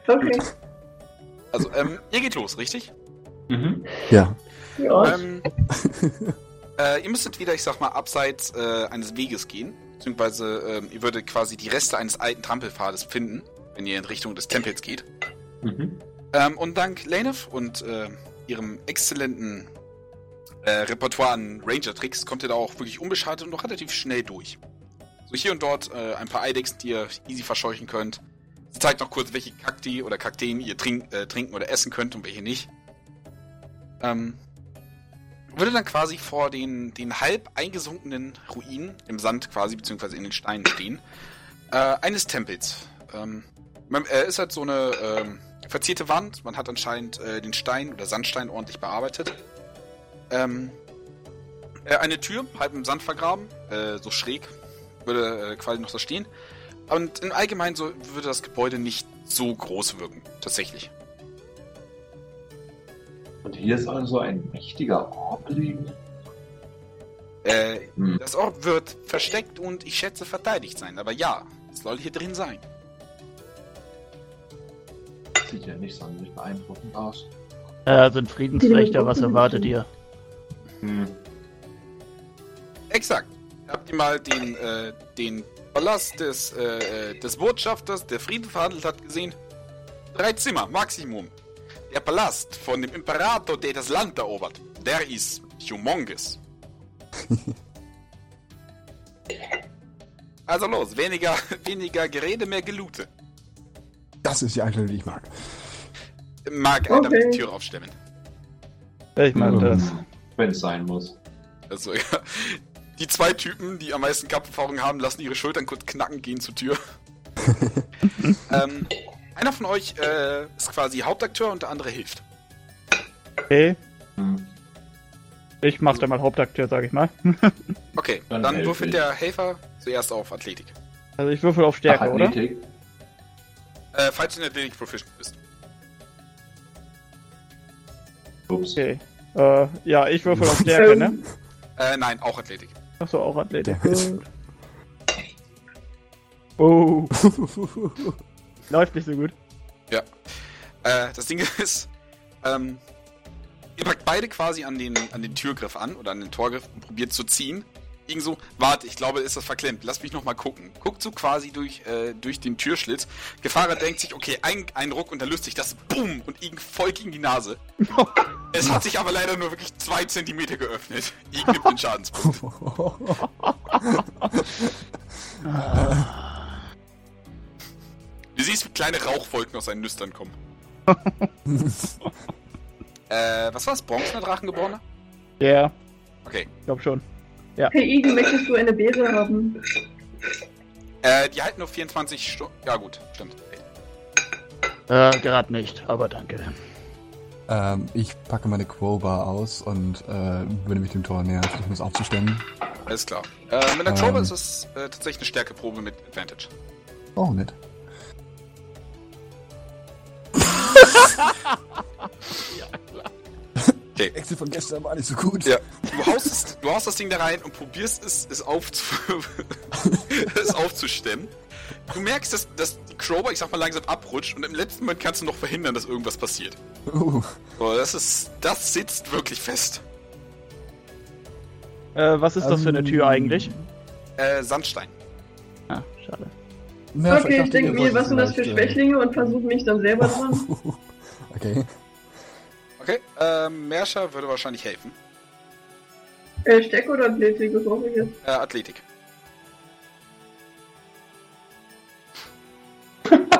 Okay. Also, ähm, ihr geht los, richtig? Mhm. Ja. Ja. Ähm, äh, ihr müsstet wieder, ich sag mal, abseits äh, eines Weges gehen. Beziehungsweise ähm, ihr würdet quasi die Reste eines alten Trampelpfades finden, wenn ihr in Richtung des Tempels geht. Mhm. Ähm, und dank Lanef und äh, ihrem exzellenten äh, Repertoire an Ranger-Tricks kommt ihr da auch wirklich unbeschadet und noch relativ schnell durch. So hier und dort äh, ein paar Eidechsen, die ihr easy verscheuchen könnt. Sie zeigt noch kurz, welche Kakti oder Kakteen ihr trink, äh, trinken oder essen könnt und welche nicht. Ähm, würde dann quasi vor den, den halb eingesunkenen Ruinen im Sand quasi, beziehungsweise in den Steinen stehen, äh, eines Tempels. Ähm, man, er ist halt so eine ähm, verzierte Wand. Man hat anscheinend äh, den Stein oder Sandstein ordentlich bearbeitet. Ähm, äh, eine Tür, halb im Sand vergraben, äh, so schräg, würde äh, quasi noch so stehen. Und im Allgemeinen so würde das Gebäude nicht so groß wirken, tatsächlich. Und hier soll so ein mächtiger Orb liegen. Äh, Hm. das Ort wird versteckt und ich schätze verteidigt sein, aber ja, es soll hier drin sein. Sieht ja nicht sonderlich beeindruckend aus. Äh, sind Friedenswächter, was erwartet ihr? Hm. Exakt. Habt ihr mal den, äh, den Palast des, äh, äh, des Botschafters, der Frieden verhandelt hat, gesehen? Drei Zimmer, Maximum. Der Palast von dem Imperator, der das Land erobert, der ist humongous. also los, weniger, weniger Gerede, mehr Gelute. Das ist die Einstellung, die ich mag. Mag einer Okay. die Tür aufstemmen. Ich mag das. Wenn es sein muss. Also, ja. Die zwei Typen, die am meisten Kampferfahrung haben, lassen ihre Schultern kurz knacken, gehen zur Tür. ähm, einer von euch äh, ist quasi Hauptakteur und der andere hilft. Okay, Hm. ich mach da mal Hauptakteur, sag ich mal. Okay, Dann dann, würfelt ich. der Helfer zuerst auf Athletik. Also ich würfel auf Stärke, Ach, oder? Athletik. Äh, falls du in Athletik proficient bist. Ups. Okay. Äh, ja, ich würfel auf Stärke, ne? Äh, nein, auch Athletik. Achso, auch Athletik. Oh, läuft nicht so gut. Äh, das Ding ist, ähm, ihr packt beide quasi an den, an den Türgriff an oder an den Torgriff und probiert zu ziehen. Irgend so, warte, ich glaube, ist das verklemmt. Lass mich noch mal gucken. Guckt so quasi durch, äh, durch den Türschlitz. Gefahrer denkt sich, okay, ein, ein Ruck und dann löst sich das, boom, und irgend voll gegen die Nase. es hat sich aber leider nur wirklich zwei Zentimeter geöffnet. Igen gibt den Schadenspunkt. Du siehst, wie kleine Rauchwolken aus seinen Nüstern kommen. äh, was war's? Bronzener Drachengeborener? Ja, Okay. ich glaub schon. Hey Igen, möchtest du eine Beere haben? Äh, die halten nur 24 Stunden. Ja, gut, stimmt. Äh, gerade nicht, aber danke. ähm, ich packe meine Crowbar aus und äh, würde mich dem Tor nähern, versuchen es aufzustellen. Alles klar. Äh, mit der Crowbar Ähm. ist es äh, tatsächlich eine Stärkeprobe mit Advantage. Oh, nett. Okay. Excel von gestern war nicht so gut. Ja. Du haust, es, du haust das Ding da rein und probierst es, es, aufzu es aufzustemmen. Du merkst, dass, dass die Crowbar, ich sag mal, langsam abrutscht und im letzten Moment kannst du noch verhindern, dass irgendwas passiert. Uh, das ist. Das sitzt wirklich fest. Äh, was ist das für eine Tür Ähm, eigentlich? Äh, Sandstein. Ah, schade. na, okay, ich denke mir, was sind das für äh, Schwächlinge und versuche mich dann selber dran. Okay. Okay, ähm, Merscher würde wahrscheinlich helfen. Äh, Steck oder Athletik, was brauche ich jetzt? Äh, Athletik.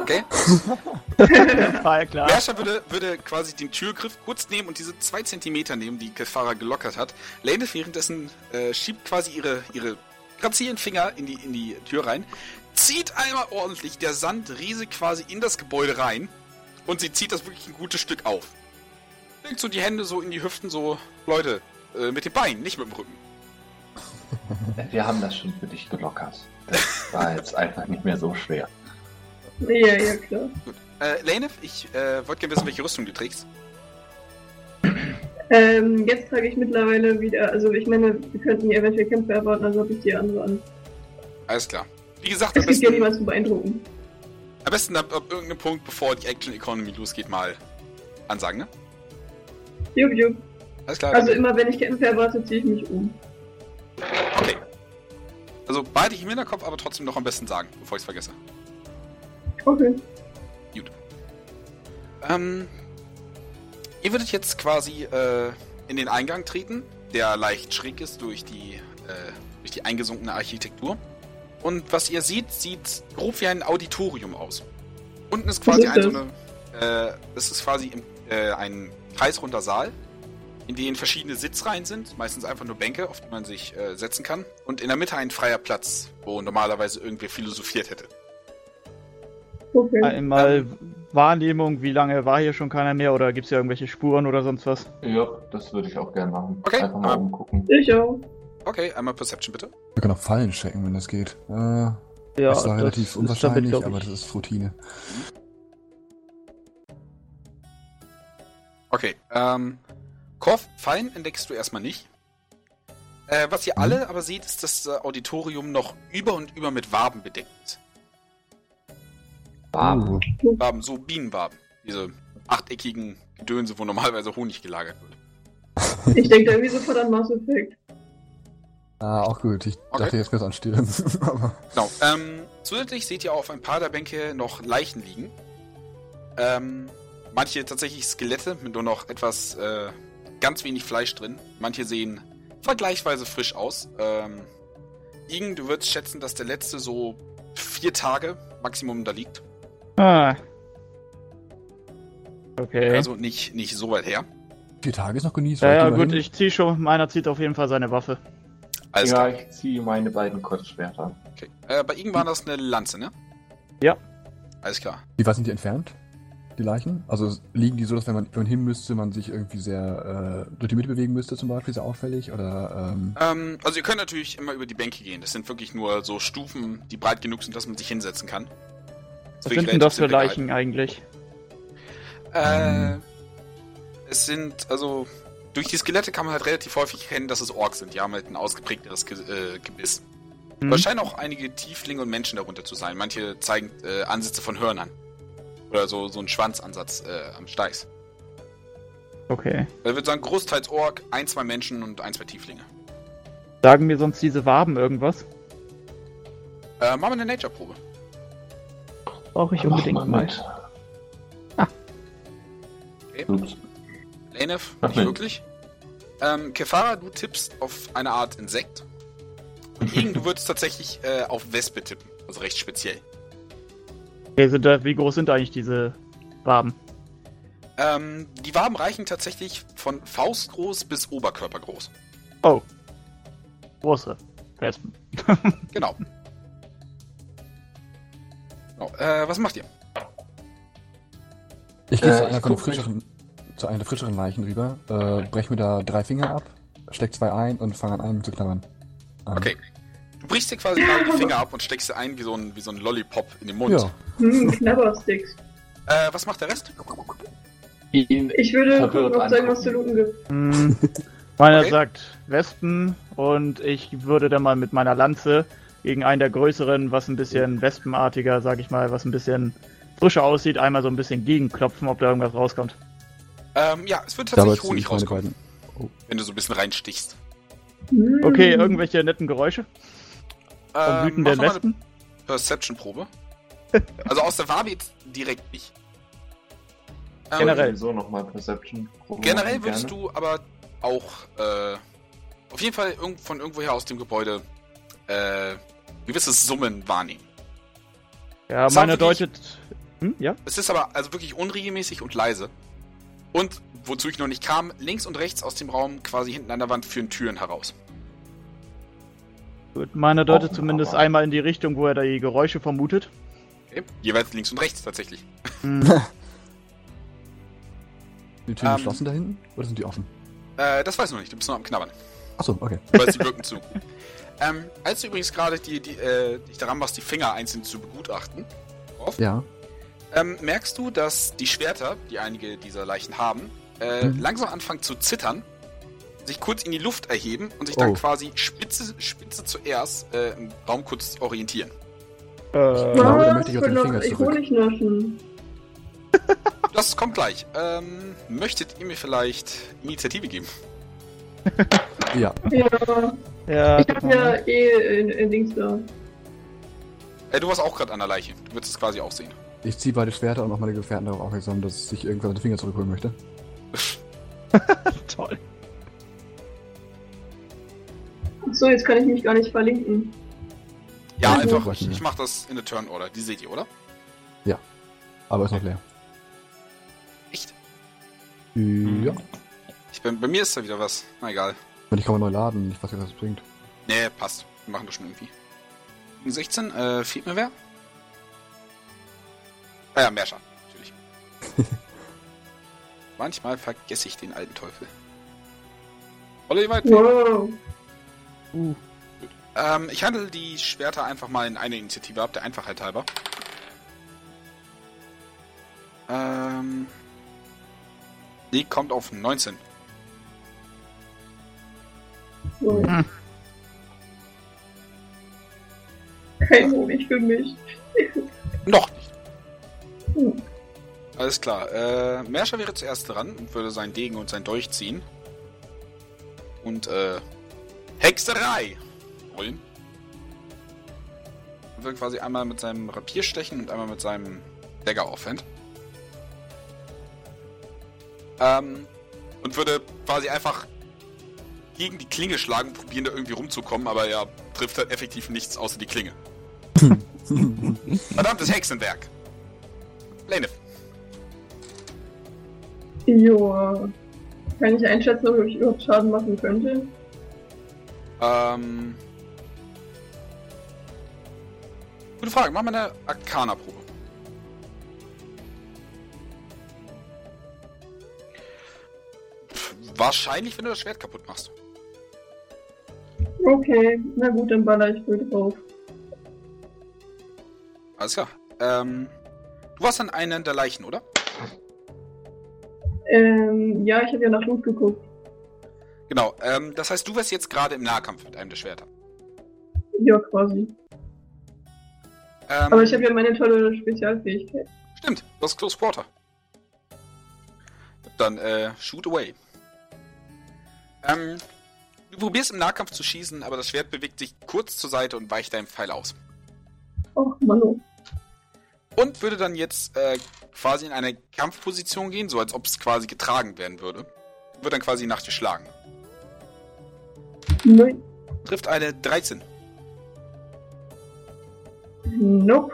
Okay. Ja, klar. Merscher würde, würde quasi den Türgriff kurz nehmen und diese zwei Zentimeter nehmen, die Kefara gelockert hat. Lane währenddessen äh, schiebt quasi ihre, ihre grazilen Finger in die, in die Tür rein, zieht einmal ordentlich der Sand riesig quasi in das Gebäude rein und sie zieht das wirklich ein gutes Stück auf. Legt so die Hände so in die Hüften, so, Leute, äh, mit den Beinen, nicht mit dem Rücken. Wir haben das schon für dich gelockert. Das war jetzt einfach nicht mehr so schwer. Ja, ja, klar. Äh, Lane, ich äh, wollte gerne wissen, welche Rüstung du trägst. Ähm, jetzt trage ich mittlerweile wieder, also ich meine, wir könnten hier eventuell Kämpfe erwarten, also habe ich die andere an. Alles klar. Wie gesagt, am Es gibt ja besten, niemanden zu beeindrucken. Am besten ab, ab irgendeinem Punkt, bevor die Action Economy losgeht, mal ansagen, ne? Jupp, jupp. Alles klar. Also immer wenn ich Kämpfe erwarte, ziehe ich mich um. okay. Also behalte ich im Hinterkopf, aber trotzdem noch am besten sagen, bevor ich es vergesse. Okay. Ähm, ihr würdet jetzt quasi äh, in den Eingang treten, der leicht schräg ist durch die, äh, durch die eingesunkene Architektur. Und was ihr seht, sieht grob wie ein Auditorium aus. Unten ist quasi ist ein, so eine, äh, es ist quasi im, äh, ein kreisrunder Saal, in dem verschiedene Sitzreihen sind, meistens einfach nur Bänke, auf die man sich äh, setzen kann. Und in der Mitte ein freier Platz, wo normalerweise irgendwer philosophiert hätte. Okay. Einmal Wahrnehmung, wie lange war hier schon keiner mehr oder gibt es hier irgendwelche Spuren oder sonst was? Ja, das würde ich auch gerne machen. Okay, Einfach mal aber- umgucken. Ich auch. Okay, einmal Perception bitte. Wir können auch Fallen checken, wenn das geht. Äh, Ja, das ist relativ unwahrscheinlich, glaub aber das ist Routine. Okay, ähm, Korf, Fallen entdeckst du erstmal nicht. Äh, was ihr Mhm. alle aber seht, ist, dass das Auditorium noch über und über mit Waben bedeckt ist. Uh, Waben, so Bienenwaben. Diese achteckigen Gedönse, wo normalerweise Honig gelagert wird. Ich denke da irgendwie sofort an Mass Effect. ah, auch gut. Ich Okay. dachte jetzt so an Stirn. aber Genau. Ähm, zusätzlich seht ihr auf ein paar der Bänke noch Leichen liegen. Ähm, manche tatsächlich Skelette mit nur noch etwas, äh, ganz wenig Fleisch drin. Manche sehen vergleichsweise frisch aus. Ähm, Igen, du würdest schätzen, dass der letzte so vier Tage Maximum da liegt. Ah. Okay. Also nicht, nicht so weit her. vier Tage ist noch genießt. ja, ja, gut, ich zieh schon. Meiner zieht auf jeden Fall seine Waffe. Alles ja, klar. ich ziehe meine beiden Kurzschwerter. Okay. Äh, bei Igen war das eine Lanze, ne? Ja. Alles klar. Wie weit sind die entfernt? Die Leichen? Also liegen die so, dass wenn man, wenn man hin müsste, man sich irgendwie sehr äh, durch die Mitte bewegen müsste, zum Beispiel, sehr auffällig? Oder ähm, Ähm, also ihr könnt natürlich immer über die Bänke gehen. Das sind wirklich nur so Stufen, die breit genug sind, dass man sich hinsetzen kann. Was wirklich sind denn das für Leichen eigentlich? Äh, es sind, also, durch die Skelette kann man halt relativ häufig erkennen, dass es Orks sind. Die haben halt ein ausgeprägteres Ge äh, Gebiss. Hm? Aber es scheinen auch einige Tieflinge und Menschen darunter zu sein. Manche zeigen äh, Ansätze von Hörnern. Oder so, so ein Schwanzansatz äh, am Steiß. Okay. Ich würde sagen, großteils Ork, ein, zwei Menschen und ein, zwei Tieflinge. Sagen mir sonst diese Waben irgendwas? Äh, machen wir eine Nature-Probe. Brauche ich unbedingt mal. mit. Okay. Ups. Lanef, Mach nicht mit. wirklich. Ähm, Kefara, du tippst auf eine Art Insekt. Und Igen, du würdest tatsächlich äh, auf Wespe tippen. Also recht speziell. Okay, sind da, wie groß sind eigentlich diese Waben? Ähm, die Waben reichen tatsächlich von faustgroß bis oberkörpergroß. Oh. Große Wespen. Genau. genau. Äh, was macht ihr? ich gehe Äh, zu einer von frischeren, zu einer der frischeren Leichen rüber, äh, brech mir da drei Finger ab, steck zwei ein und fange an einem zu knabbern. Ähm, Okay. Du brichst dir quasi gerade die Finger ab und steckst sie ein wie so ein, wie so ein Lollipop in den Mund. Ja, Hm, Knabbersticks. Äh, was macht der Rest? Ich würde gucken, ob es irgendwas zu looten gibt. Hm, Meiner Okay. sagt Wespen und ich würde dann mal mit meiner Lanze gegen einen der größeren, was ein bisschen wespenartiger, sag ich mal, was ein bisschen frischer aussieht, einmal so ein bisschen gegenklopfen, ob da irgendwas rauskommt. Ähm, ja, es wird tatsächlich Honig rauskommen, beiden. wenn du so ein bisschen reinstichst. Hm. Okay, irgendwelche netten Geräusche vom Ähm, mach der Wespen? Perception-Probe. also aus der Wabe jetzt direkt nicht. Ähm, Generell. sowieso nochmal Perception. Generell würdest Gerne. du aber auch äh, auf jeden Fall von irgendwoher aus dem Gebäude äh, gewisses Summen wahrnehmen. Ja, Das meine wirklich- deutet. Hm, ja? Es ist aber also wirklich unregelmäßig und leise. Und, wozu ich noch nicht kam, links und rechts aus dem Raum, quasi hinten an der Wand, führen Türen heraus. Gut, meine deutet zumindest aber- einmal in die Richtung, wo er da die Geräusche vermutet. Okay? Jeweils links und rechts tatsächlich. Hm, Sind die Türen Ähm. geschlossen da hinten? Oder sind die offen? Äh, das weiß ich noch nicht, du bist noch am Knabbern. Achso, okay. Weil sie wirken zu. Ähm, als du übrigens gerade die, die, äh, dich daran machst, die Finger einzeln zu begutachten, auf, Ja. ähm, merkst du, dass die Schwerter, die einige dieser Leichen haben, äh, Mhm. langsam anfangen zu zittern, sich kurz in die Luft erheben und sich dann Oh. quasi spitze, spitze zuerst äh, im Raum kurz orientieren. Äh, glaube, da Was? möchte ich Ich will den Finger zurück. Honig naschen. Das kommt gleich. Ähm, möchtet ihr mir vielleicht Initiative geben? Ja, Ja, ja, ich hab ja eh in, in Dings da. Äh, du warst auch gerade an der Leiche. Du würdest es quasi auch sehen. ich ziehe beide Schwerter und auch meine Gefährten darauf aufmerksam, dass ich irgendwann den Finger zurückholen möchte. toll. So, jetzt kann ich mich gar nicht verlinken. Ja, Also- einfach. Ich, ich mach das in der Turn Order. Die seht ihr, oder? Aber ist noch leer. Echt? Ja. Ich bin, bei mir ist da wieder was. Na egal. Und ich kann mal neu laden, ich weiß nicht, was das bringt. Nee, passt. Wir machen das schon irgendwie. 16, äh, fehlt mir wer? Ah ja, Merscher, natürlich. Manchmal vergesse ich den alten Teufel. Oliver, Wow. Uh, ähm, ich handle die Schwerter einfach mal in eine Initiative ab, der Einfachheit halber. Ähm. Die kommt auf 19. So. Hm. Kein Honig für mich. Noch nicht. Hm. Alles klar. Äh, Merscher wäre zuerst dran und würde seinen Degen und sein Dolch ziehen. Und, äh, Hexerei rollen. Und würde quasi einmal mit seinem Rapier stechen und einmal mit seinem Dagger aufhängt. Ähm, und würde quasi einfach gegen die Klinge schlagen, probieren da irgendwie rumzukommen, aber er trifft halt effektiv nichts außer die Klinge. Verdammtes Hexenwerk! Lane. Joa. Kann ich einschätzen, ob ich überhaupt Schaden machen könnte? Ähm. Gute Frage, mach mal eine Arcana-Probe. Wahrscheinlich, wenn du das Schwert kaputt machst. Okay, na gut, dann baller ich wohl drauf. Alles klar. Ähm. Du warst an einer der Leichen, oder? Ähm, ja, ich habe ja nach Blut geguckt. Genau. Ähm, das heißt, du wärst jetzt gerade im Nahkampf mit einem der Schwerter. Ja, quasi. Ähm, Aber ich habe ja meine tolle Spezialfähigkeit. Stimmt, du hast Close Quarter. Dann, äh, shoot away. Ähm, du probierst im Nahkampf zu schießen, aber das Schwert bewegt sich kurz zur Seite und weicht deinem Pfeil aus. Och, Mano. Und würde dann jetzt äh, quasi in eine Kampfposition gehen, so als ob es quasi getragen werden würde. Wird dann quasi nach dir schlagen. Nein. Trifft eine 13. Nope.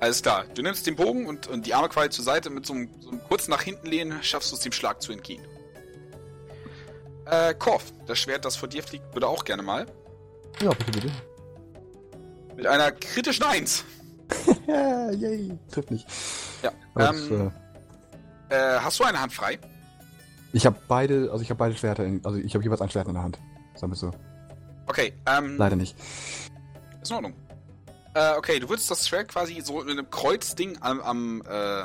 Alles klar. Du nimmst den Bogen und, und die Arme quasi zur Seite mit so einem, so einem kurz nach hinten lehnen, schaffst du es dem Schlag zu entgehen. Äh, Korf, das Schwert, das vor dir fliegt, würde auch gerne mal. Ja, bitte, bitte. Mit einer kritischen 1. Ja, yay. Trifft nicht. Ja. Das, Ähm, äh, äh, hast du eine Hand frei? ich habe beide, also ich habe beide Schwerter, in, also ich habe jeweils ein Schwert in der Hand. Sagen wir so. Okay, ähm, Leider nicht. ist in Ordnung. Äh, okay, du würdest das Schwert quasi so mit einem Kreuzding am, am, äh,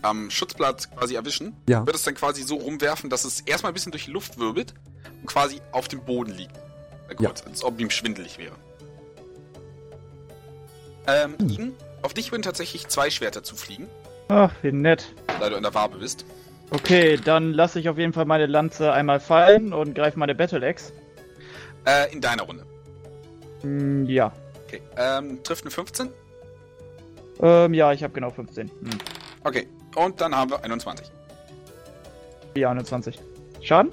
am Schutzblatt quasi erwischen. Ja. Würdest dann quasi so rumwerfen, dass es erstmal ein bisschen durch die Luft wirbelt und quasi auf dem Boden liegt. Äh, Ja. kurz, als ob ihm schwindelig wäre. Ähm, Hm. Igen, auf dich würden tatsächlich zwei Schwerter zufliegen, ach, wie nett. da du in der Wabe bist. Okay, dann lasse ich auf jeden Fall meine Lanze einmal fallen und greife meine Battle Axe. Äh, in deiner Runde. Hm, ja. Okay, ähm, trifft eine 15. Ähm, ja, ich habe genau 15. Hm. Okay, und dann haben wir 21. Ja, 21. Schaden?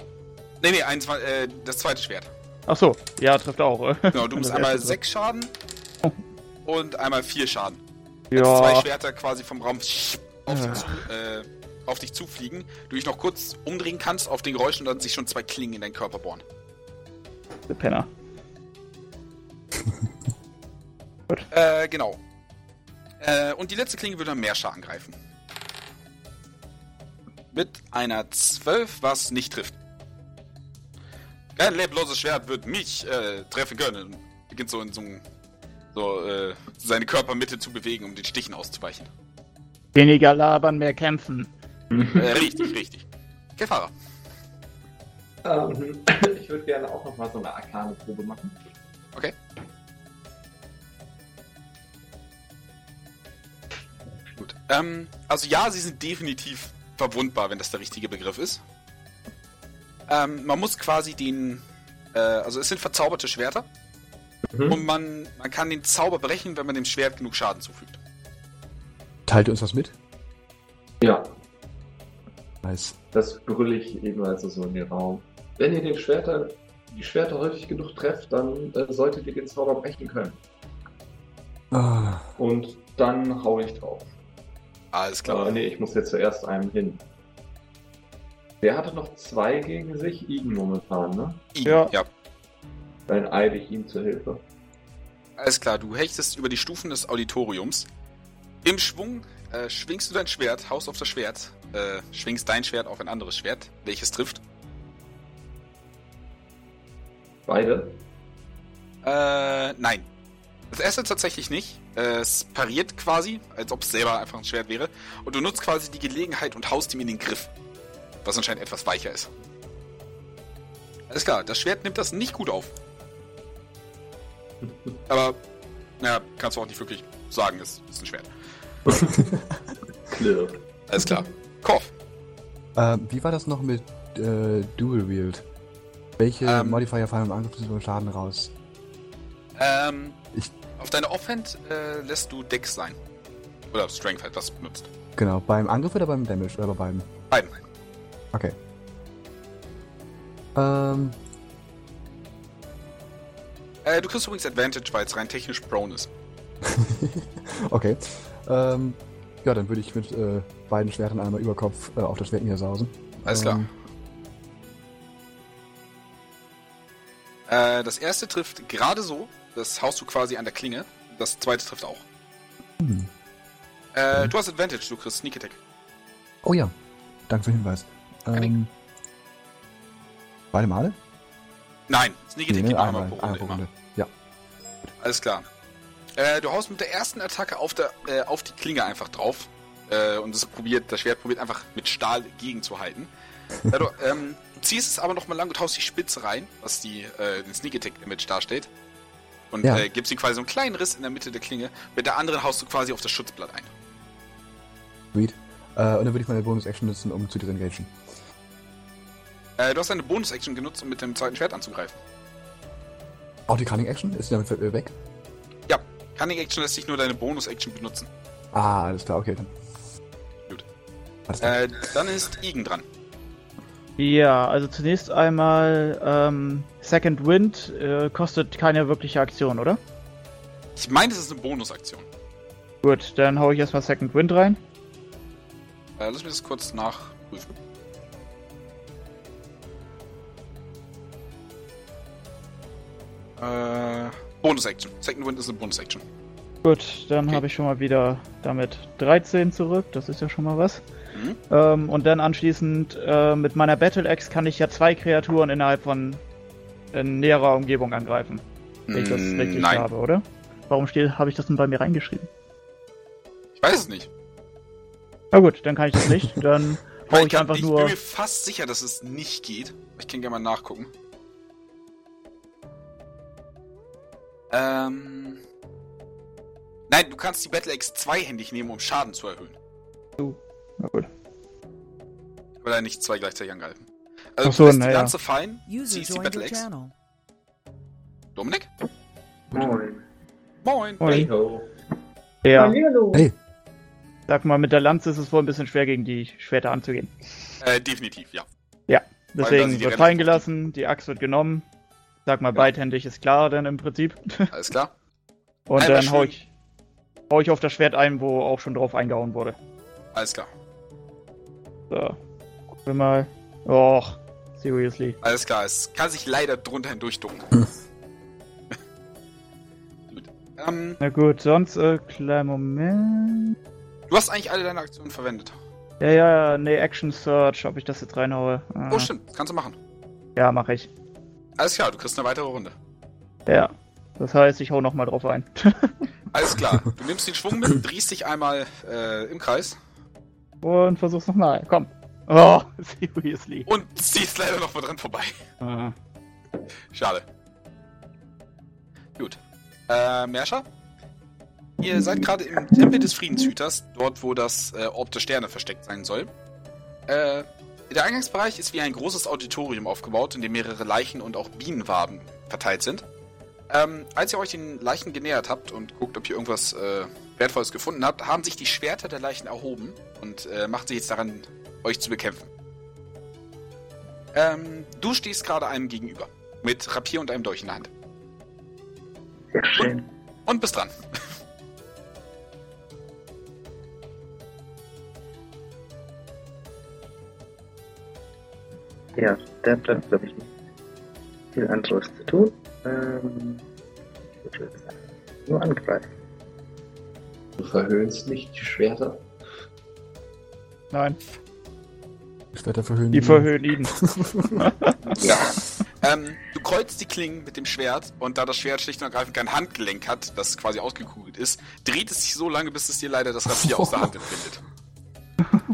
Nee, nee, 21, äh, das zweite Schwert. Ach so, ja, trifft auch. Genau, du musst einmal erste 6 Schaden Oh. und einmal 4 Schaden. trifft. Als zwei Ja, Schwerter quasi vom Raum auf, dich Ja. zu, äh, auf dich zufliegen, du dich noch kurz umdrehen kannst auf den Geräuschen und dann sich schon zwei Klingen in deinen Körper bohren. Der Penner. Äh, genau. Äh, und die letzte Klinge würde dann Meerscher angreifen. Mit einer 12, was nicht trifft. Kein lebloses Schwert wird mich äh, treffen können. Beginnt so in so, einem- so äh, seine Körpermitte zu bewegen, um den Stichen auszuweichen. Weniger labern, mehr kämpfen. Äh, richtig, richtig. Okay, Fahrer. Ähm, ich würde gerne auch noch mal so eine Arkane-Probe machen. Okay. Ähm, also ja, sie sind definitiv verwundbar, wenn das der richtige Begriff ist. Ähm, man muss quasi den, äh, also es sind verzauberte Schwerter Mhm. und man, man kann den Zauber brechen, wenn man dem Schwert genug Schaden zufügt. Teilt ihr uns was mit? Ja, Nice. das brülle ich eben also so in den Raum. Wenn ihr den Schwerter, die Schwerter häufig genug trefft, dann äh, solltet ihr den Zauber brechen können. Ah, Und dann hau ich drauf. Alles klar. Äh, nee, ich muss jetzt zuerst einem hin. Der hatte noch zwei gegen sich, Igen momentan, ne? Ja. ja. Dann eile ich ihm zur Hilfe. Alles klar, du hechtest über die Stufen des Auditoriums. Im Schwung äh, schwingst du dein Schwert, haust auf das Schwert, äh, schwingst dein Schwert auf ein anderes Schwert, welches trifft. Beide? Äh, nein. Das erste tatsächlich nicht. Es pariert quasi, als ob es selber einfach ein Schwert wäre. Und du nutzt quasi die Gelegenheit und haust ihm in den Griff. Was anscheinend etwas weicher ist. Alles klar, das Schwert nimmt das nicht gut auf. Aber, naja, kannst du auch nicht wirklich sagen, es ist ein Schwert. Klirr. Alles klar. Korf. äh, wie war das noch mit äh, Dual Wield? Welche Ähm. Modifier fallen im Angriff über Schaden raus? Ähm, Ich- auf deine Offhand äh, lässt du Dex sein. Oder Strength halt, was benutzt. Genau, beim Angriff oder beim Damage? Oder bei beiden? Beiden. Okay. Ähm, Äh, du kriegst übrigens Advantage, weil es rein technisch prone ist. okay. Ähm, ja, dann würde ich mit äh, beiden Schwertern einmal über Kopf äh, auf das Schwert niedersausen. Alles klar. Äh, das erste trifft gerade so. Das haust du quasi an der Klinge. Das zweite trifft auch. hm. Äh, du hast Advantage, du kriegst Sneak Attack. Oh ja, danke für den Hinweis. Ähm, beide Male? Nein, Sneak Attack Nee, geht einmal pro Runde. Runde. Ja. Alles klar. Äh, du haust mit der ersten Attacke auf, der, äh, auf die Klinge einfach drauf. Äh, und es probiert, das Schwert probiert einfach mit Stahl gegenzuhalten. Ja, du, ähm, du ziehst es aber nochmal lang und haust die Spitze rein, was die, äh, den Sneak Attack Damage darstellt. Und Ja. äh, gibst ihm quasi so einen kleinen Riss in der Mitte der Klinge. Mit der anderen haust du quasi auf das Schutzblatt ein. Sweet. Äh, und dann würde ich meine Bonus-Action nutzen, um zu disengagen. Äh, du hast eine Bonus-Action genutzt, um mit dem zweiten Schwert anzugreifen. Auch die Cunning-Action? Ist die damit äh, weg? Ja, Cunning Action lässt sich nur deine Bonus-Action benutzen. Ah, alles klar, okay, dann. Gut. Äh, dann ist Igen dran. Ja, also zunächst einmal ähm, Second Wind äh, kostet keine wirkliche Aktion, oder? Ich meine, das ist eine Bonus-Aktion. Gut, dann hau ich erstmal Second Wind rein. Äh, lass mich das kurz nachprüfen. Äh, Bonus-Action. Second Wind ist eine Bonus-Action. Gut, dann Okay. habe ich schon mal wieder damit 13 zurück. Das ist ja schon mal was. Mhm. Ähm, und dann anschließend äh, mit meiner Battle Axe kann ich ja zwei Kreaturen innerhalb von in näherer Umgebung angreifen. Wenn ich das Mm, richtig Nein, habe, oder? Warum habe ich das denn bei mir reingeschrieben? ich weiß es nicht. Na gut, dann kann ich das nicht. Dann hau Weil ich kann- einfach ich nur. bin mir fast sicher, dass es nicht geht. Ich kann gerne mal nachgucken. Ähm. Nein, du kannst die Battle Axe zweihändig nehmen, um Schaden zu erhöhen. Na gut. Oder nicht zwei gleichzeitig angreifen. Also Ach so, du na die ja. Lanze fallen, User ziehst die Battle Axe. Dominik? Moin. Moin. Moin. Ja. Hey. sag mal, mit der Lanze ist es wohl ein bisschen schwer gegen die Schwerter anzugehen. Äh, definitiv, ja. Ja, deswegen wird fallen gelassen, die Axt wird genommen. Sag mal, Ja. beidhändig ist klar dann im Prinzip. Alles klar. Und Einmal dann hau ich, hau ich auf das Schwert ein, wo auch schon drauf eingehauen wurde. Alles klar. So. Gucken wir mal. Och, seriously. Alles klar. Es kann sich leider drunter hindurchducken. Hm. Gut. Ähm, Na gut, sonst, äh, kleinen Moment. du hast eigentlich alle deine Aktionen verwendet. Ja, ja, nee, Action Search, ob ich das jetzt reinhaue. Ah, Oh, stimmt. Das kannst du machen. Ja, mache ich. Alles klar, du kriegst eine weitere Runde. Ja. Das heißt, ich hau nochmal drauf ein. Alles klar. Du nimmst den Schwung mit, drehst dich einmal äh, im Kreis Und versuch's nochmal. Komm. Oh, seriously. und ziehst leider noch mal dran vorbei. Ah. Schade. Gut. Äh, Merscher? Ihr seid gerade im Tempel des Friedenshüters, dort wo das äh, Orb der Sterne versteckt sein soll. Äh, der Eingangsbereich ist wie ein großes Auditorium aufgebaut, in dem mehrere Leichen und auch Bienenwaben verteilt sind. Ähm, als ihr euch den Leichen genähert habt und guckt, ob ihr irgendwas äh, Wertvolles gefunden habt, haben sich die Schwerter der Leichen erhoben und äh, macht sich jetzt daran, euch zu bekämpfen. Ähm, du stehst gerade einem gegenüber, mit Rapier und einem Dolch in der Hand. Sehr schön. Und bist dran. Ja, da bleibt, glaube ich, nicht viel anderes zu tun. Ähm, ich würde sagen, nur angreifen. Du verhöhnst nicht die Schwerter. Nein, Schwerter verhöhnen. die verhöhnen ihn. Ja. ähm, du kreuzt die Klingen mit dem Schwert und da das Schwert schlicht und ergreifend kein Handgelenk hat, das quasi ausgekugelt ist, dreht es sich so lange, bis es dir leider das Rapier aus der Hand entwindet.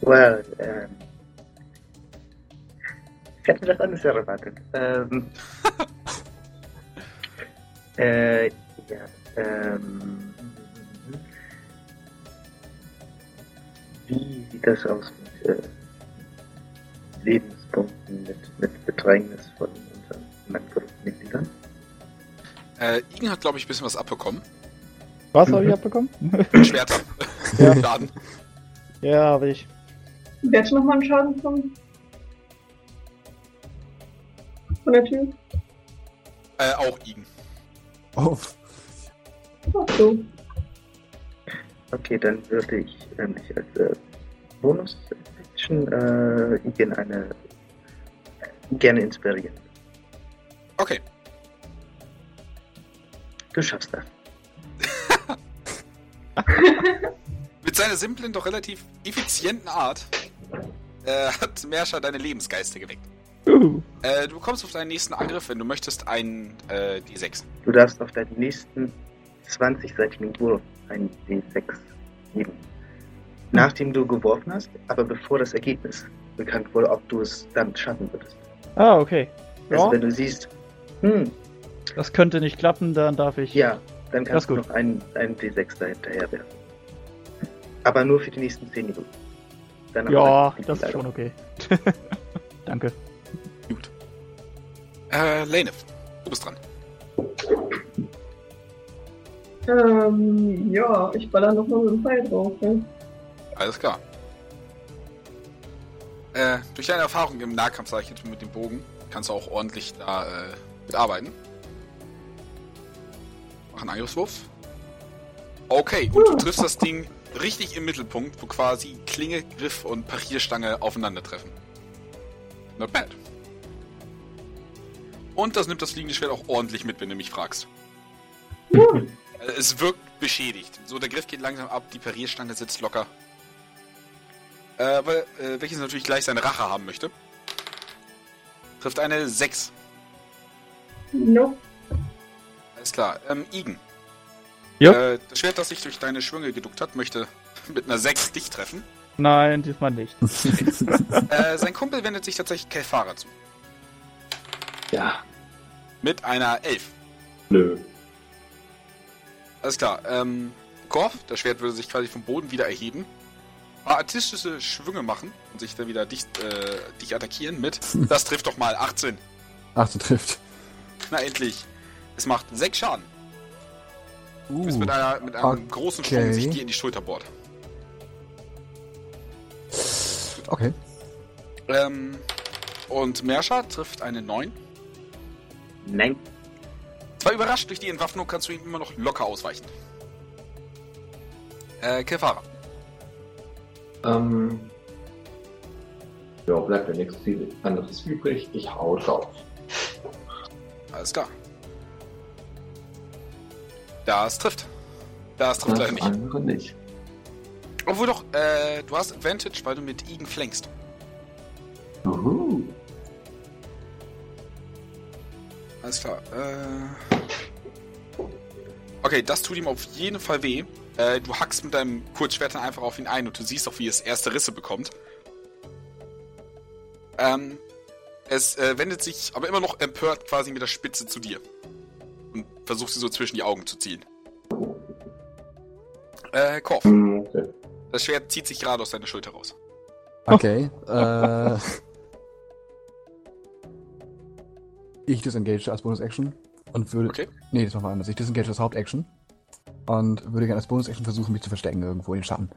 Well, ähm. Ich hätte das anders erwartet. Ähm. äh, ja, ähm. Wie sieht das aus mit äh, Lebenspunkten, mit, mit Bedrängnis von unseren Manngruppenmitgliedern? Äh, Igen hat, glaube ich, ein bisschen was abbekommen. Was habe ich abbekommen? Schwerter. Ja. Schaden. ja, habe ich. Wer hat nochmal einen Schaden von? Von der Tür? Äh, auch Igen. Oh, Ach so. Okay, dann würde ich mich als äh, Bonus-Action äh, Igen eine gerne inspirieren. Okay. Du schaffst das. Mit seiner simplen, doch relativ effizienten Art äh, hat Merscher deine Lebensgeister geweckt. Uh, Äh, du bekommst auf deinen nächsten Angriff, wenn du möchtest, einen äh, D6. Du darfst auf deinen nächsten 20-seitigen Wurf ein D6 geben. Nachdem du geworfen hast, aber bevor das Ergebnis bekannt wurde, ob du es dann schaffen würdest. ah, okay. Also Ja, wenn du siehst, hm, das könnte nicht klappen, dann darf ich. ja, dann kannst du gut. noch einen, einen D6 dahinterher werfen. Aber nur für die nächsten 10 Minuten. Danach Ja, das ist schon okay. Danke. Gut. Äh, Lanef, du bist dran. Ähm, ja, ich baller nochmal mit dem Pfeil drauf, ne? Alles klar. Äh, durch deine Erfahrung im Nahkampf, sag ich jetzt mit dem Bogen, kannst du auch ordentlich da äh, mitarbeiten. Mach einen Angriffswurf. Okay, und du triffst das Ding richtig im Mittelpunkt, wo quasi Klinge, Griff und Parierstange aufeinandertreffen. Not bad. Und das nimmt das fliegende Schwert auch ordentlich mit, wenn du mich fragst. Es wirkt beschädigt. So, der Griff geht langsam ab, die Parierstange sitzt locker. Äh, aber, äh, welches natürlich gleich seine Rache haben möchte. Trifft eine 6. Nope. Alles klar. Ähm, Igen. Ja. Äh, das Schwert, das sich durch deine Schwünge geduckt hat, möchte mit einer 6 dich treffen. Nein, diesmal nicht. äh, sein Kumpel wendet sich tatsächlich Kelfara zu. Ja, Mit einer 11. nö. Alles klar. Ähm, Korf, das Schwert würde sich quasi vom Boden wieder erheben. Paar artistische Schwünge machen und sich dann wieder dich, äh, dich attackieren mit. Das trifft doch mal 18. ach, du trifft. Na endlich. Es macht 6 Schaden. Du bist Uh, mit, einer, mit einem okay. großen Schwung sich dir in die Schulter bohrt. okay. Ähm, und Mersha trifft eine 9. Nein. Zwar überrascht durch die Entwaffnung, kannst du ihm immer noch locker ausweichen. Äh, Kefara. Ähm, ja, bleibt ja nichts viel anderes übrig. Ich hau drauf. Alles klar. Das trifft. Das trifft leider Das nicht. andere nicht. Obwohl doch, äh, du hast Advantage, weil du mit Igen flankst. Uhu. Alles klar. Äh... Okay, das tut ihm auf jeden Fall weh. Äh, du hackst mit deinem Kurzschwert dann einfach auf ihn ein und du siehst auch, wie es erste Risse bekommt. Ähm, Es äh, wendet sich aber immer noch empört quasi mit der Spitze zu dir. Und versucht sie so zwischen die Augen zu ziehen. Äh, Korf, Hm, okay. das Schwert zieht sich gerade aus deiner Schulter raus. Okay. äh, ich disengage als Bonus-Action und würde. Okay. Nee, das machen wir anders. Ich disengage als Hauptaction und würde gerne als Bonus-Action versuchen, mich zu verstecken irgendwo in den Schatten.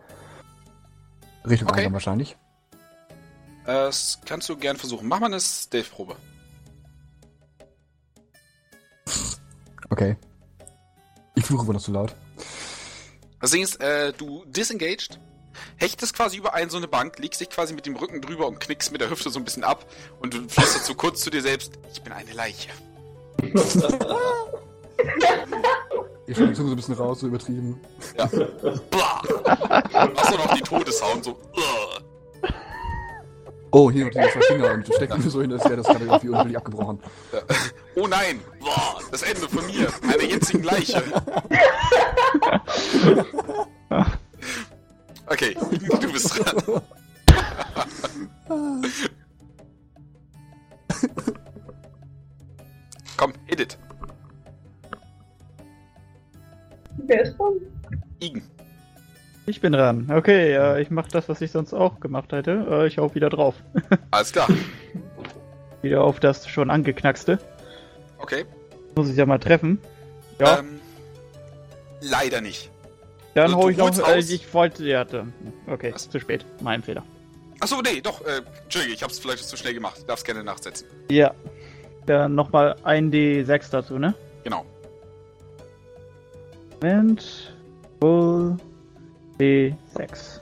Richtung Okay. Eingang wahrscheinlich. Äh, Das kannst du gern versuchen. Mach mal eine Stealth-Probe. Okay. Ich fluche wohl noch zu laut. Das Ding ist, äh, du disengaged, hechtest quasi über einen so eine Bank, legst dich quasi mit dem Rücken drüber und knickst mit der Hüfte so ein bisschen ab und du flüsterst so kurz zu dir selbst, ich bin eine Leiche. Ich schaue die Zunge so ein bisschen raus, so übertrieben. Ja. Blah. Machst du noch die Todessound, so. Ugh. Oh, hier noch die zwei Finger und stecken mir so hin, als wäre das gerade irgendwie unwillig abgebrochen. Oh nein! Boah, das Ende von mir, einer jetzigen Leiche. Okay, du bist dran. Komm, hit it. Wer ist dran? Igen. Ich bin dran. Okay, äh, ich mache das, was ich sonst auch gemacht hätte. Äh, ich hau wieder drauf. Alles klar. wieder auf das schon angeknackste. Okay. Muss ich ja mal treffen. Ja, Ähm, leider nicht. Dann also du ich noch. holst Äh, ich wollte. Ja, dann- okay, Was? zu spät. Mein Fehler. Achso, nee, doch, äh, Entschuldige, ich hab's vielleicht zu schnell gemacht. Darfst gerne nachsetzen. Ja. Dann nochmal ein D6 dazu, ne? Genau. Moment. Full D6.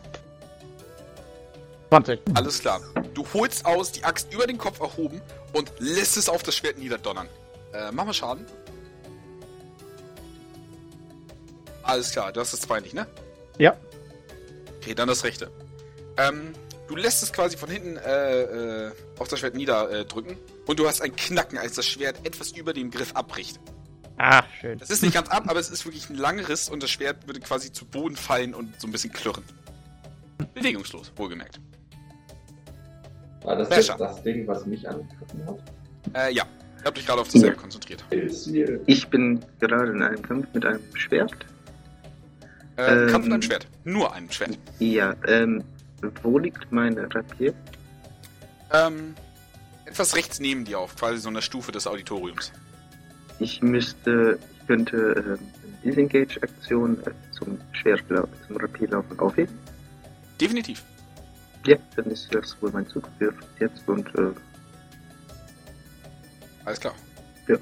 20. Alles klar. Du holst aus, die Axt über den Kopf erhoben und lässt es auf das Schwert niederdonnern. Äh, mach mal Schaden. Alles klar, du hast das zwei nicht, ne? Ja. Okay, dann das rechte. Ähm, du lässt es quasi von hinten äh, äh, auf das Schwert niederdrücken äh, und du hast ein Knacken, als das Schwert etwas über dem Griff abbricht. Ah, schön. Das ist nicht ganz ab, aber es ist wirklich ein langer Riss und das Schwert würde quasi zu Boden fallen und so ein bisschen klirren. Bewegungslos, wohlgemerkt. War das jetzt das Ding, was mich angegriffen hat? Äh, ja. Ich hab dich gerade auf dasselbe konzentriert. Ziel. Ich bin gerade in einem Kampf mit einem Schwert. Äh, Ähm. Kampf mit einem Schwert. Nur einem Schwert. Ja, ähm, wo liegt meine Rapier? Ähm, etwas rechts neben dir auf, quasi so einer Stufe des Auditoriums. Ich müsste, ich könnte ähm, Disengage-Aktion äh, zum Schwert, zum Rapier laufen aufheben. Definitiv. Ja, dann ist das wohl mein Zug für jetzt und äh, Alles klar. Ja.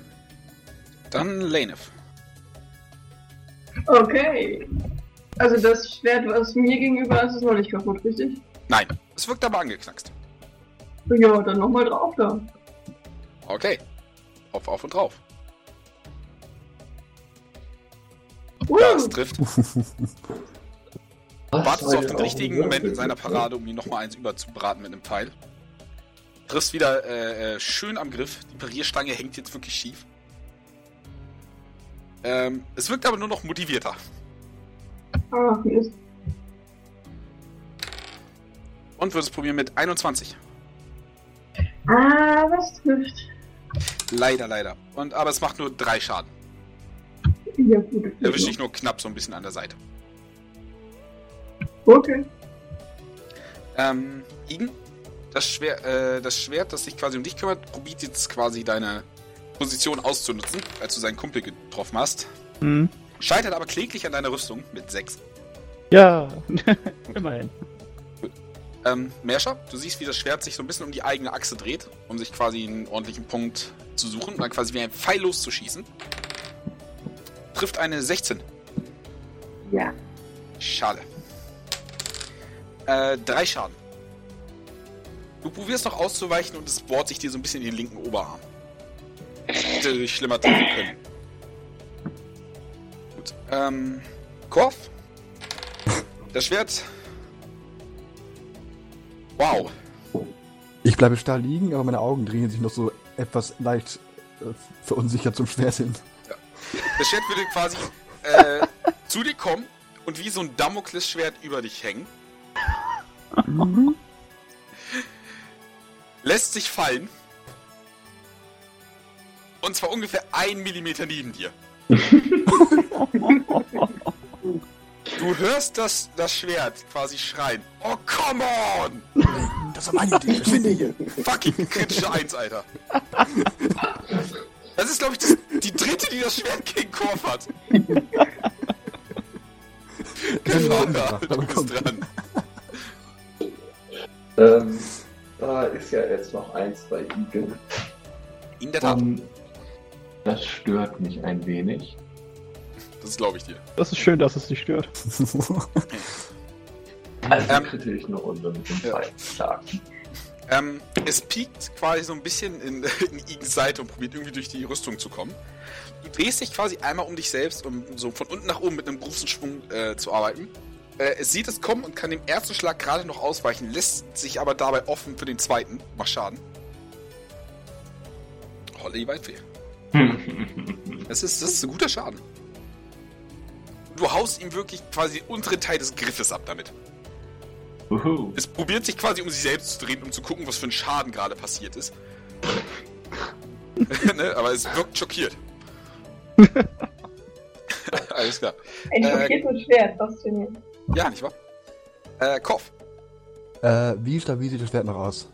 Dann Lanef. Okay. Also das Schwert, was mir gegenüber ist, ist noch nicht kaputt, richtig? Nein, es wirkt aber angeknackst. Ja, dann nochmal drauf da. Okay. Auf, auf und drauf. Uh, Das trifft. Wartest du auf den richtigen Moment in seiner Parade, um ihn nochmal eins überzubraten mit einem Pfeil. Triffst wieder äh, äh, schön am Griff. Die Parierstange hängt jetzt wirklich schief. Ähm, es wirkt aber nur noch motivierter. Ach, Mist. Und würdest probieren mit 21. Ah, was trifft? Leider, leider. Und, aber es macht nur drei Schaden. Ja, gut. okay. Erwischt dich nur knapp so ein bisschen an der Seite. Okay. Ähm, Igen, das, Schwer, äh, das Schwert, das sich quasi um dich kümmert, probiert jetzt quasi deine Position auszunutzen, als du seinen Kumpel getroffen hast. Hm. Scheitert aber kläglich an deiner Rüstung mit 6. Ja, immerhin. Ähm, Merscher, du siehst, wie das Schwert sich so ein bisschen um die eigene Achse dreht, um sich quasi einen ordentlichen Punkt zu suchen und dann quasi wie ein Pfeil loszuschießen. Trifft eine 16. ja. Schade. Äh, drei Schaden. Du probierst noch auszuweichen und es bohrt sich dir so ein bisschen in den linken Oberarm. Hätte dich schlimmer treffen können. Gut. Ähm, Korf. Das Schwert. Wow. Ich bleibe starr liegen, aber meine Augen drehen sich noch so etwas leicht äh, verunsichert zum Schwert hin. Das Schwert würde quasi äh, zu dir kommen und wie so ein Damoklesschwert über dich hängen. Lässt sich fallen Und zwar ungefähr ein Millimeter neben dir. Du hörst das, das Schwert quasi schreien. Oh, come on! Das war meine Idee. Verschwinde hier. Fucking kritische Eins, Alter. Das ist, glaube ich, das, die dritte, die das Schwert gegen Korf hat. Genau, umgebracht, du bist komm. dran. Ähm, da ist ja jetzt noch eins bei Igel. In der Tat, Ähm, das stört mich ein wenig. das glaube ich dir. Das ist schön, dass es dich stört. Also Ähm, kritte ich eine Runde mit dem ja. zweiten Schlag. Ähm, es piekt quasi so ein bisschen in, in Igens Seite und probiert irgendwie durch die Rüstung zu kommen. Du drehst dich quasi einmal um dich selbst, um so von unten nach oben mit einem großen Schwung äh, zu arbeiten. Äh, es sieht es kommen und kann dem ersten Schlag gerade noch ausweichen, lässt sich aber dabei offen für den zweiten. Mach Schaden. Holle die Waldfee. Das ist, das ist ein guter Schaden. Du haust ihm wirklich quasi den unteren Teil des Griffes ab damit. Uhu. Es probiert sich quasi um sich selbst zu drehen, um zu gucken, was für ein Schaden gerade passiert ist. ne? Aber es wirkt schockiert. Alles klar. Ein Äh, schockiertes Schwert, faszinierend. Ja, nicht wahr? Äh, Kopf. äh, wie stabil sieht das Schwert noch aus?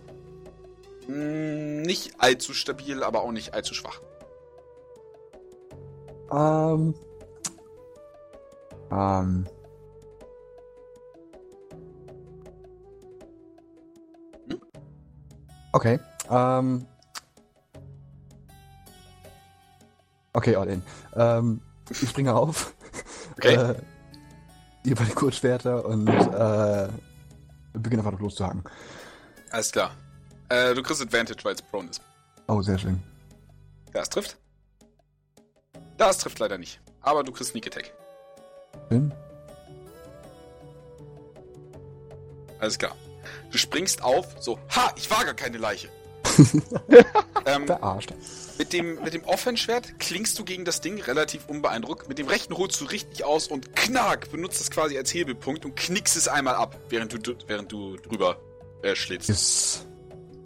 Mm, nicht allzu stabil, aber auch nicht allzu schwach. Ähm. Ähm. Hm? Okay. Ähm. Okay, all in. Ähm, ich springe auf. Okay. Äh, den Kurzschwerter und äh, beginne einfach loszuhaken. Alles klar. Äh, du kriegst Advantage, weil es prone ist. Oh, sehr schön. Das trifft. Das trifft leider nicht. Aber du kriegst Sneak Attack. Schön. Alles klar. Du springst auf, so, ha, ich war gar keine Leiche. ähm, Verarscht. Mit dem, mit dem Offenschwert klingst du gegen das Ding relativ unbeeindruckt. Mit dem rechten holst du richtig aus und knack, benutzt es quasi als Hebelpunkt und knickst es einmal ab, während du, während du drüber äh, schlitzt. Ist.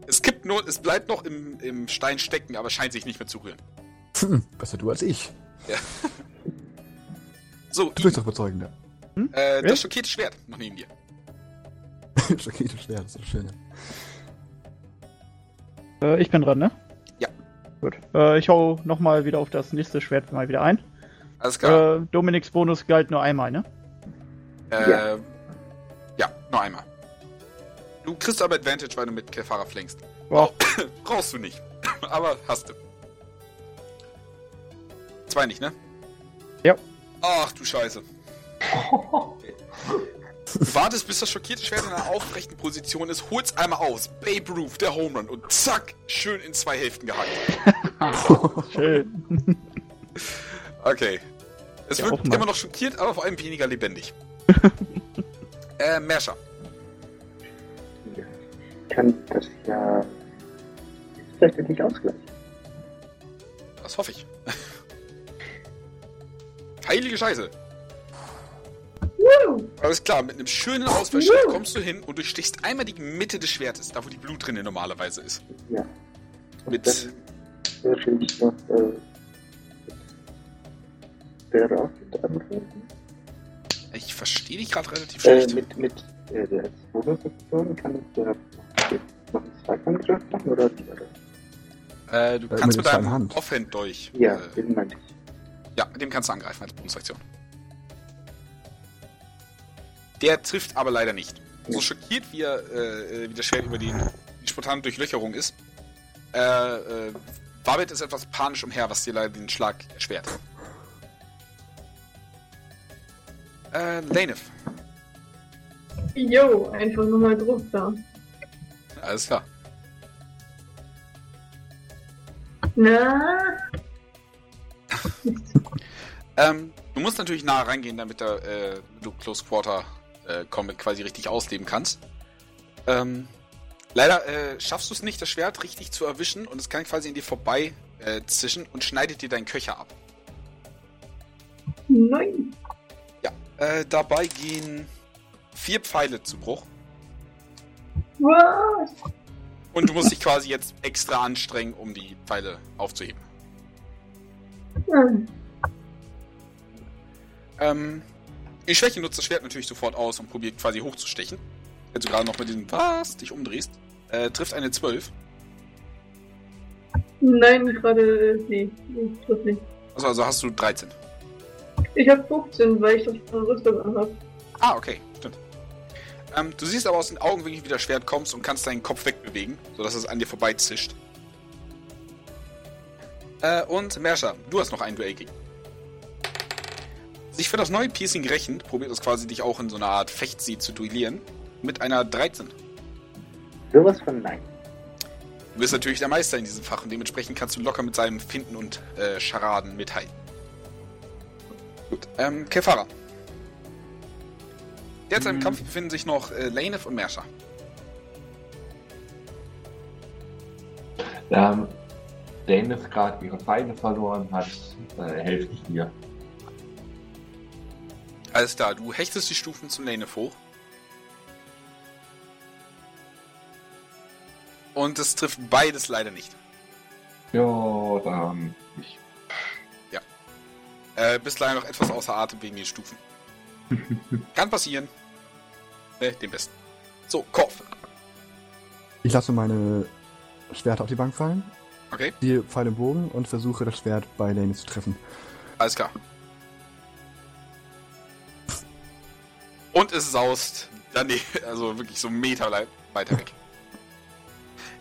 Es gibt nur, es bleibt noch im, im Stein stecken, aber scheint sich nicht mehr zu rühren. Hm, besser du als ich. So, Du bist doch überzeugender. äh, Wer? das schockierte Schwert noch neben dir. Schockierte Schwert, das ist das Schöne. Äh, ich bin dran, ne? Ja. Gut. Äh, ich hau nochmal wieder auf das nächste Schwert mal wieder ein. Alles klar. Äh, Dominiks Bonus galt nur einmal, ne? Äh, ja. ja, nur einmal. Du kriegst aber Advantage, weil du mit Kelfara flankst. Wow. Brauchst du nicht. aber hast du. Zwei nicht, ne? Ja. Ach du Scheiße. Du wartest, bis das schockierte Schwert in einer aufrechten Position ist, holst einmal aus. Babe Ruth, der Home Run und zack, schön in zwei Hälften gehackt. Schön. Okay. Es Ja, mal. immer noch schockiert, aber vor allem weniger lebendig. äh, Merscher. Kann das ja vielleicht endlich ausgleichen. Das hoffe ich. Heilige Scheiße. Woo! Alles klar, mit einem schönen Ausfallschritt kommst du hin und durchstichst einmal die Mitte des Schwertes, da wo die Blutrinne normalerweise ist. Ja. Und Mit- dann würde ich noch äh, Berat angreifen. Ich verstehe dich gerade relativ Äh, schlecht. mit mit äh, der Bonusaktion kann ich der noch einen Zweikampfgriff machen oder war das? Äh, du mit kannst der mit deinem Hand. Offhand durch. Ja, Äh, den meinte ich. Ja, mit dem kannst du angreifen als Bonusaktion. Der trifft aber leider nicht. So schockiert wie, er, äh, wie das Schwert über die, die spontane Durchlöcherung ist, äh, äh, wabbelt es etwas panisch umher, was dir leider den Schlag erschwert. Äh, Lanef. Jo, einfach nochmal Druck da. Alles klar. Na, Ähm, du musst natürlich nah reingehen, damit da, äh, du Close Quarter äh, Combat quasi richtig ausleben kannst. Ähm, leider äh, schaffst du es nicht, das Schwert richtig zu erwischen und es kann quasi in dir vorbei äh, zischen und schneidet dir deinen Köcher ab. nein. Ja, äh, dabei gehen vier Pfeile zu Bruch Was? und du musst dich quasi jetzt extra anstrengen, um die Pfeile aufzuheben. Hm. Ähm, die Schwäche nutzt das Schwert natürlich sofort aus und probiert quasi hochzustechen. Wenn du gerade noch mit diesem Was dich umdrehst. Äh, trifft eine 12. Nein, gerade, nee, trifft nicht. Also, also hast du 13. Ich hab 15, weil ich das von Rüstung anhab. Ah, okay, stimmt. Ähm, du siehst aber aus den Augenwinkeln, wie das Schwert kommst und kannst deinen Kopf wegbewegen, sodass es an dir vorbeizischt. Äh, und Mersha, du hast noch ein Duell gegen. Sich für das neue Piercing rächend, probiert es quasi dich auch in so einer Art Fechtsieg zu duellieren. Mit einer 13. Sowas von nein. Du bist natürlich der Meister in diesem Fach und dementsprechend kannst du locker mit seinem Finden und äh, Scharaden mithalten. Gut, ähm, Kefara. Derzeit im Mhm. Kampf befinden sich noch äh, Lanef und Mersha. Da Daniel gerade ihre Feinde verloren hat, äh, helfe ich ihr. Alles klar, du hechtest die Stufen zum Lanef hoch. Und es trifft beides leider nicht. Ja, dann ich. Äh, bist leider noch etwas außer Atem wegen den Stufen. Kann passieren. Ne, dem Besten. So, Korf. Ich lasse meine Schwerter auf die Bank fallen, Okay, ziehe Pfeil im Bogen und versuche das Schwert bei Lane zu treffen. alles klar. Und es saust daneben, also wirklich so einen Meter weiter weg.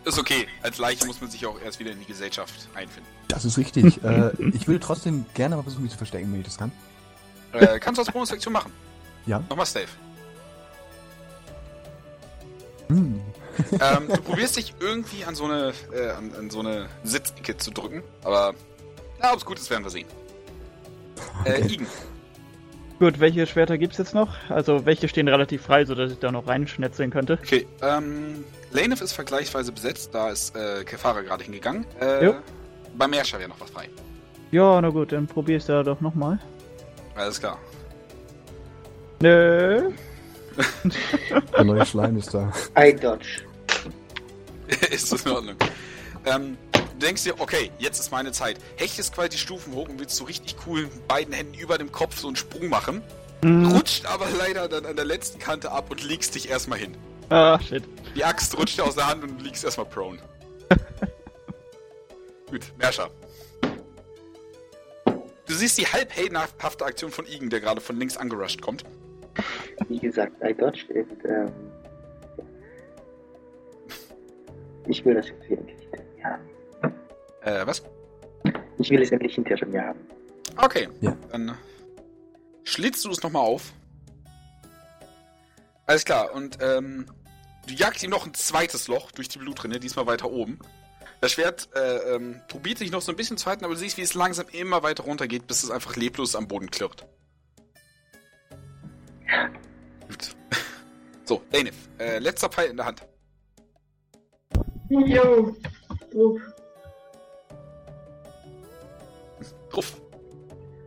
Ist okay. Als Leiche muss man sich auch erst wieder in die Gesellschaft einfinden. Das ist richtig. äh, ich würde trotzdem gerne mal versuchen, mich zu verstecken, wenn ich das kann. Äh, kannst du als Bonus-Sektion machen. Ja. Nochmal Stave. Hm. ähm, du probierst dich irgendwie an so eine, äh, an, an so eine Sitzecke zu drücken, aber na, ob es gut ist, werden wir sehen. Äh, Okay. Igen. Gut, welche Schwerter gibt's jetzt noch? Also welche stehen relativ frei, sodass ich da noch reinschnetzeln könnte? Okay, ähm, Lanef ist vergleichsweise besetzt, da ist äh, Kefara gerade hingegangen. Äh, Jo. Bei Mersha wäre noch was frei. Ja, na gut, dann probier ich's da doch nochmal. Alles klar. Nö. Der neue Schleim ist da. I dodge. ist das in Ordnung? Ähm, du denkst dir, okay, jetzt ist meine Zeit. Hechtest quasi die Stufen hoch und willst so richtig cool mit beiden Händen über dem Kopf so einen Sprung machen. Hm. Rutscht aber leider dann an der letzten Kante ab und legst dich erstmal hin. Ah, shit. Die Axt rutscht dir aus der Hand und du liegst erstmal prone. Gut, Mersha. Du siehst die halb heldenhafte Aktion von Igen, der gerade von links angerusht kommt. Wie gesagt, I dodged und ähm, ich will das jetzt Äh, was? Ich will es endlich hinter mir haben. Okay, Ja. dann schlitzt du es nochmal auf. Alles klar, und ähm, du jagst ihm noch ein zweites Loch durch die Blutrinne, diesmal weiter oben. Das Schwert äh, ähm, probiert sich noch so ein bisschen zu halten, aber du siehst, wie es langsam immer weiter runtergeht, bis es einfach leblos am Boden klirrt. Gut. So, Danif, äh, letzter Pfeil in der Hand. Jo. Druck. Truff.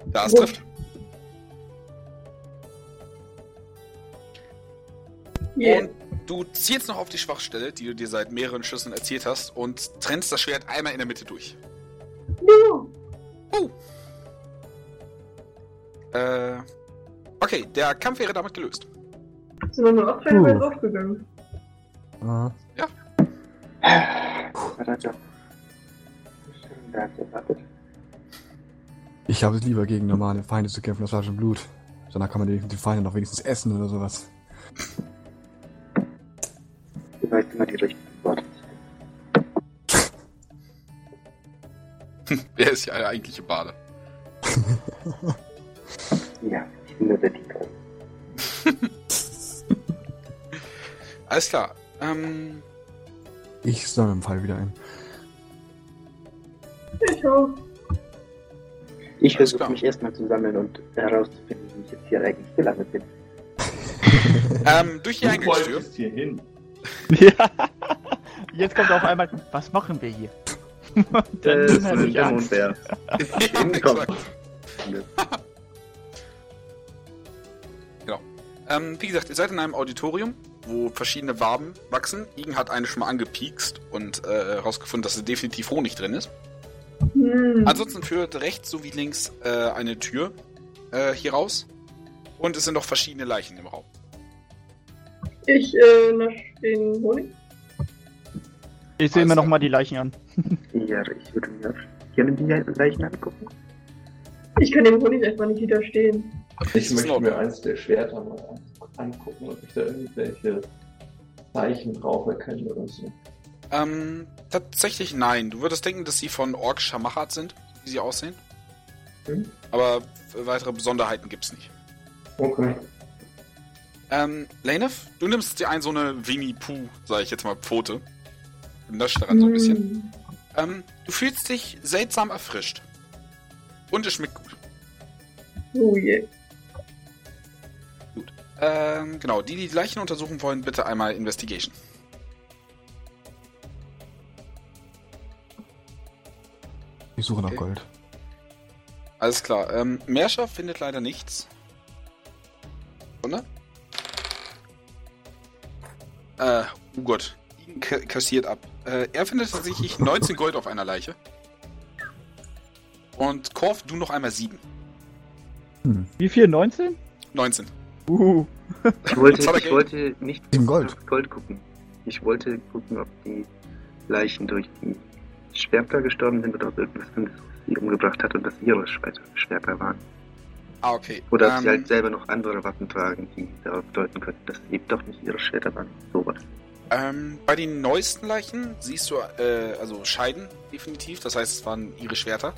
Da es Gut. trifft. Yeah. Und du zielst noch auf die Schwachstelle, die du dir seit mehreren Schüssen erzählt hast, und trennst das Schwert einmal in der Mitte durch. Jo. Äh. Okay, der Kampf wäre damit gelöst. Sind wir nur Puh. uh. draufgegangen. Ah, Warte. Da hat erwartet. Ich habe es lieber gegen normale Feinde zu kämpfen, das war schon Blut. Danach kann man die, die Feinde noch wenigstens essen oder sowas. Du weißt immer die richtigen Worte. Wer ist ja der eigentliche Bade? Ja, ich bin nur der Dieter. Alles klar. Ähm. Ich sammle im Fall wieder ein. Ich auch. Ich Alles versuche klar. mich erstmal zu sammeln und herauszufinden, wie ich jetzt hier eigentlich gelandet bin. Ähm, durch die Du Eingangstür. hier hin. Ja. Jetzt kommt auf einmal, was machen wir hier? Dann hatte ich Angst. Mondbär. Exakt. genau. Ähm, wie gesagt, ihr seid in einem Auditorium, wo verschiedene Waben wachsen. Igen hat eine schon mal angepiekst und äh, herausgefunden, dass da definitiv Honig drin ist. Hm. Ansonsten führt rechts sowie links äh, eine Tür äh, hier raus. Und es sind noch verschiedene Leichen im Raum. Ich äh, nasch den Honig. Ich sehe mir klar. noch mal die Leichen an. Ja, ich würde mir gerne die Leichen angucken. Ich kann dem Honig einfach nicht widerstehen. Ich möchte mir eins der Schwerter mal an- angucken, ob ich da irgendwelche Zeichen drauf erkenne oder so. Ähm, tatsächlich nein. Du würdest denken, dass sie von orkischer Machart sind, wie sie aussehen. Hm. Aber weitere Besonderheiten gibt's nicht. Okay. Ähm, Lanef, du nimmst dir ein so eine Winnie Pooh, sag ich jetzt mal, Pfote. Und nascht daran so ein bisschen. Hm. Ähm, du fühlst dich seltsam erfrischt. Und es schmeckt gut. Oh je. Ähm, genau, die, die die Leichen untersuchen wollen, bitte einmal Investigation. Ich suche nach Okay. Gold. Alles klar. Ähm, Merscher findet leider nichts. Oder? Äh, oh Gott. Ihn ka- kassiert ab. Äh, er findet tatsächlich 19 Gold auf einer Leiche. Und Korf, du noch einmal 7. Hm. Wie viel? 19? 19. Uh. Ich wollte, ich wollte nicht Gold. Gold gucken. Ich wollte gucken, ob die Leichen durch die Schwerter gestorben sind oder irgendwas anderes sie umgebracht hat und das ihre Schwerter, waren. Ah, okay. Oder ob ähm, sie halt selber noch andere Waffen tragen, die darauf deuten könnten, dass es eben doch nicht ihre Schwerter waren. Sowas. Ähm, bei den neuesten Leichen siehst du, äh, also Scheiden, definitiv. Das heißt, es waren ihre Schwerter.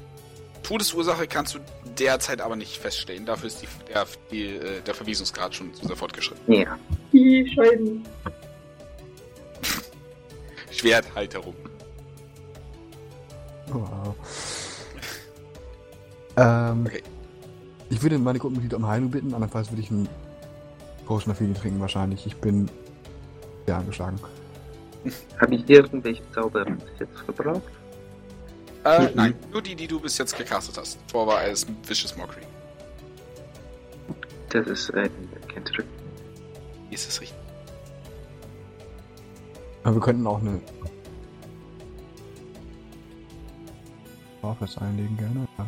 Todesursache kannst du derzeit aber nicht feststellen. Dafür ist die, der, die, äh, der Verwesungsgrad schon sehr fortgeschritten. Ja. Die Scheiden. Schwerthalterung. Wow. Ähm, Okay. Ich würde meine Gruppenmitglieder um Heilung bitten, andernfalls würde ich einen Potion of Healing trinken wahrscheinlich. Ich bin sehr angeschlagen. Habe ich irgendwelche Zauber bis jetzt verbraucht? Äh, Mhm. nein, nur die, die du bis jetzt gecastet hast. Vor war alles Vicious Mockery. Das ist ein Cantrip. Ist es richtig? Aber wir könnten auch eine Warfest einlegen gerne. Ja.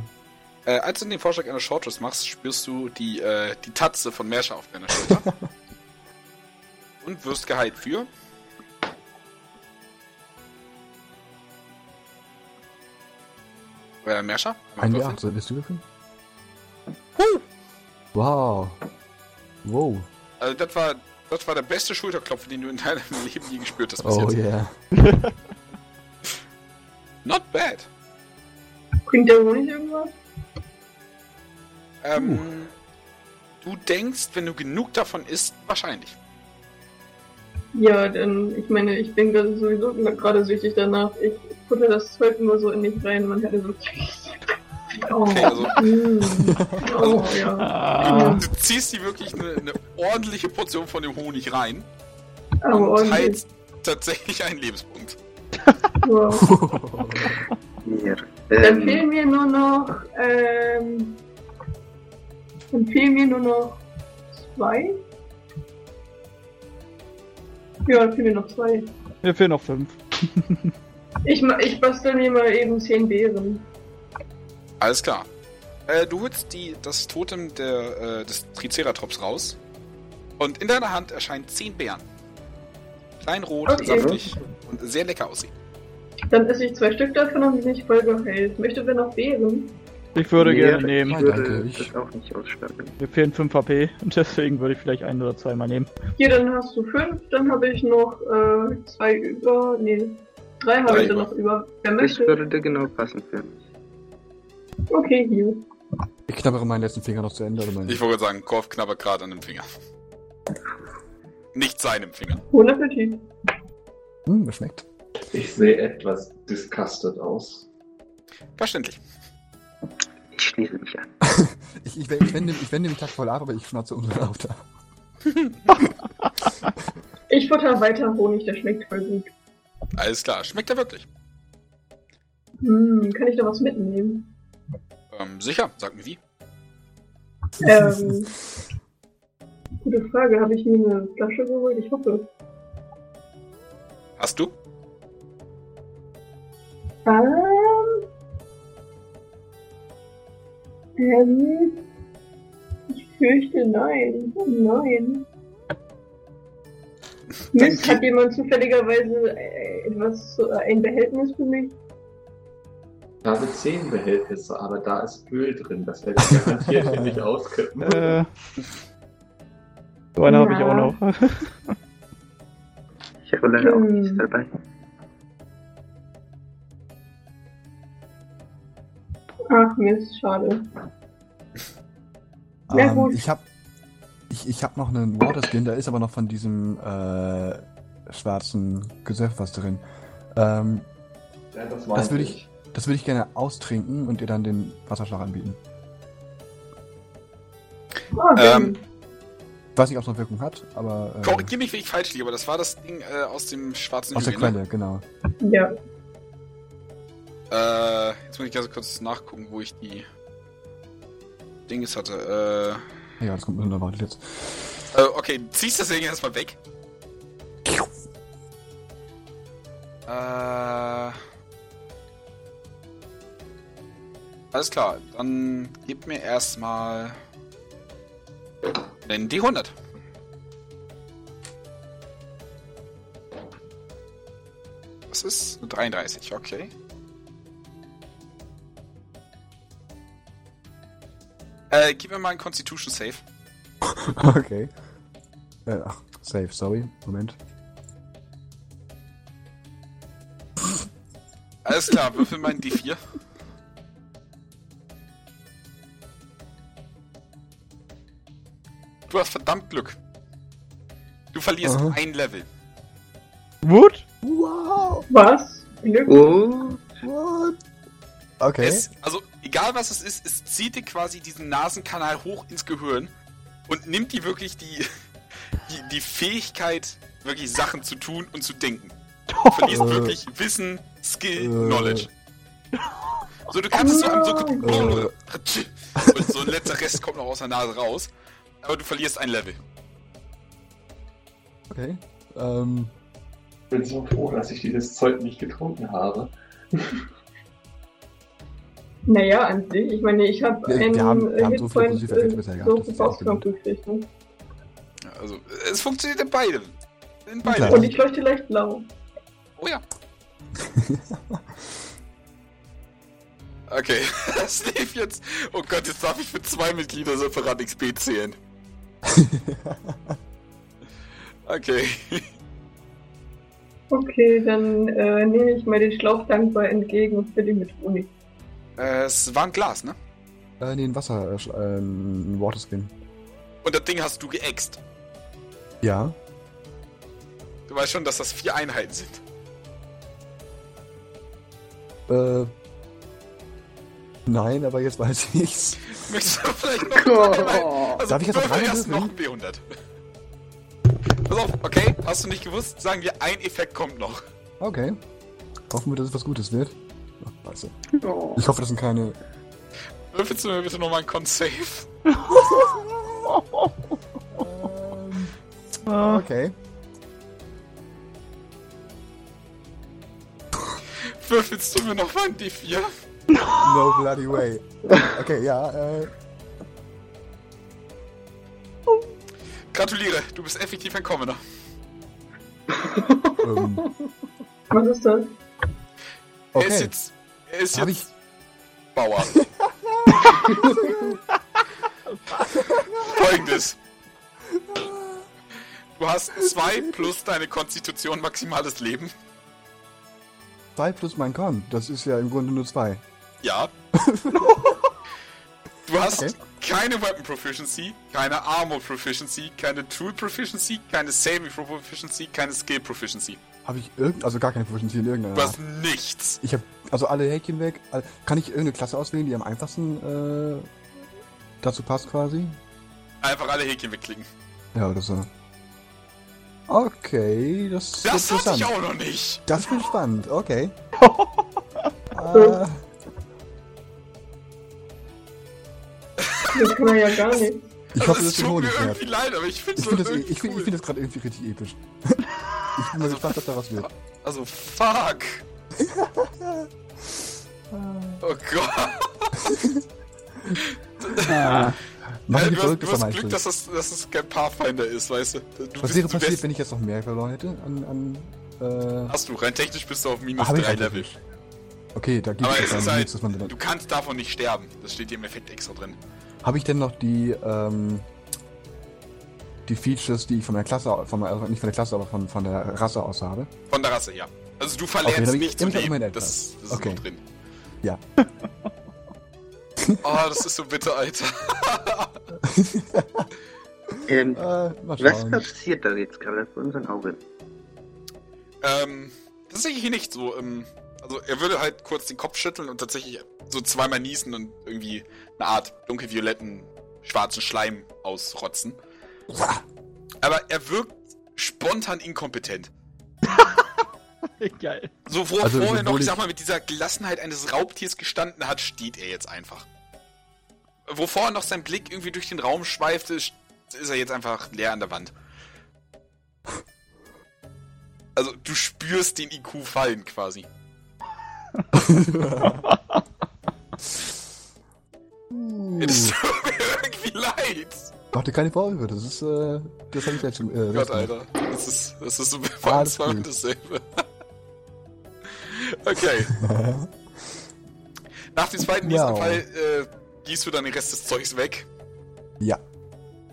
Äh, als du den Vorschlag einer Shortrest machst, spürst du die, äh, die Tatze von Merscher auf deiner Schulter. Und wirst geheilt für. Äh, Merscher? Ein. D8, solltest du würfeln? Wow. Wow. Also das war, das war der beste Schulterklopfen, den du in deinem Leben je gespürt hast bis Oh jetzt. yeah. Not bad. Bringt der Honig irgendwas? Ähm, Du denkst, wenn du genug davon isst, wahrscheinlich. Ja, denn ich meine, ich bin gerade sowieso gerade süchtig danach. Ich futter das Zeug nur so in mich rein. Man hätte so. Oh, Okay, also mm. oh ja. Ah. du ziehst dir wirklich eine, eine ordentliche Portion von dem Honig rein Aber und ordentlich. heilst tatsächlich einen Lebenspunkt. Wow. Hier. Dann Ähm, fehlen mir nur noch, ähm, dann fehlen mir nur noch zwei. Ja, dann fehlen mir noch zwei. Mir fehlen noch fünf. Ich, ich bastel mir mal eben zehn Beeren. Alles klar. Äh, du holst die, das Totem der, äh, des Triceratops raus und in deiner Hand erscheinen zehn Beeren. Klein, rot, Okay. saftig und sehr lecker aussehen. Dann esse ich zwei Stück davon und bin ich voll geheilt. Möchte wer noch Beeren? Ich würde nee, gerne Ich nehmen. Nein, würde danke, ich- das auch nicht aussperren. Mir fehlen 5 HP und deswegen würde ich vielleicht ein oder zwei mal nehmen. Hier, dann hast du fünf, dann habe ich noch äh, zwei über. Nee, drei habe Drei ich dann noch über. Wer Das möchte? würde genau passen für mich. Okay, hier. Ich knabbere meinen letzten Finger noch zu Ende. Ich wollte sagen, Korf knabbert gerade an dem Finger. Nicht seinem Finger. Bon Appetit. hm, das schmeckt. Ich sehe etwas disgusted aus. Verständlich. Ich schließe mich an. Ich, ich, ich, wende, ich wende mich Tag voll ab, aber ich schnauze umso lauter. Ich futter weiter Honig, der schmeckt voll gut. Alles klar. Schmeckt er wirklich? Hm, kann ich da was mitnehmen? Ähm, sicher. Sag mir wie. Ähm, gute Frage. Habe ich mir eine Flasche geholt? Ich hoffe. Hast du? Ähm, Ähm, ich fürchte nein. Oh nein. Mist, hat jemand zufälligerweise äh, etwas, äh, ein Behältnis für mich? Ich habe zehn Behältnisse, aber da ist Öl drin. Das werde ich garantiert hier nicht auskippen. Äh, so eine habe ich auch noch. Ich habe leider auch Hm. nichts dabei. Ach Mist, schade. Na Ähm, gut. ich hab, ich, ich hab noch einen Waterskin, da ist aber noch von diesem äh, schwarzen Gesöff was drin. Ähm, Ja, das Das würde ich- das würde ich gerne austrinken und dir dann den Wasserschlag anbieten. Ah, dann- Ähm, Weiß nicht, ob es noch Wirkung hat, aber äh, Korrigier mich, wenn ich falsch liege, aber das war das Ding äh, aus dem schwarzen aus der Hügel, Quelle, genau. ja. Äh, jetzt muss ich ganz kurz nachgucken, wo ich die Dinges hatte. Ja, das kommt unerwartet jetzt. Äh, äh, okay, ziehst das Ding erstmal weg. Äh. Alles klar, dann gib mir erstmal den D100. Das ist eine 33, okay. Äh, gib mir mal einen Constitution Save. okay. Äh, ach, safe, sorry. Moment. Alles klar, würfel meinen D4. Du hast verdammt Glück. Du verlierst Aha. ein Level. What? Wow! Was? Glück? Oh, What? Okay. Es, also, egal was es ist, es zieht dir quasi diesen Nasenkanal hoch ins Gehirn und nimmt dir wirklich die, die, die Fähigkeit, wirklich Sachen zu tun und zu denken. Du verlierst Äh. wirklich Wissen, Skill, Äh. Knowledge. So, du kannst es so einem so Äh. und so ein letzter Rest kommt noch aus der Nase raus, aber du verlierst ein Level. Okay. Ähm, Ich bin so froh, dass ich dieses Zeug nicht getrunken habe. Naja, an sich. Ich meine, ich habe Wir- wir einen haben- wir haben so viele positive äh, gehabt, so gekriegt. Ne? Also, es funktioniert in beide. In beide. klar. Und ich leuchte leicht blau. Oh ja. Okay, das lief jetzt. Oh Gott, jetzt darf ich für zwei Mitglieder separat XP zählen. Okay. Okay, dann äh, nehme ich mal den Schlauch dankbar entgegen und fülle ihn mit Honig. Äh, es war ein Glas, ne? äh, nee, ein Wasser, äh, äh, ein Waterskin. Und das Ding hast du geäxt. Ja. Du weißt schon, dass das vier Einheiten sind. Äh. Nein, aber jetzt weiß ich's. Möchtest du vielleicht noch einmal- oh. Also, Darf ich jetzt noch erst noch ein würfeln? B100. Pass auf, okay? Hast du nicht gewusst? Sagen wir, ein Effekt kommt noch. Okay. Hoffen wir, dass es was Gutes wird. Scheiße. Oh. Ich hoffe, das sind keine. Würfelst du mir bitte nochmal einen Con-Save? Ähm, okay. Würfelst du mir nochmal einen D4? No bloody way. Okay, ja, äh. Gratuliere, du bist effektiv ein Commoner. Ähm, Was ist das? Er ist okay. jetzt. Er ist Hab jetzt. Bauer. Folgendes. Du hast zwei plus deine Konstitution maximales Leben. 2 plus mein Con. Das ist ja im Grunde nur 2. Ja. Du hast Okay. keine Weapon Proficiency, keine Armor Proficiency, keine Tool Proficiency, keine Saving Proficiency, keine Skill Proficiency. Habe ich irgend. Also gar keine Proficiency in irgendeiner Du hast nichts. Ich habe also alle Häkchen weg. Kann ich irgendeine Klasse auswählen, die am einfachsten äh, dazu passt quasi? Einfach alle Häkchen wegklicken. Ja, oder so. Okay, das ist Das hatte interessant. ich auch noch nicht. Das wird spannend, okay. äh, Das kann er ja gar nicht. ich Also, hoffe, das ist tut mir irgendwie leid, aber ich finde finde das, ich find, cool. ich find das gerade irgendwie richtig episch. ich bin mal gespannt, was daraus wird. Also, fuck. Oh Gott. Ah, Äh, die du hast, du hast. Glück, dass es, dass es kein Pathfinder ist, weißt du. du Was wäre passiert, wenn ich jetzt noch mehr verloren hätte? An, an, äh, Hast du, rein technisch bist du auf minus hab ich 3 auch Level. Okay, da gibt es dann halt, man du kannst davon nicht sterben. Das steht hier im Effekt extra drin. Habe ich denn noch die, ähm, die Features, die ich von der Klasse, von, also nicht von der Klasse, aber von, von der Rasse aus habe? Von der Rasse, ja. Also du Okay, verlernst ich- nicht zu leben. Das, das ist Okay. noch drin. Ja. Oh, das ist so bitter, Alter. Ähm, Äh, was passiert da jetzt gerade vor unseren Augen? Ähm, tatsächlich nicht so. Ähm, also er würde halt kurz den Kopf schütteln und tatsächlich so zweimal niesen und irgendwie eine Art dunkelvioletten, schwarzen Schleim ausrotzen. Aber er wirkt spontan inkompetent. geil. So, wo er Also, vorher noch, ich sag mal, mit dieser Gelassenheit eines Raubtiers gestanden hat, steht er jetzt einfach. Wo vorher noch sein Blick irgendwie durch den Raum schweifte, ist er jetzt einfach leer an der Wand. Also, du spürst den IQ fallen quasi. Mir Das tut mir irgendwie leid. Mach dir keine Vorwürfe, das ist, äh, das habe ich jetzt schon, äh, Gott, selbst. Alter. Das ist, das ist so Ah, gut. dasselbe. okay. Nach dem zweiten nächsten Wow. Fall äh, gießt du dann den Rest des Zeugs weg Ja.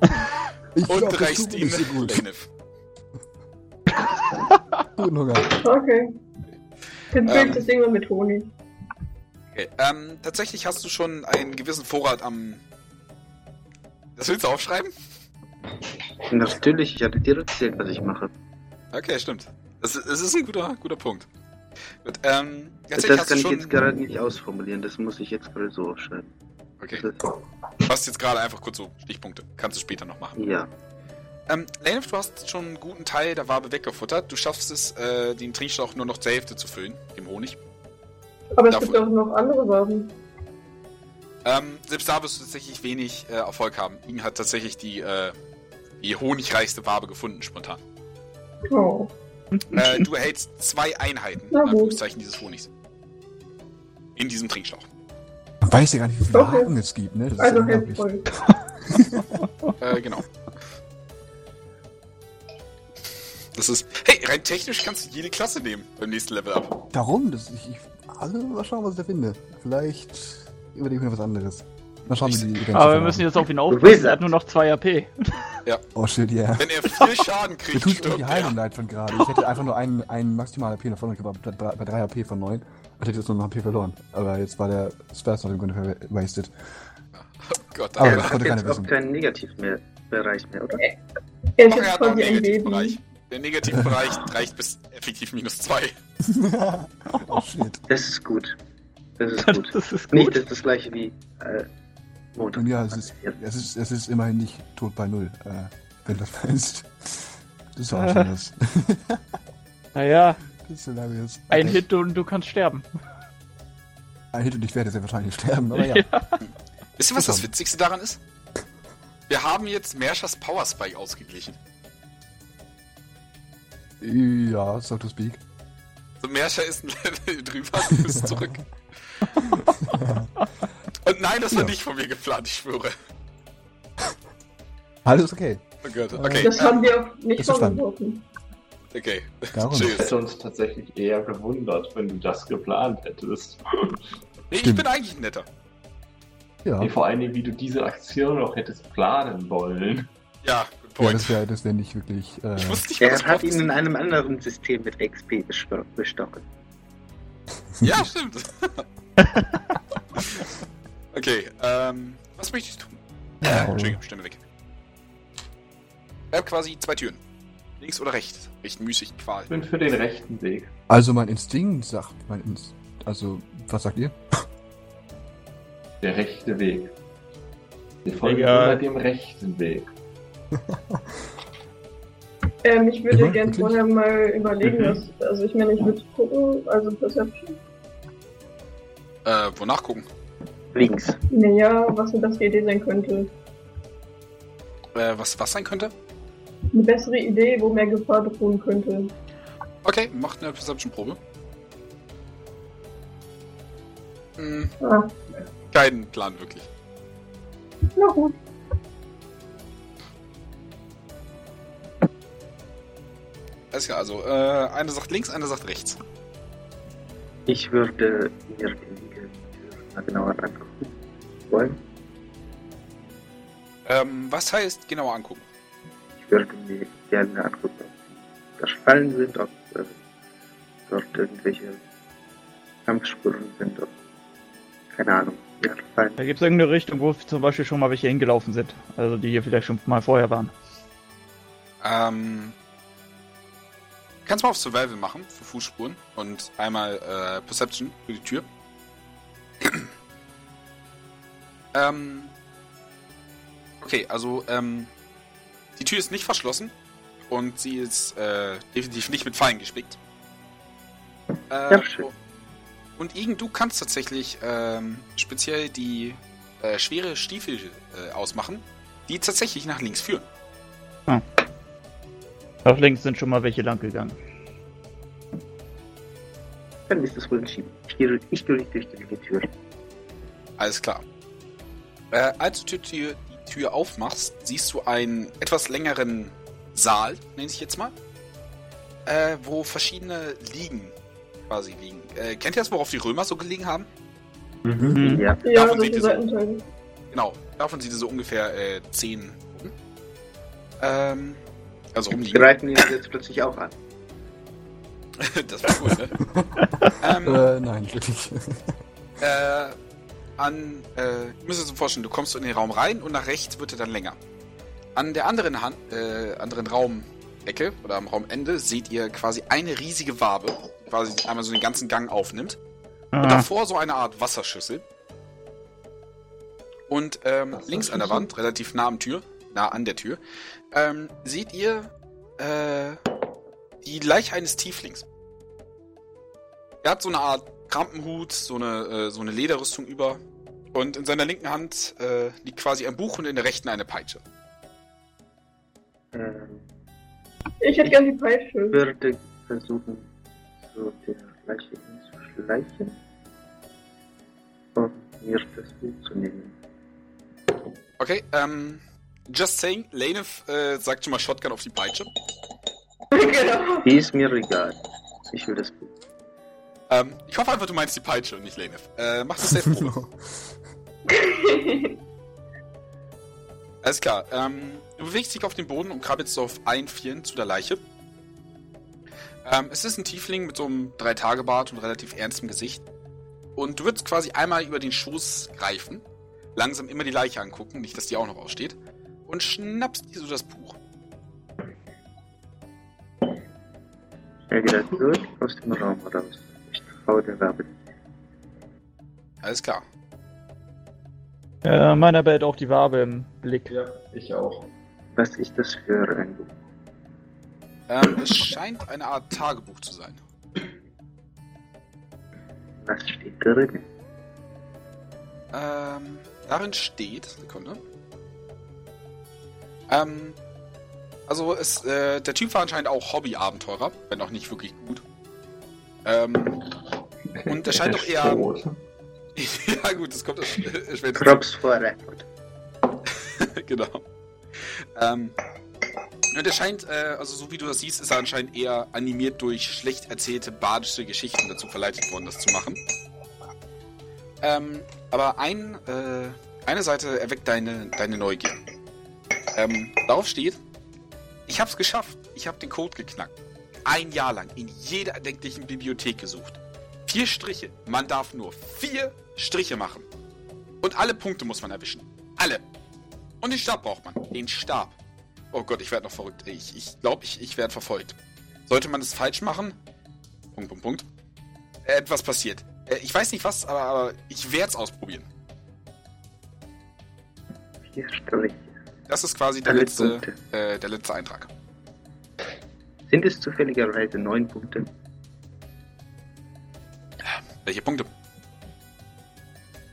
Ich und glaub, das reichst ihn. Lenif. Guten Hunger. Okay. Jetzt Ähm. füllt das irgendwann mit Honig. Okay. Ähm, tatsächlich hast du schon einen gewissen Vorrat am. Das willst du aufschreiben? Natürlich, ich hatte dir erzählt, was ich mache. Okay, stimmt. Das, ist- das ist ein guter, guter Punkt. Gut, ähm, Das kann ich jetzt gerade nicht ausformulieren, das muss ich jetzt gerade so aufschreiben. Okay, du hast jetzt gerade einfach kurz so Stichpunkte. Kannst du später noch machen. ja. Ähm, Lenif, du hast schon einen guten Teil der Wabe weggefuttert. Du schaffst es, äh, den Trinkschlauch nur noch zur Hälfte zu füllen, dem Honig. Aber es gibt auch noch andere Waffen. Ähm, selbst da wirst du tatsächlich wenig äh, Erfolg haben. Ihn hat tatsächlich die, äh, die honigreichste Wabe gefunden, spontan. Oh. Äh, du erhältst zwei Einheiten, Na. Anführungszeichen, dieses Honigs. In diesem Trinkschlauch. Man weiß ja gar nicht, wie viele. Haken es gibt, ne? Das ist Also unglaublich. helpvoll. Äh, genau. Das ist. Hey, rein technisch kannst du jede Klasse nehmen beim nächsten Level ab. Darum, das, ich, ich, also mal schauen, was ich da finde. Vielleicht überlege ich mir was anderes. Mal schauen, wie die Aber wir müssen jetzt auf ihn aufpassen. Er hat nur noch 2 AP. Oh shit, ja. Wenn er viel Schaden Mir kriegt, tut stirbt die er. Heilung leid von gerade. Ich hätte einfach nur einen, einen maximalen AP nach vorne gehabt, bei, bei 3 AP von 9. Und hätte jetzt nur noch AP verloren. Aber jetzt war der Spurs noch im Grunde wasted. Oh Gott, Aber er hat jetzt auch keinen Negativbereich mehr, oder? Er jetzt er hat noch einen quasi ein Baby. Negativbereich. Der Negativbereich reicht bis effektiv minus zwei. oh shit. Das ist gut. Das ist gut. Das ist Nicht, gut. das ist das gleiche wie äh, Montag. Und ja, es ist, Ja. es ist, es ist immerhin nicht tot bei Null, äh, wenn das meinst. Das ist auch schon was. Naja, Das ist hilarious. ein. Hit und du kannst sterben. Ein Hit und ich werde sehr wahrscheinlich sterben, aber ja. Wisst ihr, was das. Witzigste daran ist? Wir haben jetzt Merschers Power Spike ausgeglichen. Ja, so to speak. So, Merscher ist ein Level drüber, du bist zurück. Und nein, das war Ja. nicht von mir geplant, ich schwöre. Alles okay. Oh Gott, okay. Das haben wir auch nicht vorgeworfen. Okay. Darum. Ich Tschüss. hätte uns tatsächlich eher gewundert, wenn du das geplant hättest. Nee, ich Stimmt. bin eigentlich ein netter. Ja. Nee, vor allen Dingen, wie du diese Aktion noch hättest planen wollen. Ja, good Ja, point. das wäre das wär nicht wirklich. Äh, ich wusste nicht, was Er hat ihn in einem anderen System mit XP besto- bestockt. Ja, stimmt. okay, ähm, was möchte ich tun? Äh, Ja. Entschuldigung, Stimme weg. Ich habe quasi zwei Türen. Links oder rechts. Echt müßig Qual. Ich bin für den rechten Weg. also mein Instinkt sagt, mein Inst also was sagt ihr? Der rechte Weg. Wir folgen immer dem rechten Weg. Ähm, ich würde Immer? gern Wirklich? vorher mal überlegen, Mhm. was, also ich meine, ich würde gucken, also Perception, Äh, wonach gucken? Links. naja, was eine bessere Idee sein könnte. Äh, was, was sein könnte? Eine bessere Idee, wo mehr Gefahr drohen könnte. Okay, macht eine Perception-Probe. Hm, Ah, keinen Plan wirklich. Na gut. Alles klar, also äh, eine sagt links, eine sagt rechts. Ich würde mir Tür mal genauer angucken wollen. Ähm, was heißt genauer angucken? Ich würde mir gerne angucken, ob da Fallen sind, ob äh, dort irgendwelche Kampfspuren sind, ob, keine Ahnung, ja. Da gibt es irgendeine Richtung, wo zum Beispiel schon mal welche hingelaufen sind. Also die hier vielleicht schon mal vorher waren. Ähm, kannst mal auf Survival machen für Fußspuren und einmal äh, Perception für die Tür. ähm, okay, also ähm, die Tür ist nicht verschlossen und sie ist äh, definitiv nicht mit Fallen gespickt. Äh, Ja, schön. Und Igen, du kannst tatsächlich ähm, speziell die äh, schwere Stiefel äh, ausmachen, die tatsächlich nach links führen. Nach links sind schon mal welche lang gegangen. Dann ist es wohl entschieden. Ich gehe, ich gehe durch die Tür. Alles klar. Äh, als du die Tür, die Tür aufmachst, siehst du einen etwas längeren Saal, nenne ich jetzt mal, äh, wo verschiedene Liegen quasi liegen. Äh, kennt ihr das, worauf die Römer so gelegen haben? Mhm. Ja, Ja, Davon solche sieht es so. Genau, davon sieht ihr so ungefähr äh, zehn. Ähm, also rumliegen. greifen jetzt plötzlich auch an. das war cool, ne? ähm, Äh, nein, wirklich. äh, an, äh, ihr müsst euch so vorstellen, du kommst so in den Raum rein und nach rechts wird er dann länger. An der anderen Hand, äh, anderen Raumecke oder am Raumende seht ihr quasi eine riesige Wabe, die quasi einmal so den ganzen Gang aufnimmt. Und Ah, davor so eine Art Wasserschüssel. Und ähm, links an der Wand, relativ nah am Tür, nah an der Tür, ähm, seht ihr äh, die Leiche eines Tieflings. Er hat so eine Art Krampenhut, so eine, äh, so eine Lederrüstung über. Und in seiner linken Hand äh, liegt quasi ein Buch und in der rechten eine Peitsche. Ähm, Ich hätte gern die Peitsche. würde versuchen, so der Leiche hinzuschleichen und mir das Buch zu nehmen. Okay, ähm, just saying, Lanef äh, sagt schon mal Shotgun auf die Peitsche. Genau. Die ist mir egal. Ich will das Buch. Ähm, ich hoffe einfach, du meinst die Peitsche und nicht Lanef. Äh, mach das Safe-Probe. Alles klar. Ähm, du bewegst dich auf den Boden und krabbelst auf allen Vieren zu der Leiche. Ähm, es ist ein Tiefling mit so einem Drei-Tage-Bart und relativ ernstem Gesicht. Und du würdest quasi einmal über den Schoß greifen, langsam immer die Leiche angucken, nicht, dass die auch noch aussteht, und schnappst dir so das Buch. Schnell wieder zurück aus dem Raum raus. Ich traue der Wabe. Alles klar. äh, meiner behält auch die Wabe im Blick. Ja, ich auch. Was ist das für ein Buch? Ähm, es scheint eine Art Tagebuch zu sein. Was steht drin? Ähm, darin steht, Sekunde. Ähm, also es, äh, der Typ war anscheinend auch Hobby-Abenteurer, wenn auch nicht wirklich gut. Ähm, Und er scheint doch eher- ja gut, das kommt das äh, später. Props for Record. genau. Ähm, und er scheint, äh, also so wie du das siehst, ist er anscheinend eher animiert durch schlecht erzählte badische Geschichten dazu verleitet worden, das zu machen. Ähm, aber ein, äh, eine Seite erweckt deine, deine Neugier. Ähm, darauf steht, ich hab's geschafft. Ich hab den Code geknackt. Ein Jahr lang in jeder erdenklichen Bibliothek gesucht. Vier Striche. Man darf nur vier Striche machen. Und alle Punkte muss man erwischen. Alle. Und den Stab braucht man. Den Stab. Oh Gott, ich werde noch verrückt. Ich ich, glaube, ich, ich werde verfolgt. Sollte man es falsch machen? Punkt, Punkt, Punkt. Äh, etwas passiert. Äh, ich weiß nicht was, aber, aber ich werde es ausprobieren. Vier Striche. Das ist quasi der Alle letzte, äh, der letzte Eintrag. Sind es zufälligerweise neun Punkte? Welche Punkte?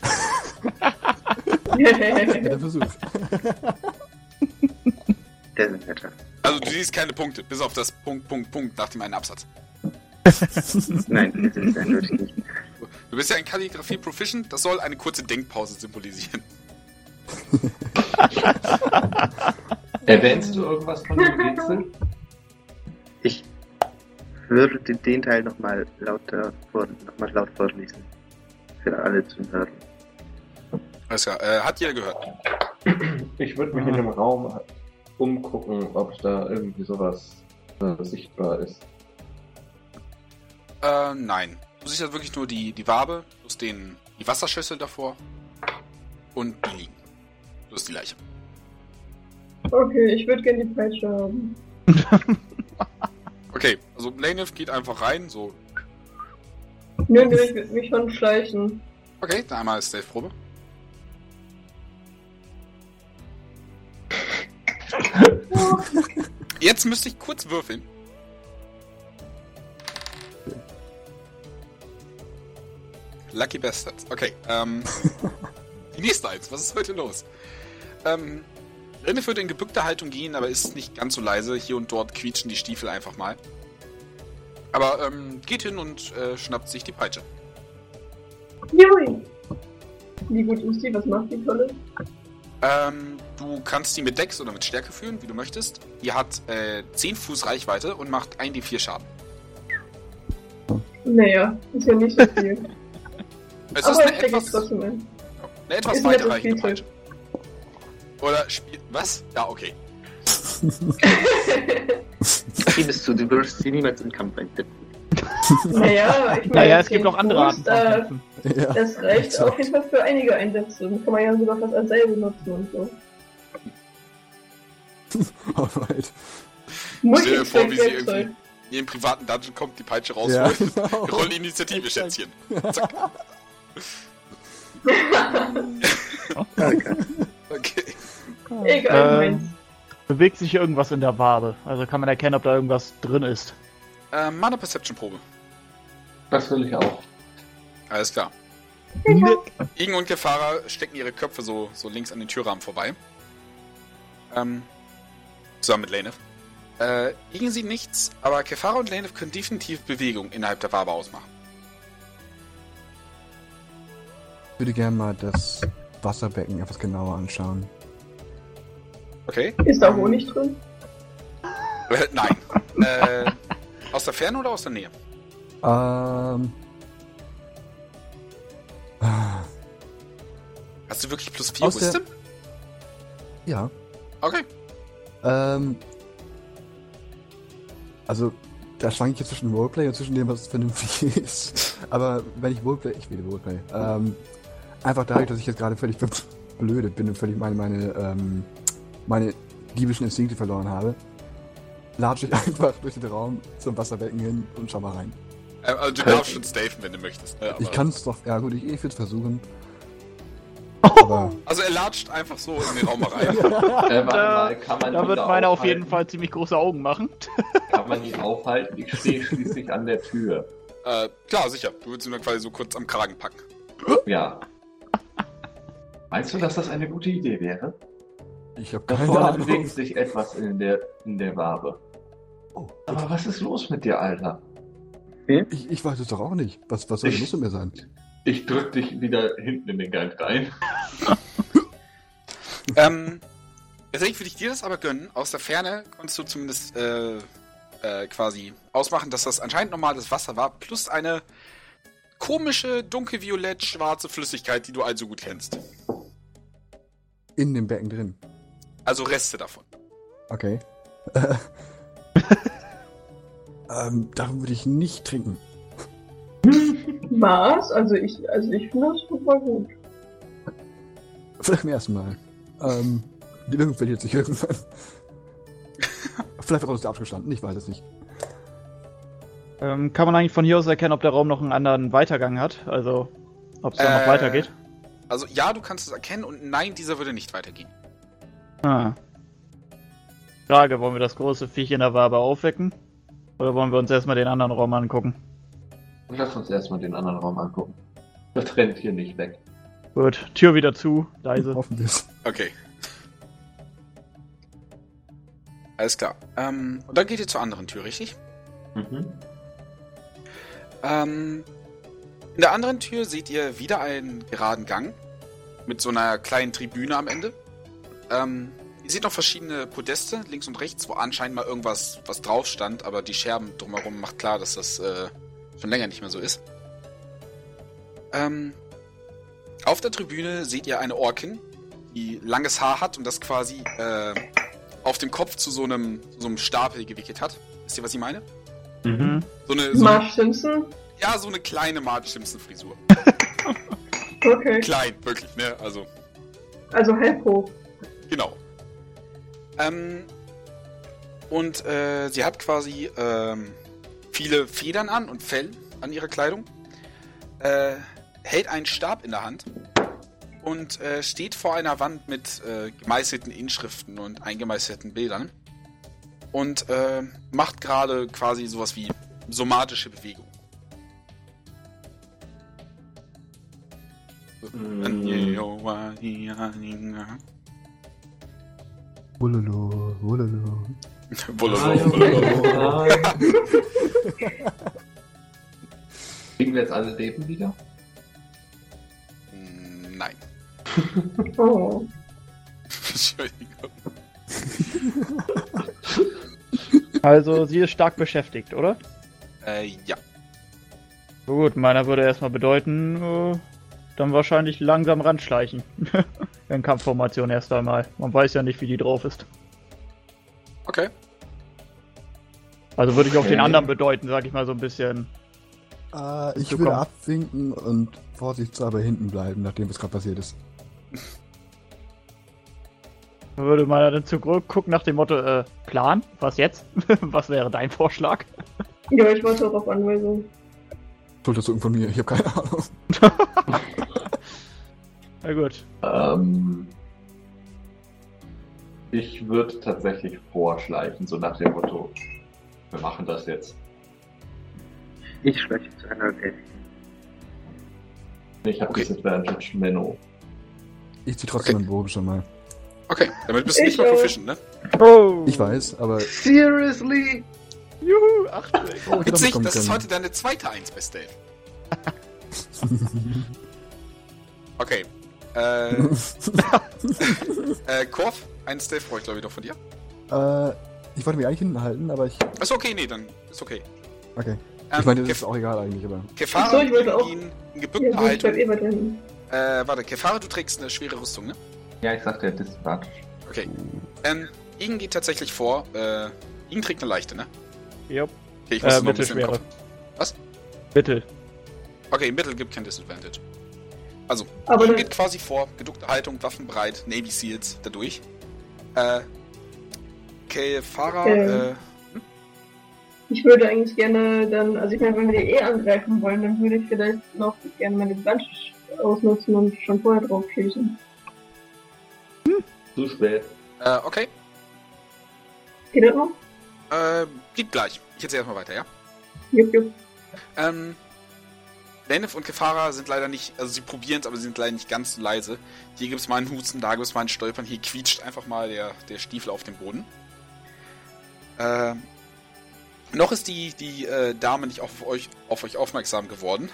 Der Versuch. Der sind netter. Also du siehst keine Punkte, bis auf das Punkt, Punkt, Punkt nach dem einen Absatz. Nein, sind es eindeutig nicht. Du bist ja in Kalligrafie proficient, das soll eine kurze Denkpause symbolisieren. Erwähnst du irgendwas von dem Rätsel? Ich würde den- den Teil nochmal lauter vor, noch mal laut vorlesen. Für alle zu hören. Alles klar. Äh, hat jeder gehört? Ich würde mich in dem Raum umgucken, ob da irgendwie sowas äh, sichtbar ist. Äh, nein. Du siehst ja wirklich nur die, die Wabe, plus den, die Wasserschüssel davor und die liegen. Plus die Leiche. Okay, ich würde gerne die Peitsche haben. Okay, also Lanef geht einfach rein, so. Nö, nö, ich würde mich schon schleichen. Okay, dann einmal Stealth-Probe. Jetzt müsste ich kurz würfeln. Lucky Bastards. Okay, ähm. die nächste eins. Was ist heute los? Ähm. Renne würde in gebückter Haltung gehen, aber ist nicht ganz so leise. Hier und dort quietschen die Stiefel einfach mal. Aber ähm, geht hin und äh, schnappt sich die Peitsche. Jui! Wie gut ist die? Was macht die Tolle? Ähm, du kannst die mit Dex oder mit Stärke führen, wie du möchtest. Die hat äh, 10 Fuß Reichweite und macht 1d4 Schaden. Naja, ist ja nicht so viel. Es ist Aber eine stecke es etwas, eine etwas ist Feature. Peitsche. Oder spielt. Was? Ja, okay. Gibst du, du wirst sie niemals im Kampf einsetzen. naja, ich meine, Naja, es gibt auch andere Arten von äh. Ja. Das reicht Exakt. auf jeden Fall für einige Einsätze. Dann kann man ja sogar fast als Seil benutzen und so. Alright. Stell dir vor, wie sie irgendwie in ihren privaten Dungeon kommt, die Peitsche Ja, rausholt. genau. Roll Initiative, Schätzchen. Zack. Okay. Egal, Ähm, meins. Bewegt sich irgendwas in der Wabe? Also kann man erkennen, ob da irgendwas drin ist. Ähm, Mana Perception Probe. Das will ich auch. Alles klar. Igen und Kefara stecken ihre Köpfe so, so links an den Türrahmen vorbei. Ähm, zusammen mit Lanef. Äh, Igen sieht nichts, aber Kefara und Lanef können definitiv Bewegung innerhalb der Wabe ausmachen. Ich würde gerne mal das Wasserbecken etwas genauer anschauen. Okay? Ist da Honig drin? Äh, nein. äh, aus der Ferne oder aus der Nähe? Ähm. Hast du wirklich plus 4 Aus der- Wisdom? Ja. Okay. Ähm. Also, da schwanke ich jetzt zwischen Roleplay und zwischen dem, was vernünftig ist. Aber wenn ich Roleplay, ich wähle Roleplay. Ähm, einfach dadurch, dass ich jetzt gerade völlig blöde bin und völlig meine, meine, ähm, meine diebischen Instinkte verloren habe, latsche ich einfach durch den Raum zum Wasserbecken hin und schau mal rein. Äh, also du darfst schon staven, wenn du möchtest. Ne? Ich kann es doch, ja gut, ich, ich würde es versuchen. Aber Also er latscht einfach so in den Raum rein. Äh, Da- mal, kann man Da wird meiner auf jeden Fall ziemlich große Augen machen. Kann man ihn aufhalten? Ich stehe schließlich an der Tür. äh, klar, sicher. Du würdest ihn dann quasi so kurz am Kragen packen. Ja. Meinst du, dass das eine gute Idee wäre? ich habe Da keine vorne Ahnung. bewegt sich etwas in der, in der Wabe. Oh, Aber was ist los mit dir, Alter? ich, ich weiß es doch auch nicht. Was, was soll Ich- los mit mir sein? Ich drück dich wieder hinten in den Gang rein. ähm, tatsächlich würde ich dir das aber gönnen. Aus der Ferne konntest du zumindest äh, äh, quasi ausmachen, dass das anscheinend normales Wasser war, plus eine komische, dunkelviolett-schwarze Flüssigkeit, die du also gut kennst. In dem Becken drin. Also Reste davon. Okay. ähm, darum würde ich nicht trinken. Was? Also ich, also ich finde das super gut. Vielleicht beim ersten Mal. Ähm, die Lügen verliert sich irgendwann. Vielleicht wird aus der abgestanden, ich weiß es nicht. Ähm, kann man eigentlich von hier aus erkennen, ob der Raum noch einen anderen Weitergang hat? Also, ob es da Äh, noch weitergeht? Also ja, du kannst es erkennen und nein, dieser würde nicht weitergehen. Ah. Frage, wollen wir das große Viech in der Wabe aufwecken? Oder wollen wir uns erstmal den anderen Raum angucken? Lass uns erstmal den anderen Raum angucken. Das rennt hier nicht weg. Gut, Tür wieder zu, leise. Hoffen wir es. Okay. Alles klar. Ähm, und dann geht ihr zur anderen Tür, richtig? Mhm. Ähm, in der anderen Tür seht ihr wieder einen geraden Gang mit so einer kleinen Tribüne am Ende. Ähm, ihr seht noch verschiedene Podeste links und rechts, wo anscheinend mal irgendwas was drauf stand, aber die Scherben drumherum macht klar, dass das äh, schon länger nicht mehr so ist. Ähm, auf der Tribüne seht ihr eine Orkin, die langes Haar hat und das quasi äh, auf dem Kopf zu so einem, so einem Stapel gewickelt hat. Wisst ihr, was ich meine? Mhm. So eine, so Marge Simpson? Ja, so eine kleine Marge Simpson Frisur. Okay. Klein, wirklich, ne? Also, Also halb hoch. genau. Ähm, und äh, sie hat quasi ähm, viele Federn an und Fell an ihrer Kleidung. Äh, hält einen Stab in der Hand und äh, steht vor einer Wand mit äh, gemeißelten Inschriften und eingemeißelten Bildern. Und äh, macht gerade quasi sowas wie somatische Bewegung. Wololo, wololo. Kriegen wir jetzt alle Leben wieder? Mm, Nein. Oh. Entschuldigung. Also, sie ist stark beschäftigt, oder? Äh, ja. Gut, meiner würde erstmal bedeuten, äh, dann wahrscheinlich langsam ranschleichen. In Kampfformation erst einmal. Man weiß ja nicht, wie die drauf ist. Okay. Also würde ich auf den Okay. anderen bedeuten, sag ich mal so ein bisschen. Äh, ich würde abwinken und vorsichtshalber hinten bleiben, nachdem was gerade passiert ist. Würde meiner dann zurückgucken nach dem Motto, äh, Plan? Was jetzt? Was wäre dein Vorschlag? Ja, ich warte auch auf Anweisung. Schulterzucken von mir, ich habe keine Ahnung. Na gut. Ähm, ich würde tatsächlich vorschleichen, so nach dem Motto, wir machen das jetzt. Ich schleiche zu einer Elfin. Ich habe Okay. Disadvantage Menno. Ich zieh trotzdem Okay. meinen Bogen schon mal. Okay, damit bist du Ich nicht mehr auch. proficient, ne? Oh! Ich weiß, aber Seriously? Juhu, 80. oh, Witzig, das ist heute deine zweite 1 bei Stealth. Okay. Äh, äh, Korf, ein Stealth brauche ich glaube ich doch von dir. äh, ich wollte mich eigentlich hinten halten, aber ich. Ist okay, nee, dann ist okay. Okay. Ähm, Ich meine, das ist auch egal eigentlich, aber. Kefara so, ich wollte auch- in, in Ja, gebückter bleib Haltung. eh. Äh, warte, Kefara, du trägst eine schwere Rüstung, ne? Ja, ich sagte Disadvantage. Okay. Ähm, Igen geht tatsächlich vor. Äh, Igen trägt eine leichte, ne? Jupp. Okay, ich muss Äh, das noch ein bisschen im mittelschwere. Was? Mittel. Okay, Mittel gibt kein Disadvantage. Also, Aber dann, geht quasi vor, geduckte Haltung, Waffen breit, Navy Seals dadurch. Äh, Kefara, Ähm. äh, ich würde eigentlich gerne dann, also ich meine, wenn wir die eh angreifen wollen, dann würde ich vielleicht noch gerne meine Advantage ausnutzen und schon vorher drauf schießen. Zu spät. äh, okay. Geht das noch? Äh, geht gleich. Ich erzähl erstmal weiter, ja? Jupp, jupp. Ähm, Lenef und Kefara sind leider nicht, also sie probieren es, aber sie sind leider nicht ganz so leise. Hier gibt es mal einen Husten, da gibt es mal ein Stolpern, hier quietscht einfach mal der, der Stiefel auf dem Boden. Ähm, noch ist die, die äh, Dame nicht auf euch, auf euch aufmerksam geworden.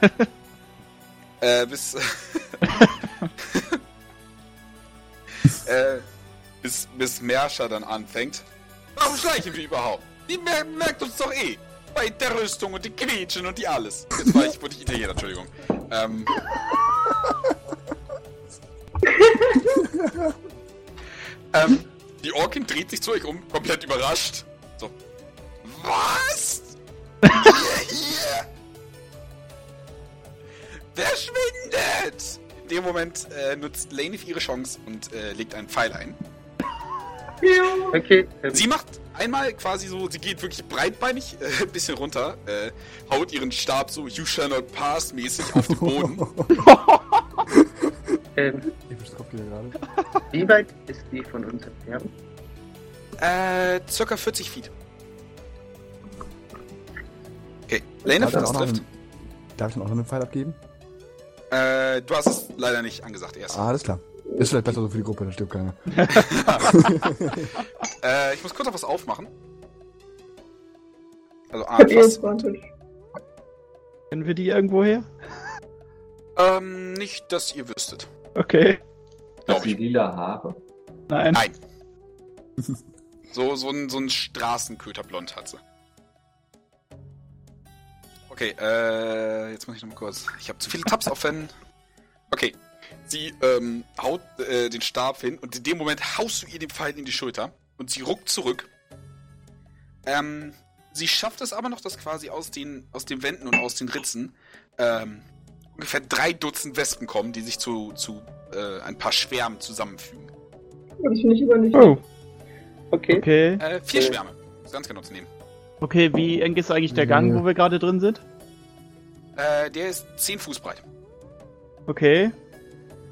äh, bis. äh, bis, bis Merscher dann anfängt. Warum schleichen wir überhaupt? Die mer merkt uns doch eh. Bei der Rüstung und die Quietschen und die alles. Jetzt war ich, wurde ich Italiener, Entschuldigung. Ähm. ähm, die Orkin dreht sich zu euch um, komplett überrascht. So. Was? Ihr hier? Verschwindet! In dem Moment äh, nutzt Laney ihre Chance und äh, legt einen Pfeil ein. Okay, ähm, Sie macht einmal quasi so, sie geht wirklich breitbeinig äh, ein bisschen runter, äh, haut ihren Stab so You shall not pass mäßig auf den Boden. ähm, wie weit ist die von uns entfernt? äh, circa 40 Feet. Okay, Lane, das trifft. einen, darf ich dann auch noch einen Pfeil abgeben? Äh, du hast es leider nicht angesagt erst. Ah, alles klar. Ist vielleicht besser so für die Gruppe, da stirbt keiner. Äh, ich muss kurz noch was aufmachen. Also, ah, hab was? Advantage. Kennen wir die irgendwo her? Ähm, nicht, dass ihr wüsstet. Okay. Hat sie ich. lila Haare? Nein. Nein. so, so ein, so ein Straßenköterblond hat sie. Okay, äh, jetzt muss ich noch mal kurz. Ich habe zu viele Tabs offen. Okay. Sie ähm, haut äh, den Stab hin und in dem Moment haust du ihr den Pfeil in die Schulter und sie ruckt zurück. Ähm, sie schafft es aber noch, dass quasi aus den, aus den Wänden und aus den Ritzen ähm, ungefähr drei Dutzend Wespen kommen, die sich zu, zu äh, ein paar Schwärmen zusammenfügen. Das finde ich aber nicht. Oh, Okay. okay. Äh, vier Äh. Schwärme. Ganz genau zu nehmen. Okay, wie eng ist eigentlich der Gang, wo wir gerade drin sind? Äh, der ist 10 Fuß breit. Okay.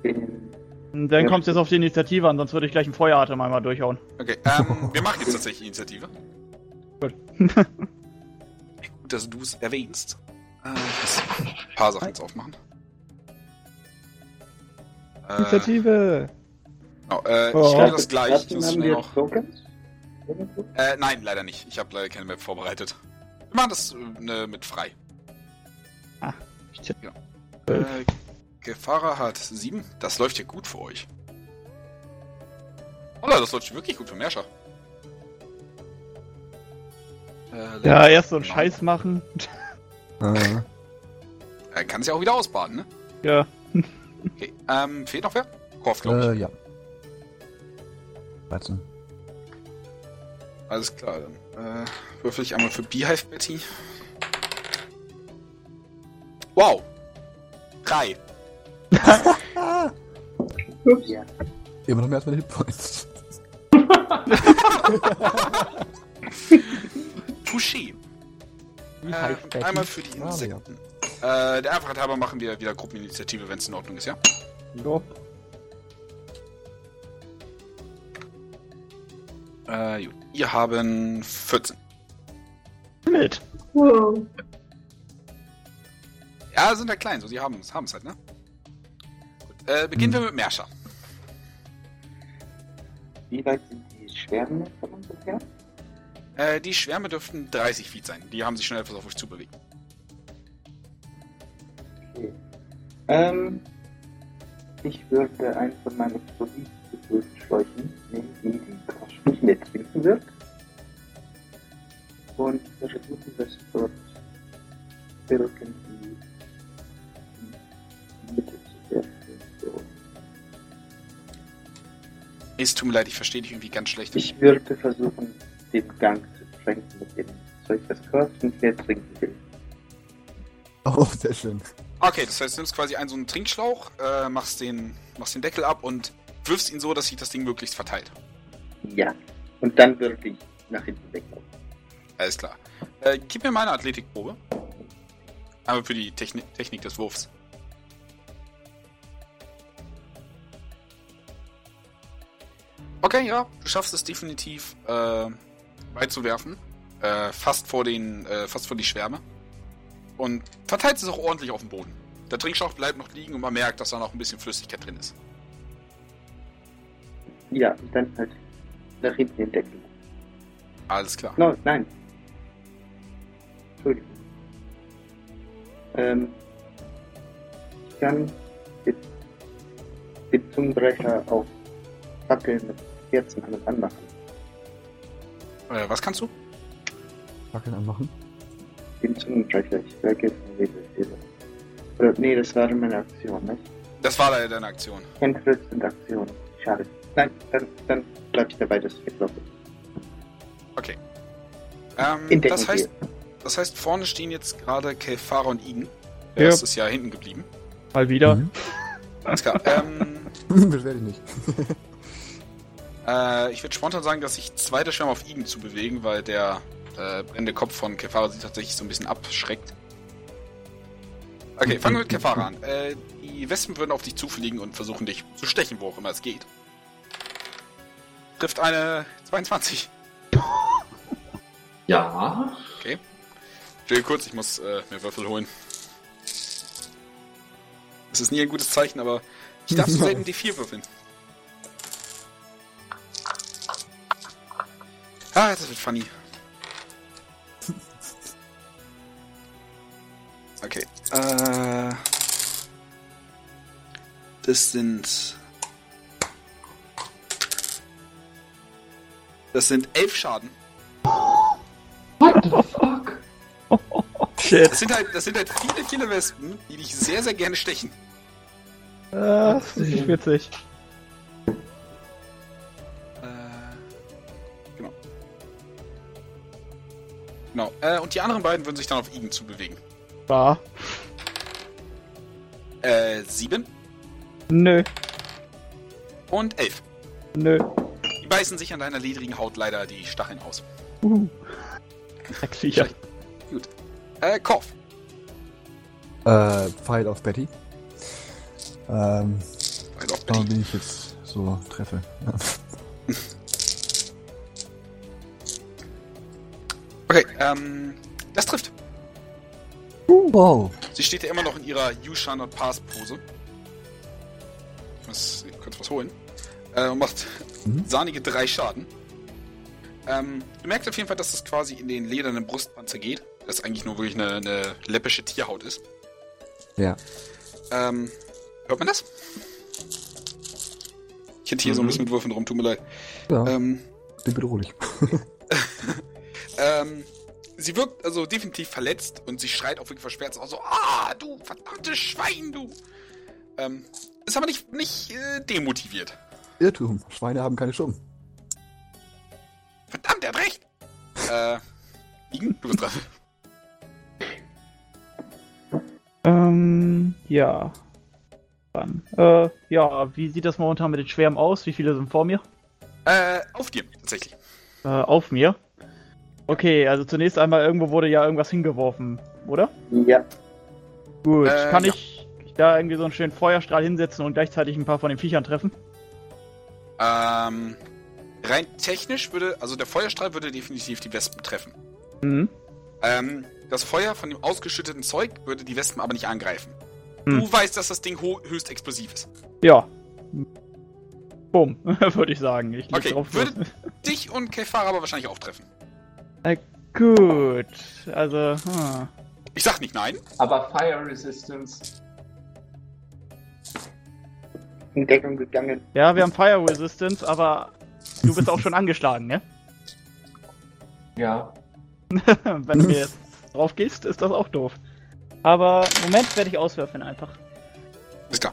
Dann Ja. kommt es jetzt auf die Initiative an, sonst würde ich gleich einen Feueratem einmal durchhauen. Okay, ähm, wir machen jetzt tatsächlich Initiative. Gut. Gut, dass du es erwähnst. Äh, ich muss ein paar Sachen jetzt aufmachen. Äh, Initiative! Genau, äh, ich Oh. stelle das gleich. Ich muss haben wir noch, Tokens? Äh, nein, leider nicht. Ich habe leider keine Map vorbereitet. Wir machen das äh, ne, mit frei. Genau. Äh, Gefahrer hat 7. Das läuft ja gut für euch. Oder, das läuft wirklich gut für Merscher. Äh, Ja, erst so einen genau. Scheiß machen. Äh, Er kann es ja auch wieder ausbaden, ne? Ja. Okay, ähm, fehlt noch wer? Korf, glaube ich. äh, ja. 13. Alles klar, dann äh, würfel ich einmal für Beehive Betty. Wow! Drei. Ups. Ja. Immer noch mehr als meine Hitpoints. Touché. Wie Äh, einmal für die Ah, Insekten. Äh, der Einfachheit halber machen wir wieder Gruppeninitiative, wenn es in Ordnung ist, ja? Jo. Äh, gut. Ihr haben 14. Mit. Wow. Ja, sind halt klein, so sie haben es haben's halt, ne? Äh, beginnen Hm. wir mit Merscher. Wie weit sind die Schwärme von ungefähr? Äh, die Schwärme dürften 30 Feet sein. Die haben sich schnell etwas auf euch zubewegt. Okay. Ähm, ich würde einen von meinen Explosivschläuchen nehmen, die den Crush nicht mehr trinken wird. Und versuchen, das dort irgendwie Es tut mir leid, ich verstehe dich irgendwie ganz schlecht. Ich würde versuchen, den Gang zu sprengen mit dem Zeug, das nicht mehr trinken will. Oh, sehr schön. Okay, das heißt, du nimmst quasi einen so einen Trinkschlauch, äh, machst den, machst den Deckel ab und wirfst ihn so, dass sich das Ding möglichst verteilt. Ja. Und dann würde ich nach hinten weglaufen. Alles klar. Äh, gib mir mal eine Athletikprobe. Aber für die Techni Technik des Wurfs. Okay, ja, du schaffst es definitiv äh, weit zu werfen. Äh, fast vor den, äh, fast vor die Schwärme. Und verteilst es auch ordentlich auf dem Boden. Der Trinkschlauch bleibt noch liegen und man merkt, dass da noch ein bisschen Flüssigkeit drin ist. Ja, und dann halt nach hinten den Deckel. Alles klar. No, nein. Entschuldigung. Ähm, ich kann den, den Zungenbrecher auf Fackeln mit Kerzen an und anmachen. Äh, was kannst du? Fackeln anmachen. Den Zungenbrecher, ich vergesse wie das ist. Oder, nee, das war meine Aktion, nicht? Das war leider deine Aktion. Cantrips sind Aktionen. Schade. Nein, dann, dann bleib ich dabei, dass ich weglaufe. Okay. Ähm, das heißt, das heißt, vorne stehen jetzt gerade Kelfara und Igen. Ja. Der Rest ist ja hinten geblieben. Mal wieder. Mhm. Alles klar. ähm, Beschwer dich nicht. Äh, ich würde spontan sagen, dass sich zwei der Schwärme auf Igen zu bewegen, weil der äh, brennende Kopf von Kefara sie tatsächlich so ein bisschen abschreckt. Okay, fangen wir mit Kefara an. Äh, die Wespen würden auf dich zufliegen und versuchen dich zu stechen, wo auch immer es geht. Trifft eine 22. Ja. Still kurz, ich muss äh, mir Würfel holen. Das ist nie ein gutes Zeichen, aber ich darf so selten D4 würfeln. Ah, das wird funny. Okay. Äh, das sind Das sind elf Schaden. What the fuck? Shit. Das sind halt, das sind halt viele, viele Wespen, die dich sehr, sehr gerne stechen. Äh, das ist nicht witzig. Genau. Äh, und die anderen beiden würden sich dann auf Igen zubewegen. War. Äh, sieben Nö. und elf. Nö. Die beißen sich an deiner ledrigen Haut leider die Stacheln aus. Uh. Viecher. Gut. Äh, Korf. Äh, Pfeil auf Betty. Ähm, Also auf da Betty. bin ich jetzt so treffe. Okay, ähm, das trifft. Wow. Sie steht ja immer noch in ihrer You shall not pass Pose. Ich muss kurz was holen. Äh, und macht Mhm. sahnige drei Schaden. Ähm, du merkst auf jeden Fall, dass das quasi in den ledernen Brustpanzer geht. Das eigentlich nur wirklich eine, eine läppische Tierhaut ist. Ja. Ähm, hört man das? Ich hätte hier so ein Mhm. bisschen mit Würfeln drum, tut mir leid. Ja, Ähm, bin bedrohlich. ähm, sie wirkt also definitiv verletzt und sie schreit auch wirklich verschwert auch so, ah, du verdammtes Schwein, du. Ähm, ist aber nicht, nicht äh, demotiviert. Irrtum. Schweine haben keine Schummen. Verdammt, er hat recht. äh, Igen, du bist dran. Ähm, ja. Dann. Äh, ja, wie sieht das momentan mit den Schwärmen aus? Wie viele sind vor mir? Äh, auf dir, tatsächlich. Äh, auf mir. Okay, also zunächst einmal irgendwo wurde ja irgendwas hingeworfen, oder? Ja. Gut, Äh, kann ja. ich da irgendwie so einen schönen Feuerstrahl hinsetzen und gleichzeitig ein paar von den Viechern treffen? Ähm, rein technisch würde, also der Feuerstrahl würde definitiv die Wespen treffen. Mhm. Ähm, das Feuer von dem ausgeschütteten Zeug würde die Wespen aber nicht angreifen. Hm. Du weißt, dass das Ding höchst explosiv ist. Ja. Bumm, würde ich sagen. Ich Okay, drauf würde-. Dich und Kefara aber wahrscheinlich auch treffen. Gut, also, hm. Ich sag nicht nein. Aber Fire Resistance. In Deckung gegangen. ja, wir haben Fire Resistance, aber du bist auch schon angeschlagen, ne? Ja. Wenn du mir jetzt drauf gehst, ist das auch doof. Aber Moment werde ich auswürfeln einfach. Ist klar.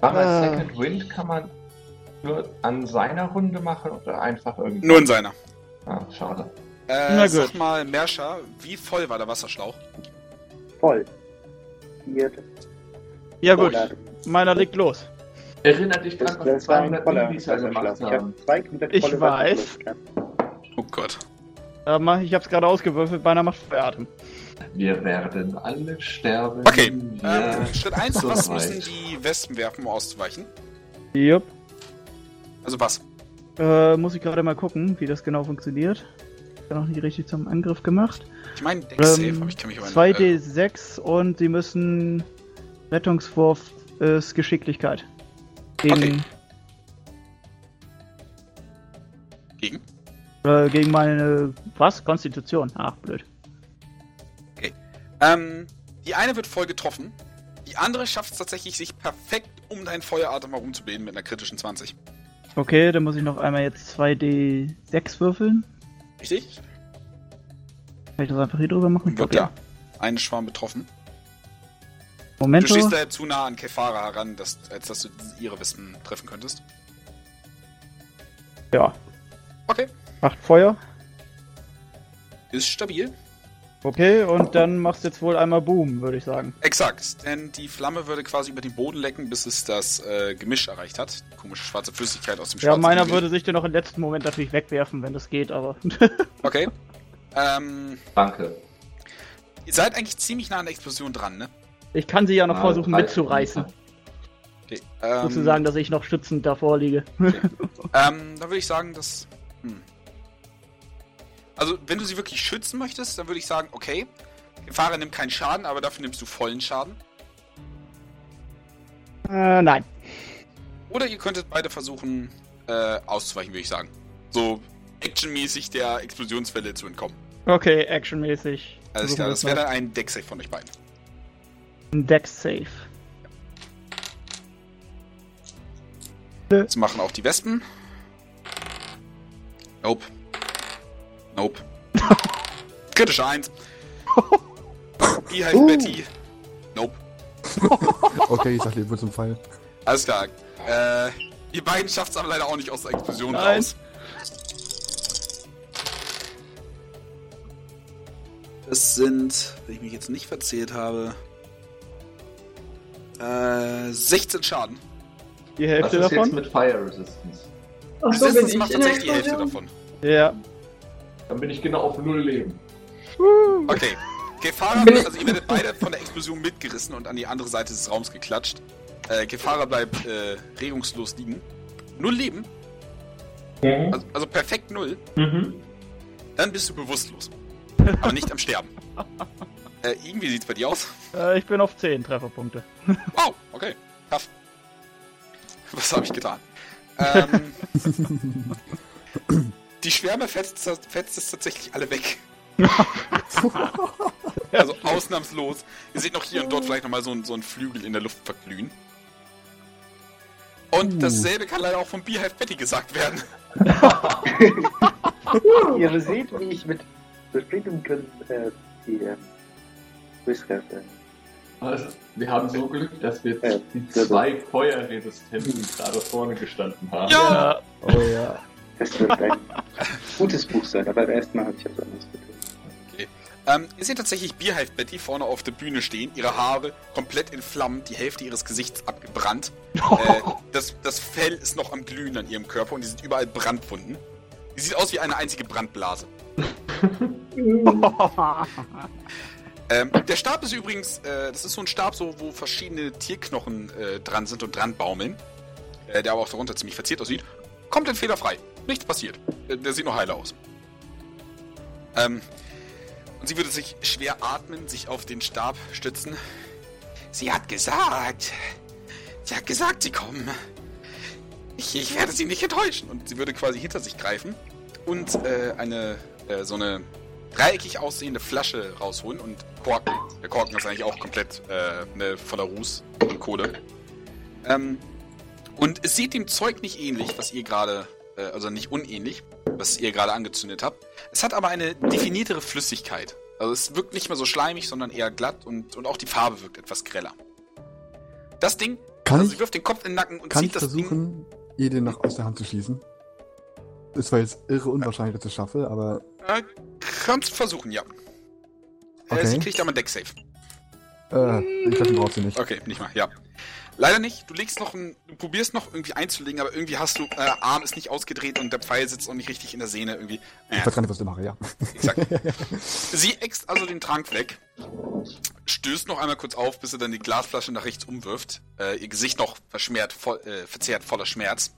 Aber Ah. Second Wind kann man nur an seiner Runde machen oder einfach irgendwie. Nur in seiner. Ah, schade. Äh, Na sag gut. mal, Mersha, wie voll war der Wasserschlauch? Voll. Hier, Ja gut, meiner liegt los. Erinnert dich Das, dran, was wir das war ein 200 voller Milliliter gemacht. Ich haben. Ich volle weiß. Oh Gott. Äh, mach- ich hab's gerade ausgewürfelt, beinahe macht Feueratem. Wir werden alle sterben. Okay, ähm, Schritt 1, so was müssen die Wespen werfen, um auszuweichen? Jupp. Also was? Äh, muss ich gerade mal gucken, wie das genau funktioniert. Noch nie richtig zum Angriff gemacht. Ich meine, Save, Ähm, aber ich kann mich aber Äh, 2d6 und sie müssen Rettungswurf ist Geschicklichkeit. Gegen, Okay. gegen? äh, gegen meine was? Konstitution. Ach, blöd. Ähm, die eine wird voll getroffen. Die andere schafft es tatsächlich, sich perfekt um deinen Feueratem herumzubilden mit einer kritischen 20. Okay, dann muss ich noch einmal jetzt 2d6 würfeln. Richtig? Kann ich das einfach hier drüber machen? Ich glaub, ja. Eine Schwarm betroffen. Moment. Du stehst da zu nah an Kefara heran, dass, als dass du ihre Wespen treffen könntest. Ja. Okay. Macht Feuer. Ist stabil. Okay, und dann machst du jetzt wohl einmal Boom, würde ich sagen. Exakt, denn die Flamme würde quasi über den Boden lecken, bis es das äh, Gemisch erreicht hat. Die komische schwarze Flüssigkeit aus dem Ja, meiner Gemisch. würde sich den noch im letzten Moment natürlich wegwerfen, wenn das geht, aber. Okay. Ähm, Danke. ihr seid eigentlich ziemlich nah an der Explosion dran, ne? ich kann sie ja noch Ah, versuchen drei mitzureißen. Okay. Ähm, Sozusagen, dass ich noch schützend davor liege. Ähm, dann würde ich sagen, dass. Hm. Also, wenn du sie wirklich schützen möchtest, dann würde ich sagen, okay, Fahrer nimmt keinen Schaden, aber dafür nimmst du vollen Schaden. äh, nein. Oder ihr könntet beide versuchen, äh, auszuweichen, würde ich sagen. So actionmäßig der Explosionswelle zu entkommen. Okay, actionmäßig. Alles klar, das wäre dann ein Deck-Save von euch beiden. Ein Dex Safe. Das machen auch die Wespen. Nope, Nope. Kritische 1. Beehive Uh. Betty. Nope. Okay, ich sag dir wohl zum Fall. Alles klar. Äh, ihr beiden schafft es aber leider auch nicht aus der Explosion Nein. raus. Das sind, wenn ich mich jetzt nicht verzählt habe, äh, 16 Schaden. Die Was Hälfte ist jetzt davon? mit Fire Resistance? Ach so, ist, ich macht tatsächlich die Hälfte davon. Ja. Dann bin ich genau auf null Leben. Okay. Gefahrer, ich- also ihr werdet beide von der Explosion mitgerissen und an die andere Seite des Raums geklatscht. Äh, Gefahrer bleibt äh, regungslos liegen. Null Leben, also, also perfekt null. Mhm. Dann bist du bewusstlos. Aber nicht am Sterben. Äh, irgendwie sieht's bei dir aus. Äh, ich bin auf 10 Trefferpunkte. Oh, okay. Tough. Was habe ich getan? Ähm, die Schwärme fetzt, fetzt es tatsächlich alle weg. also ausnahmslos. Ihr seht noch hier und dort vielleicht nochmal so, ein- so einen Flügel in der Luft verglühen. Und Uh. dasselbe kann leider auch vom Beehive Betty gesagt werden. Ihr seht, wie ich mit befriedigtem Grimm äh, die äh, Durchkräfte. Also, wir haben so Glück, dass wir Ja. die zwei Feuerresistenten gerade vorne gestanden haben. Ja! Oh ja. Das wird ein gutes Buch sein, aber erstmal habe ich etwas anderes zu tun. Ähm, ihr seht tatsächlich Beehive Betty vorne auf der Bühne stehen, ihre Haare komplett in Flammen, die Hälfte ihres Gesichts abgebrannt. Äh, das, das Fell ist noch am Glühen an ihrem Körper und die sind überall Brandwunden. Die sieht aus wie eine einzige Brandblase. Ähm, der Stab ist übrigens, äh, das ist so ein Stab, so, wo verschiedene Tierknochen äh, dran sind und dran baumeln. Äh, der aber auch darunter ziemlich verziert aussieht. Komplett fehlerfrei. Nichts passiert. Der, sieht noch heile aus. Ähm, und sie würde sich schwer atmen, sich auf den Stab stützen. Sie hat gesagt. Sie hat gesagt, sie kommen. Ich, ich werde sie nicht enttäuschen. Und sie würde quasi hinter sich greifen und äh, eine äh, so eine dreieckig aussehende Flasche rausholen und Korken. Der Korken ist eigentlich auch komplett äh, ne, voller Ruß und Kohle. Ähm, und es sieht dem Zeug nicht ähnlich, was ihr gerade, äh, also nicht unähnlich, was ihr gerade angezündet habt. Es hat aber eine definiertere Flüssigkeit. Also es wirkt nicht mehr so schleimig, sondern eher glatt und, und auch die Farbe wirkt etwas greller. Das Ding, Kann also ich, sie wirft den Kopf in den Nacken und kann zieht ich das Ding. versuchen, ihr den noch aus der Hand zu schießen? Das war jetzt irre unwahrscheinlich, dass ich das schaffe, aber Äh, kannst versuchen, ja. Äh, Okay. sie kriegt aber einen Deck-Safe. Äh, ich glaube, den braucht sie nicht. Okay, nicht mal, ja. Leider nicht. Du legst noch ein, du probierst noch irgendwie einzulegen, aber irgendwie hast du, äh, Arm ist nicht ausgedreht und der Pfeil sitzt auch nicht richtig in der Sehne irgendwie. Ich Äh, weiß gar nicht, was ich mache, ja. exakt. Sie äxt also den Trank weg, stößt noch einmal kurz auf, bis sie dann die Glasflasche nach rechts umwirft. Äh, ihr Gesicht noch verschmiert, voll, äh, verzerrt voller Schmerz.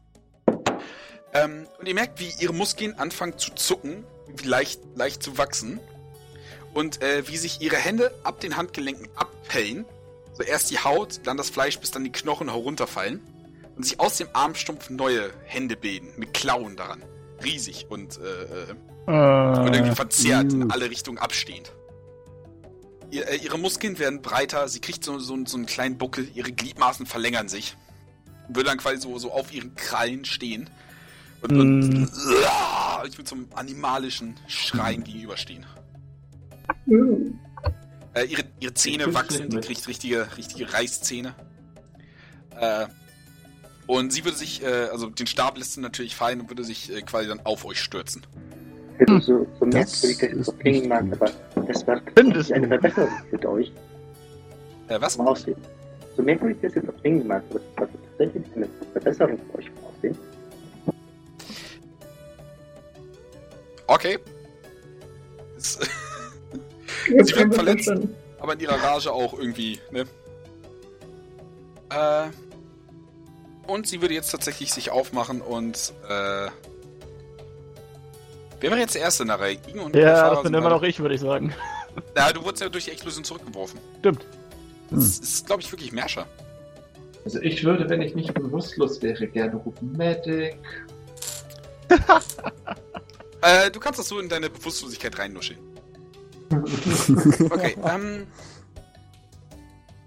Ähm, und ihr merkt, wie ihre Muskeln anfangen zu zucken, wie leicht, leicht zu wachsen. Und äh, wie sich ihre Hände ab den Handgelenken abpellen. So erst die Haut, dann das Fleisch, bis dann die Knochen herunterfallen. Und sich aus dem Armstumpf neue Hände bilden, mit Klauen daran. Riesig und äh, äh, und irgendwie Äh, verzerrt, in alle Richtungen abstehend. Ihr, äh, ihre Muskeln werden breiter, sie kriegt so, so, so einen kleinen Buckel, ihre Gliedmaßen verlängern sich. Würde dann quasi so, so auf ihren Krallen stehen. Und, und Mm. ich mit so einem animalischen Schreien gegenüberstehen. Mhm. Äh, ihre, ihre Zähne wachsen, die kriegt richtige, richtige Reißzähne. Äh, und sie würde sich, äh, also den Stab lässt sie natürlich fallen und würde sich äh, quasi dann auf euch stürzen. Also so, so Das merkwürdig, so klingen nicht mag, aber das war Findest eine du? Verbesserung mit euch Äh, was? Aussehen. So merkwürdig, dass ich so klingen mag, aber das war tatsächlich eine Verbesserung für euch vom Aussehen. Okay. Jetzt Sie wir verletzt. verstanden. aber in ihrer Rage auch irgendwie, ne? Äh, und sie würde jetzt tatsächlich sich aufmachen und, äh, Wer wäre jetzt der Erste in der Reihe? Und Ja, das bin sind immer noch ich, würde ich sagen. Ja, du wurdest ja durch die Explosion zurückgeworfen. Stimmt. Das ist, glaube ich, wirklich Merscher. Also ich würde, wenn ich nicht bewusstlos wäre, gerne rufen Medic. Äh, du kannst das so in deine Bewusstlosigkeit reinnuscheln. Okay, ähm.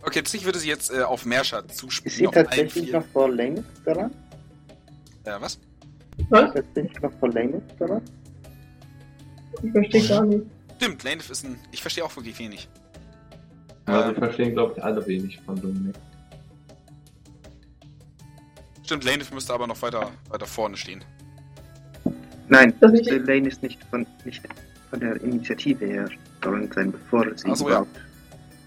Okay, tatsächlich würde sie jetzt äh, auf Merscher Ist zuspielen. sie auf allen tatsächlich vier. noch vor Länge daran? Äh, was? Was? Tatsächlich noch vor Länge daran? Ich verstehe gar nicht. Stimmt, Lanef ist ein. Ich verstehe auch wirklich wenig. Ja, Ähm. wir verstehen, glaube ich, alle wenig von Dominik. Stimmt, Lanef müsste aber noch weiter, weiter vorne stehen. Nein, ist Lane ist nicht von, nicht von der Initiative her sollen sein, bevor sie Ach so, ja. überhaupt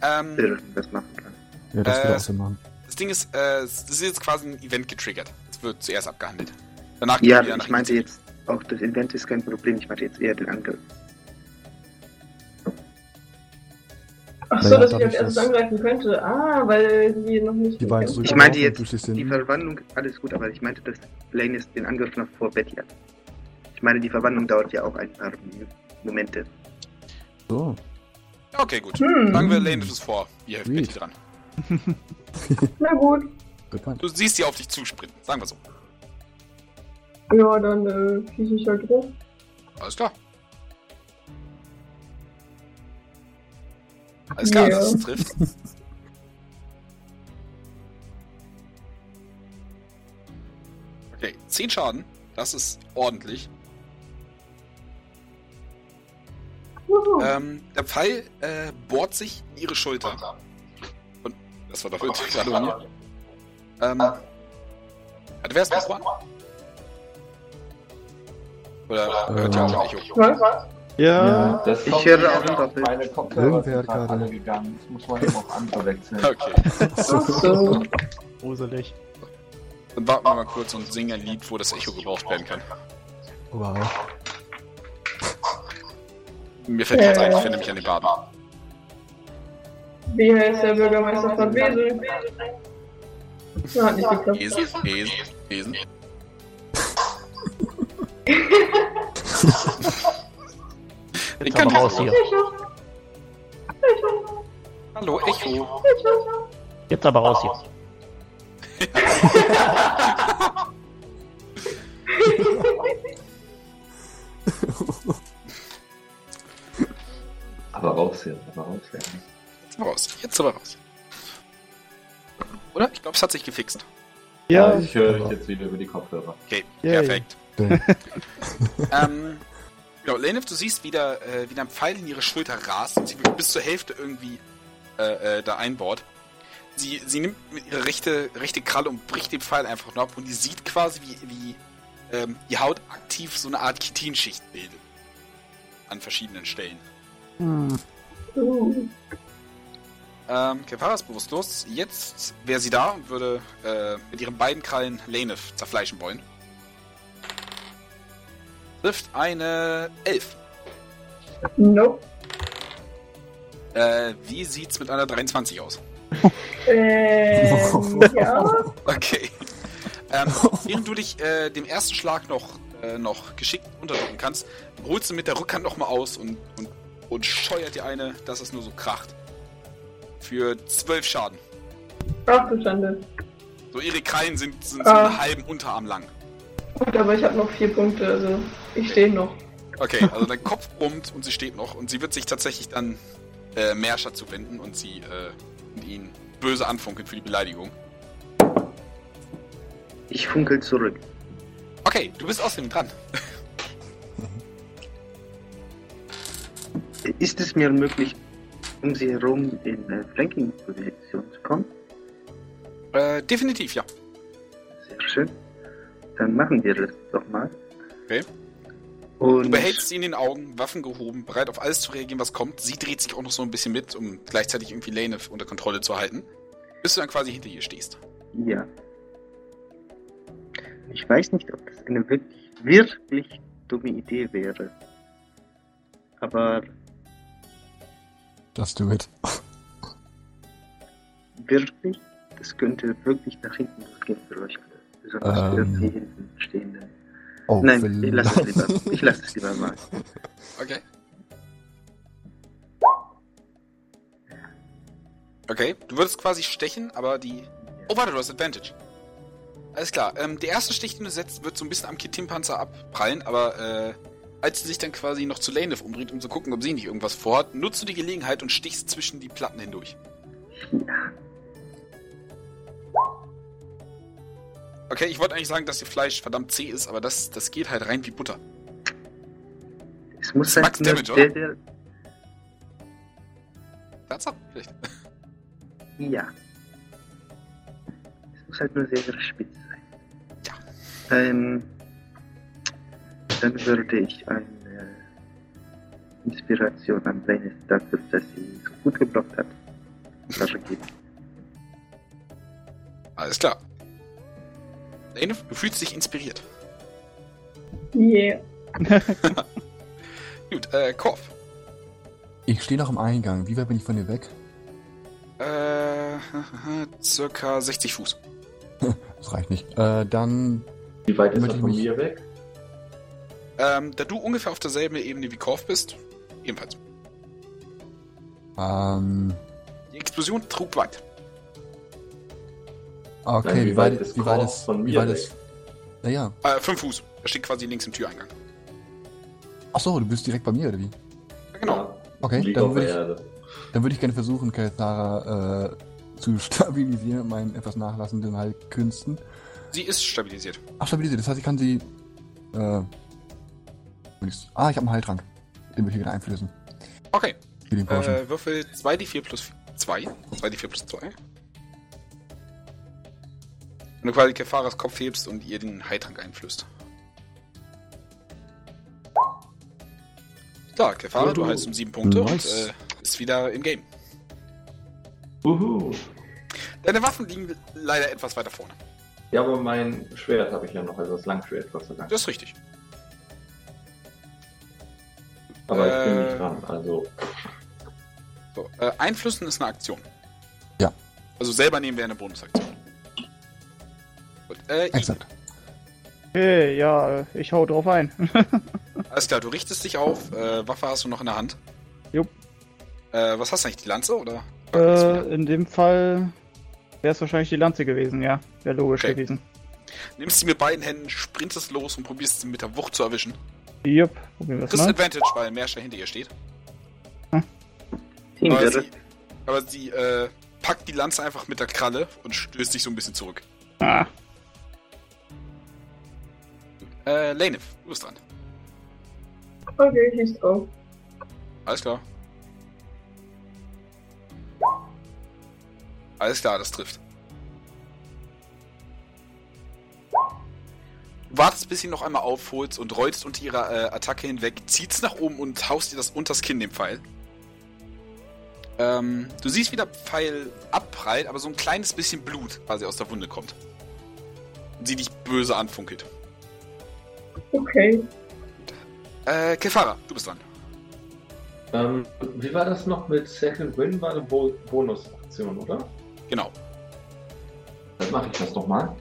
Ähm, irgendwas machen kann. Ja, das Äh, würde auch Sinn machen. das Ding ist, äh, es ist jetzt quasi ein Event getriggert. Es wird zuerst abgehandelt. Danach Ja, wir nach ich meinte jetzt, auch das Invent ist kein Problem, ich meinte jetzt eher den Angriff. Ach so, Naja, dass ich als erstes angreifen könnte. Ah, weil die noch nicht. Die beiden Ich meinte jetzt die. Verwandlung, alles gut, aber ich meinte, dass Lane ist den Angriff noch vor Betty hat. Ich meine, die Verwandlung dauert ja auch ein paar Momente. So. Ja, Okay, gut. Hm. Sagen wir, Lanef ist vor. Ihr helft. Betty dran. Na gut. Bekannt. Du siehst sie auf dich zusprinten. Sagen wir so. Ja, dann äh, schieße ich halt drauf. Alles klar. Alles klar, Ja. das trifft. Okay, 10 Schaden. Das ist ordentlich. Ähm, der Pfeil äh, bohrt sich in ihre Schulter. Und das war dafür gerade bei mir. Ähm, ja, du wärst noch dran. Oder hört ihr auch ein Echo? Was? Ja, das ich höre auch auf doppelt. Meine Kopfhörer sind alle gegangen. Jetzt muss man eben auf andere wechseln. Okay, so. gruselig. dann warten wir mal kurz und singen ein Lied, wo das Echo gebraucht werden kann. Wow. Mir fällt gerade ein, ich finde mich an den Baden. Wie heißt der Bürgermeister von Wesel? Ja, hat nicht geklappt. Esel, Esel, Esel. Ich kann raus hier. Hallo, Echo. Jetzt aber raus hier. Aber raus hier, aber raus hier. Jetzt aber raus. Jetzt aber raus. Oder? Ich glaube, es hat sich gefixt. Ja, ich höre dich jetzt wieder über die Kopfhörer. Okay, Yay. perfekt. ähm, genau, Lenef, du siehst, wie, der, äh, wie der Pfeil in ihre Schulter rast und sie bis zur Hälfte irgendwie äh, äh, da einbohrt. Sie, sie nimmt mit ihrer rechte, rechte Kralle und bricht den Pfeil einfach nur ab und die sieht quasi, wie, wie ähm, die Haut aktiv so eine Art Chitinschicht bildet. An verschiedenen Stellen. Hm. Ähm, ist bewusstlos. Jetzt wäre sie da und würde äh, mit ihren beiden Krallen Lenef zerfleischen wollen. Trifft eine 11. nope. Äh, wie sieht's mit einer 23 aus? Ähm, ja. Okay. Ähm, während du dich äh, dem ersten Schlag noch, äh, noch geschickt unterdrücken kannst, holst du mit der Rückhand nochmal aus und, und, und scheuert dir eine, dass es nur so kracht. Für 12 Schaden. Ach du Schande. So, ihre Krallen sind, sind so Ah. einen halben Unterarm lang. Gut, aber ich habe noch vier Punkte, also ich stehe noch. Okay, also dein Kopf brummt und sie steht noch und sie wird sich tatsächlich dann äh, Merscher zuwenden und sie äh, und ihn böse anfunkeln für die Beleidigung. Ich funkel zurück. Okay, du bist außerdem dran. Ist es mir möglich, um sie herum in äh, Flanking-Position zu kommen? Äh, definitiv, ja. Sehr schön. Dann machen wir das doch mal. Okay. Und Du behältst sie in den Augen, Waffen gehoben, bereit auf alles zu reagieren, was kommt. Sie dreht sich auch noch so ein bisschen mit, um gleichzeitig irgendwie Lane unter Kontrolle zu halten. Bis du dann quasi hinter ihr stehst. Ja. Ich weiß nicht, ob das eine wirklich, wirklich dumme Idee wäre. Aber Just do it. wirklich, das könnte wirklich nach hinten losgehen für euch alle. Besonders für Ähm. die hinten stehenden. Oh, Nein, ich lasse es lieber. Ich lasse es lieber mal. Okay. Okay, du würdest quasi stechen, aber die. Oh, warte, du hast Advantage. Alles klar. Ähm, der erste Stich, den du setzt, wird so ein bisschen am Kitim-Panzer abprallen, aber äh, als sie sich dann quasi noch zu Lanef umdreht, um zu gucken, ob sie nicht irgendwas vorhat, nutzt du die Gelegenheit und stichst zwischen die Platten hindurch. Ja. Okay, ich wollte eigentlich sagen, dass ihr Fleisch verdammt zäh ist, aber das, das geht halt rein wie Butter. Es muss Das halt Max nur Damage, der, oder? der. Ernsthaft? Vielleicht. Ja. Es muss halt nur sehr, sehr spitz sein. Ja. Ähm, dann würde ich eine Inspiration an Blaine dafür, dass sie so gut geblockt hat, geben. Alles klar. Lane, du fühlst dich inspiriert. Yeah. Gut, äh, Korf. Ich stehe noch im Eingang. Wie weit bin ich von dir weg? Äh, circa 60 Fuß. Das reicht nicht. Äh, dann. Wie weit ist er ich von mich- mir weg? Ähm, da du ungefähr auf derselben Ebene wie Korf bist, ebenfalls. Ähm. Die Explosion trug weit. Okay, Nein, wie, weit ist. Wie weit ist. von Wie mir weit weg? ist. Naja. Äh, 5 Fuß. Er steht quasi links im Türeingang. Achso, du bist direkt bei mir, oder wie? Ja, genau. Ja, Okay, liegt dann würde ich, dann würde ich gerne versuchen, Kathara äh, zu stabilisieren mit meinen etwas nachlassenden halt Künsten. Sie ist stabilisiert. Ach, stabilisiert, das heißt, ich kann sie. Äh. Ich's- Ah, ich habe einen Heiltrank. Den würde ich wieder einflößen. Okay. Äh, Würfel 2d4 plus 2. 2d4 plus 2. Wenn du quasi Kefaras Kopf hebst und ihr den Heiltrank einflößt. Klar, Kefara, du heißt um 7 Punkte Nice. und äh, ist wieder im Game. Uhu. Deine Waffen liegen leider etwas weiter vorne. Ja, aber mein Schwert habe ich ja noch, also das Langschwert, Gott sei Dank. Das ist richtig. Aber ich bin Äh. nicht dran, also. So, äh, Einflüssen ist eine Aktion. Ja. Also selber nehmen wäre eine Bonusaktion. Gut, äh. Exakt. Okay, ja, äh, ich hau drauf ein. Alles klar, du richtest dich auf. Äh, Waffe hast du noch in der Hand. Jupp. Äh, was hast du eigentlich? Die Lanze oder? äh, in dem Fall wäre es wahrscheinlich die Lanze gewesen, ja. Wäre logisch Okay. gewesen. Nimmst sie mit beiden Händen, sprintest los und probierst sie mit der Wucht zu erwischen. Jupp, probieren wir es mal. Advantage, weil Merscher hinter ihr steht. Team Aber sie, aber sie äh, packt die Lanze einfach mit der Kralle und stößt dich so ein bisschen zurück. Ah, Äh, Lanef, du bist dran. Okay, schieß drauf. Alles klar. Alles klar, das trifft. Wartest, bis sie noch einmal aufholst und rollst unter ihrer äh, Attacke hinweg, ziehst nach oben und haust dir das unters Kinn, dem Pfeil. Ähm, du siehst, wie der Pfeil abprallt, aber so ein kleines bisschen Blut quasi aus der Wunde kommt. Und sie dich böse anfunkelt. Okay. Äh, Kefara, du bist dran. Ähm, wie war das noch mit Second Win? War eine Bo Bonusaktion, oder? Genau. Dann mache ich das doch mal.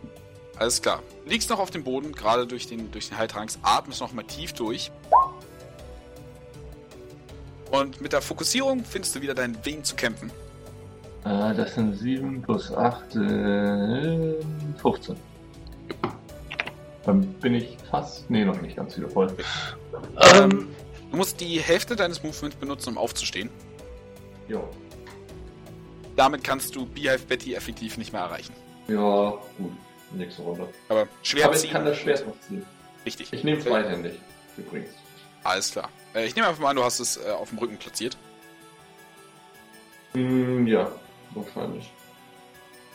Alles klar. Liegst noch auf dem Boden, gerade durch den, durch den Heiltranks, atmest noch mal tief durch. Und mit der Fokussierung findest du wieder deinen Willen zu kämpfen. Äh, das sind 7 plus 8, äh, 15. Dann bin ich fast, nee, noch nicht ganz wieder voll. Ähm, du musst die Hälfte deines Movements benutzen, um aufzustehen. Jo. Damit kannst du Beehive Betty effektiv nicht mehr erreichen. Ja, gut. Nächste Runde. Aber Schwert Aber ich ziehen. kann das Schwert noch ziehen. Richtig. Ich nehme zweihändig, übrigens. Alles klar. Äh, ich nehme einfach mal an, du hast es äh, auf dem Rücken platziert. Hm, ja, wahrscheinlich.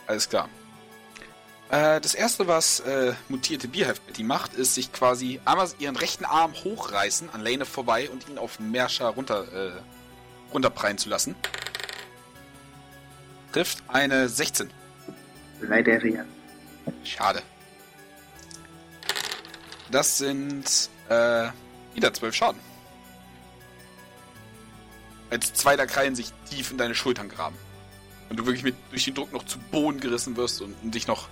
Alles klar. Äh, das erste, was äh, mutierte Beehive Betty macht, ist sich quasi einmal ihren rechten Arm hochreißen an Lane vorbei und ihn auf Merscher runter, äh, runterprallen zu lassen. Trifft eine 16. leider ja. Schade. Das sind äh, wieder 12 Schaden. Als zwei der Krallen sich tief in deine Schultern graben. Und du wirklich mit durch den Druck noch zu Boden gerissen wirst und, und dich noch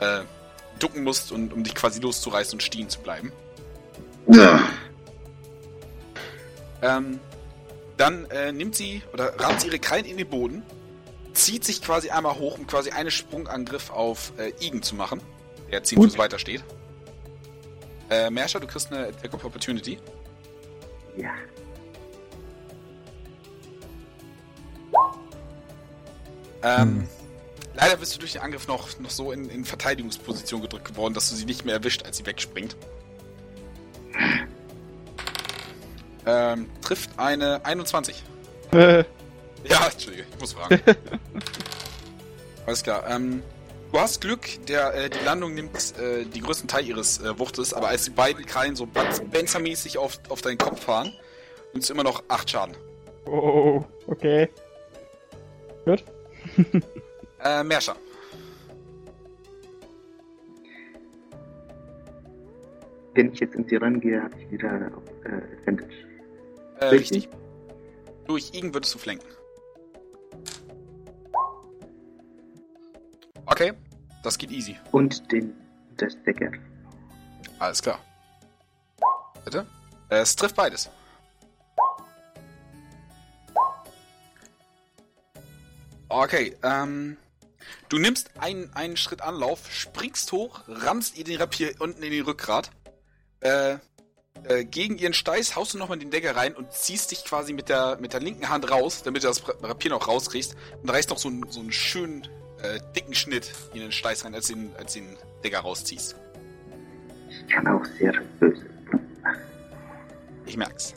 äh, ducken musst, und, um dich quasi loszureißen und stehen zu bleiben. Ähm, dann äh, nimmt sie oder rammt sie ihre Krallen in den Boden, zieht sich quasi einmal hoch, um quasi einen Sprungangriff auf äh, Igen zu machen, der 10 Gut. Fuß weiter steht. Äh, Mersha, du kriegst eine Attack of Opportunity. Ja. Ähm, Hm. Leider bist du durch den Angriff noch, noch so in, in Verteidigungsposition gedrückt geworden, dass du sie nicht mehr erwischt, als sie wegspringt. Ähm, trifft eine 21. Äh, Ja, Entschuldige, ich muss fragen. Alles klar. Ähm, du hast Glück, der äh, die Landung nimmt äh, die größten Teil ihres äh, Wuchtes, aber als die beiden Krallen so Benzer-mäßig auf, auf deinen Kopf fahren, nimmst du immer noch 8 Schaden. oh, okay. Gut. Äh, Merscher. Wenn ich jetzt in sie rangehe, habe ich wieder äh, Advantage. Äh, richtig. Durch ihn würdest du flanken. Okay, das geht easy. Und den das Decker. Alles klar. Bitte? Äh, Es trifft beides. Okay, ähm. Du nimmst einen, einen Schritt Anlauf, springst hoch, rammst ihr den Rapier unten in den Rückgrat. Äh, äh, gegen ihren Steiß haust du nochmal den Decker rein und ziehst dich quasi mit der, mit der linken Hand raus, damit du das Rapier noch rauskriegst und reißt noch so einen, so einen schönen, äh, dicken Schnitt in den Steiß rein, als du den, als den Decker rausziehst. Ich kann auch sehr böse. Ich merk's.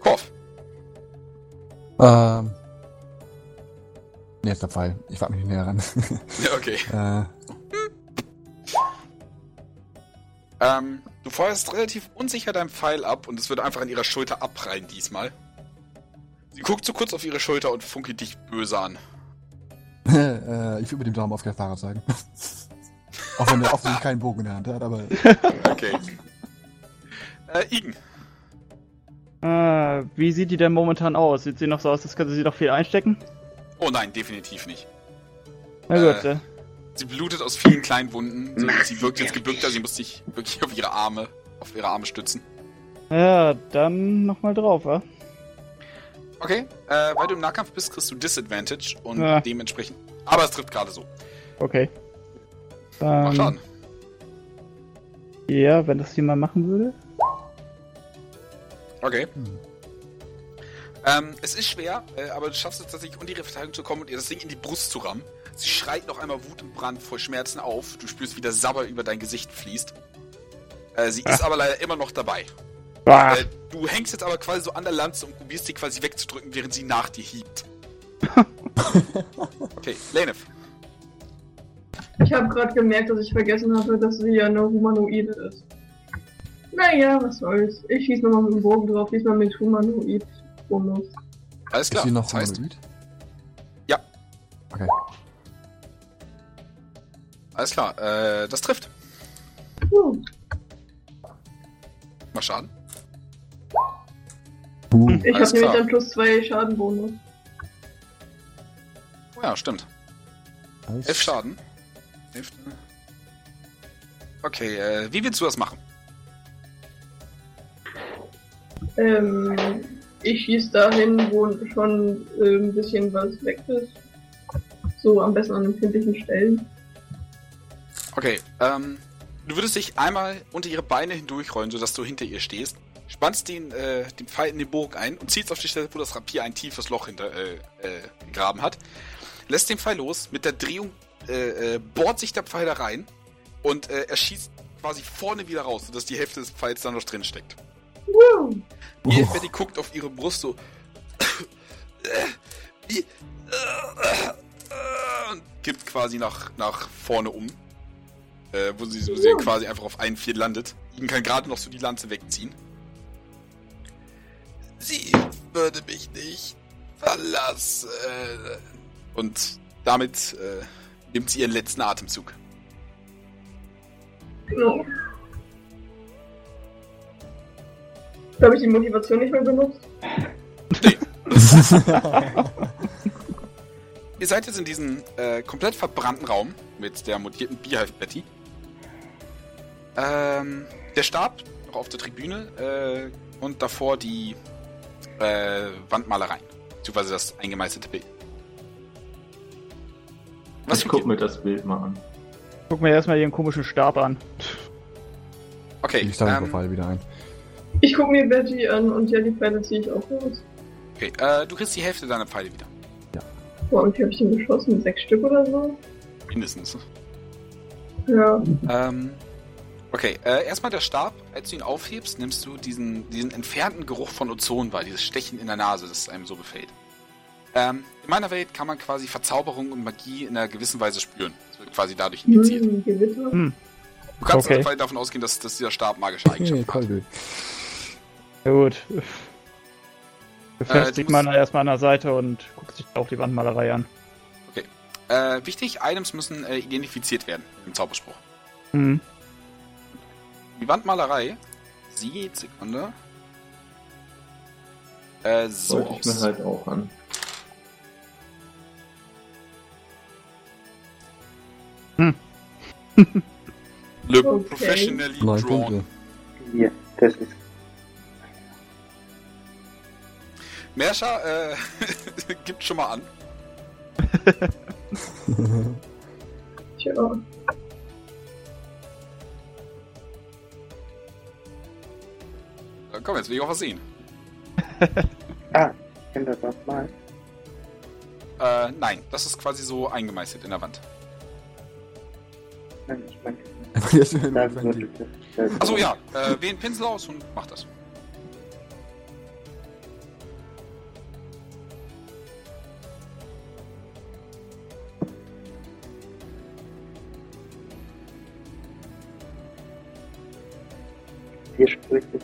Korf. Ähm. Nächster Pfeil. Ich warte mich nicht näher ran. Ja, okay. äh, Ähm, du feuerst relativ unsicher deinen Pfeil ab und es wird einfach an ihrer Schulter abprallen diesmal. Sie guckt so kurz auf ihre Schulter und funkelt dich böse an. Äh, ich würde mit dem Daumen auf der Fahrer zeigen. auch wenn er offensichtlich keinen Bogen in der Hand hat, aber. Okay. äh, Igen. Ah, wie sieht die denn momentan aus? Sieht sie noch so aus, als könnte sie noch viel einstecken? Oh nein, definitiv nicht. Na gut, Äh. äh. Sie blutet aus vielen kleinen Wunden. Sie, sie wirkt jetzt gebückter, sie muss sich wirklich auf ihre Arme, auf ihre Arme stützen. Ja, dann nochmal drauf, wa? Okay, äh, weil du im Nahkampf bist, kriegst du Disadvantage und Ja. dementsprechend. Aber es trifft gerade so. Okay. Mach Ähm, Schaden. ja, wenn das jemand machen würde. Okay. Hm. Ähm, es ist schwer, äh, aber du schaffst es tatsächlich, unter ihre Verteidigung zu kommen und ihr das Ding in die Brust zu rammen. Sie schreit noch einmal Wut und Brand vor Schmerzen auf. Du spürst, wie der Sabber über dein Gesicht fließt. Äh, sie ist aber leider immer noch dabei. Äh, du hängst jetzt aber quasi so an der Lanze und probierst sie quasi wegzudrücken, während sie nach dir hiebt. okay, Lenef. Ich habe gerade gemerkt, dass ich vergessen hatte, dass sie ja eine Humanoide ist. Naja, was soll's. Ich schieß nochmal mit dem Bogen drauf, diesmal mit Humanoid-Bonus. Alles Ist klar. sie noch das heißt, humanoid? Ja. Okay. alles klar. Äh, das trifft. Puh. Mal Schaden. Uh, Ich Alles habe nämlich dann plus zwei Schadenbonus. Oh ja, stimmt. nice. Elf Schaden. Elf. Okay, äh, wie willst du das machen? Ähm, ich schieß dahin, wo schon äh, ein bisschen was weg ist. So am besten an empfindlichen Stellen. Okay, ähm, du würdest dich einmal unter ihre Beine hindurchrollen, sodass du hinter ihr stehst, spannst den, äh, den Pfeil in den Bogen ein und ziehst auf die Stelle, wo das Rapier ein tiefes Loch hinter, äh, äh, gegraben hat, lässt den Pfeil los, mit der Drehung, äh, äh, bohrt sich der Pfeil da rein und, äh, er schießt quasi vorne wieder raus, sodass die Hälfte des Pfeils da noch drin steckt. Oh. Betty guckt auf ihre Brust so. Wie? Und kippt quasi nach, nach vorne um. Äh, wo sie, wo sie quasi einfach auf einen Vier landet. Ihn kann gerade noch so die Lanze wegziehen. Sie würde mich nicht verlassen. Und damit äh, nimmt sie ihren letzten Atemzug. Genau. Da habe ich die Motivation nicht mehr benutzt. Ihr seid jetzt in diesem äh, komplett verbrannten Raum mit der mutierten Beehive Betty. Ähm, der Stab noch auf der Tribüne äh, und davor die äh, Wandmalereien. Beziehungsweise das eingemeißelte Bild. Was ich guck mir das Bild mal an. guck mir erstmal ihren komischen Stab an. Okay, Ich den ähm, wieder ein. Ich gucke mir Betty an und ja, die Pfeile ziehe ich auch raus. okay äh, du kriegst die Hälfte deiner Pfeile wieder. Boah, und wie habe ich denn geschossen? Sechs Stück oder so? Mindestens. Ja. Ähm, Okay, äh, erstmal der Stab. Als du ihn aufhebst, nimmst du diesen, diesen entfernten Geruch von Ozon wahr, dieses Stechen in der Nase, das einem so befällt. Ähm, in meiner Welt kann man quasi Verzauberung und Magie in einer gewissen Weise spüren. Das wird quasi dadurch. Hm, Gewitter. Hm. Du kannst Okay. also quasi davon ausgehen, dass, dass dieser Stab magische Hey, Eigenschaften hat. Ja gut. Befestigt du man musst- erstmal an der Seite und guckt sich auch die Wandmalerei an. Äh, wichtig, Items müssen äh, identifiziert werden im Zauberspruch. Hm. Die Wandmalerei sieht, Sekunde, äh, so Wollte ich mir halt auch an. Look Okay. professionally Neun drawn. Punkte. Ja, das ist. Merscha, äh, gibt schon mal an. Tja. Äh, komm, jetzt will ich auch was sehen. Ah, ich kann das auch mal. Äh, nein, das ist quasi so eingemeißelt in der Wand. Nein, ich das. Achso, ja, äh, wähl einen Pinsel aus und mach das. Vier Sprüche.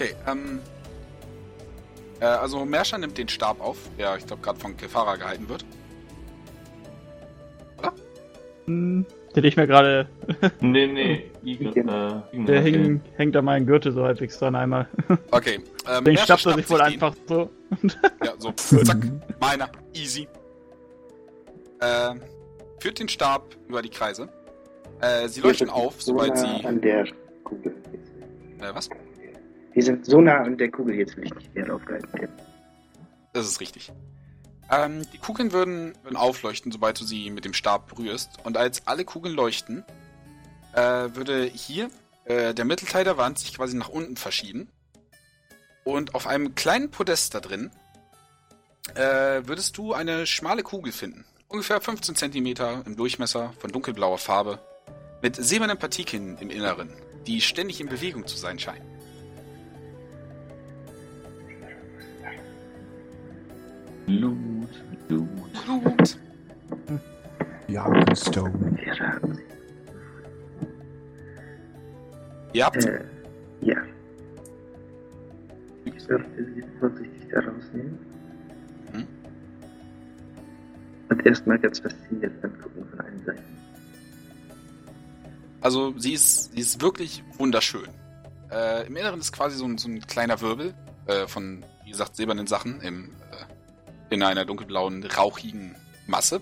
Okay, ähm. Äh, also Merscha nimmt den Stab auf, der ich glaube gerade von Kefara gehalten wird. Hm. Den ich mir gerade. Nee, nee. Igen, Genau. äh, Igen Der den- hängt an meinen Gürtel so halbwegs dran einmal. Okay, ähm, Den schnappt er sich wohl einfach so. Ja, so, zack, meiner, easy. Äh, führt den Stab über die Kreise. Äh, sie leuchten auf, sobald sie. an der Kugel. Äh, was? Wir sind so nah an der Kugel, jetzt nicht mehr aufgehalten werden. Das ist richtig. Ähm, die Kugeln würden, würden aufleuchten, sobald du sie mit dem Stab berührst. Und als alle Kugeln leuchten, äh, würde hier äh, der Mittelteil der Wand sich quasi nach unten verschieben. Und auf einem kleinen Podest da drin äh, würdest du eine schmale Kugel finden. Ungefähr 15 Zentimeter im Durchmesser, von dunkelblauer Farbe, mit silbernen Partikeln im Inneren, die ständig in Bewegung zu sein scheinen. Blut, Blut. Blut. Jagdstone. Wir haben sie. Ihr habt Äh, ja. Ich sollte sie vorsichtig daraus nehmen. Mhm. Und erstmal ganz fasziniert angucken von allen Seiten. Also sie ist, sie ist wirklich wunderschön. Äh, Im Inneren ist quasi so ein, so ein kleiner Wirbel äh, von, wie gesagt, silbernen Sachen im, äh, in einer dunkelblauen, rauchigen Masse.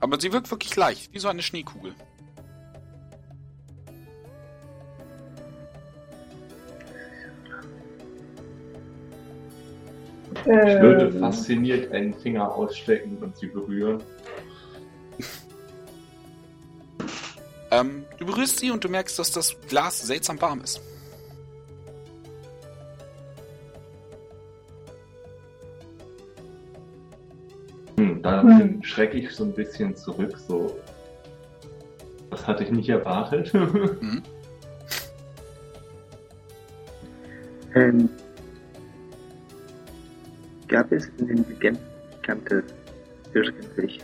Aber sie wirkt wirklich leicht, wie so eine Schneekugel. Ich würde Ähm, fasziniert einen Finger ausstecken und sie berühren. Ähm, du berührst sie und du merkst, dass das Glas seltsam warm ist. Hm, da Hm. schrecke ich so ein bisschen zurück, so. Das hatte ich nicht erwartet. Mhm. Ähm, gab es in den Legenden, die irgendwelche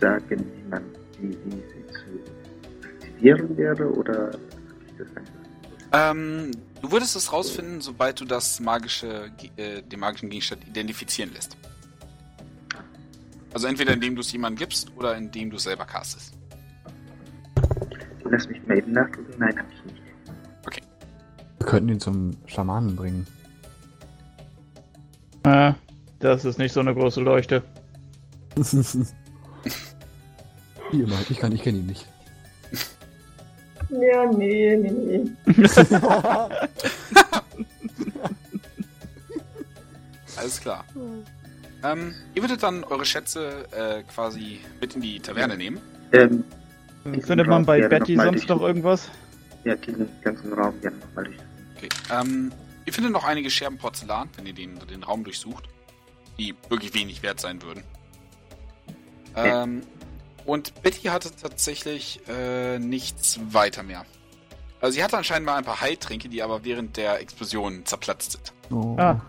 Sagen, wie man wie, wie sie zu aktivieren wäre, oder das einfach? Ähm, du würdest es rausfinden, sobald du das magische, äh, den magischen Gegenstand identifizieren lässt. Also entweder indem du es jemandem gibst oder indem du es selber castest. Lass mich mal eben nachgucken. Nein, hab ich nicht. Wir könnten ihn zum Schamanen bringen. Äh, das ist nicht so eine große Leuchte. Hier mal, ich kann, ich kenne ihn nicht. Ja, nee, nee, nee. Alles klar. Ähm, ihr würdet dann eure Schätze äh, quasi mit in die Taverne nehmen. Ähm, Findet man bei Betty nochmal sonst noch irgendwas? ja, diesen ganzen Raum gerne nochmal durch. Okay. Ähm, ihr findet noch einige Scherben Porzellan, wenn ihr den, den Raum durchsucht, die wirklich wenig wert sein würden. Ähm, Und Betty hatte tatsächlich äh, nichts weiter mehr. Also sie hatte anscheinend mal ein paar Heiltränke, die aber während der Explosion zerplatzt sind. Oh. Ah.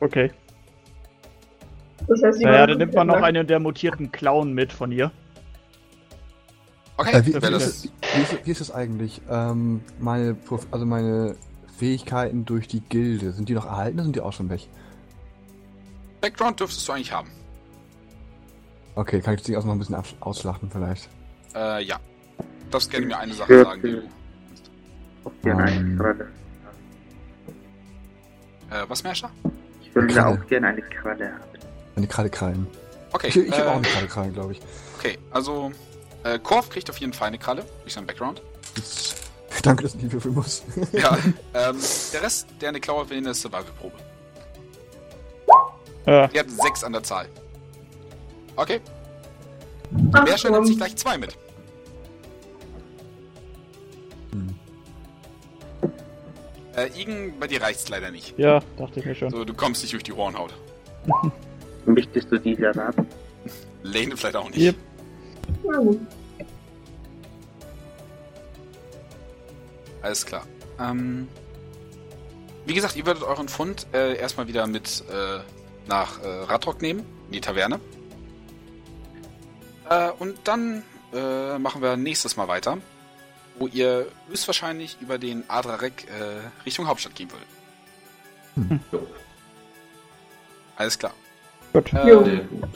Okay. Das heißt, Naja, dann nimmt man noch einen der mutierten Clown mit von ihr. Okay, Äh, wie, das ist, es- wie, ist, wie ist es eigentlich? Ähm, meine, also meine Fähigkeiten durch die Gilde, sind die noch erhalten oder sind die auch schon weg? Background dürftest du eigentlich haben. Okay, kann ich das Ding auch noch ein bisschen ausschlachten vielleicht? Äh, ja. Du darfst gerne mir eine Sache sagen, die du. Eine Ähm. Kralle. Äh, was, Merscher? Ich würde Kralle. auch gerne eine Kralle haben. Eine gerade Krallen. Okay, Ich, ich äh, habe auch eine gerade Krallen, glaube ich. okay, also äh, Korf kriegt auf jeden Fall eine Kralle durch seinen Background. Danke, dass ich nicht würfeln muss. Ja, ähm, der Rest, der eine Klaue will, eine Survival-Probe. Äh, Die hat sechs an der Zahl. Okay, Ach, nimmt komm. sich gleich zwei mit. Hm. Äh, Igen, bei dir reicht's leider nicht. ja, dachte ich mir schon. So, du kommst nicht durch die Hornhaut. Möchtest du diese erraten? Lane vielleicht auch nicht. Yep. Na gut. Alles klar. Ähm, wie gesagt, ihr würdet euren Fund äh, erstmal wieder mit äh, nach äh, Radrock nehmen, in die Taverne. Äh, und dann äh, machen wir nächstes Mal weiter, wo ihr höchstwahrscheinlich über den Adrarek äh, Richtung Hauptstadt gehen würdet. Jo. Alles klar. Gut. Äh. Sehr gut.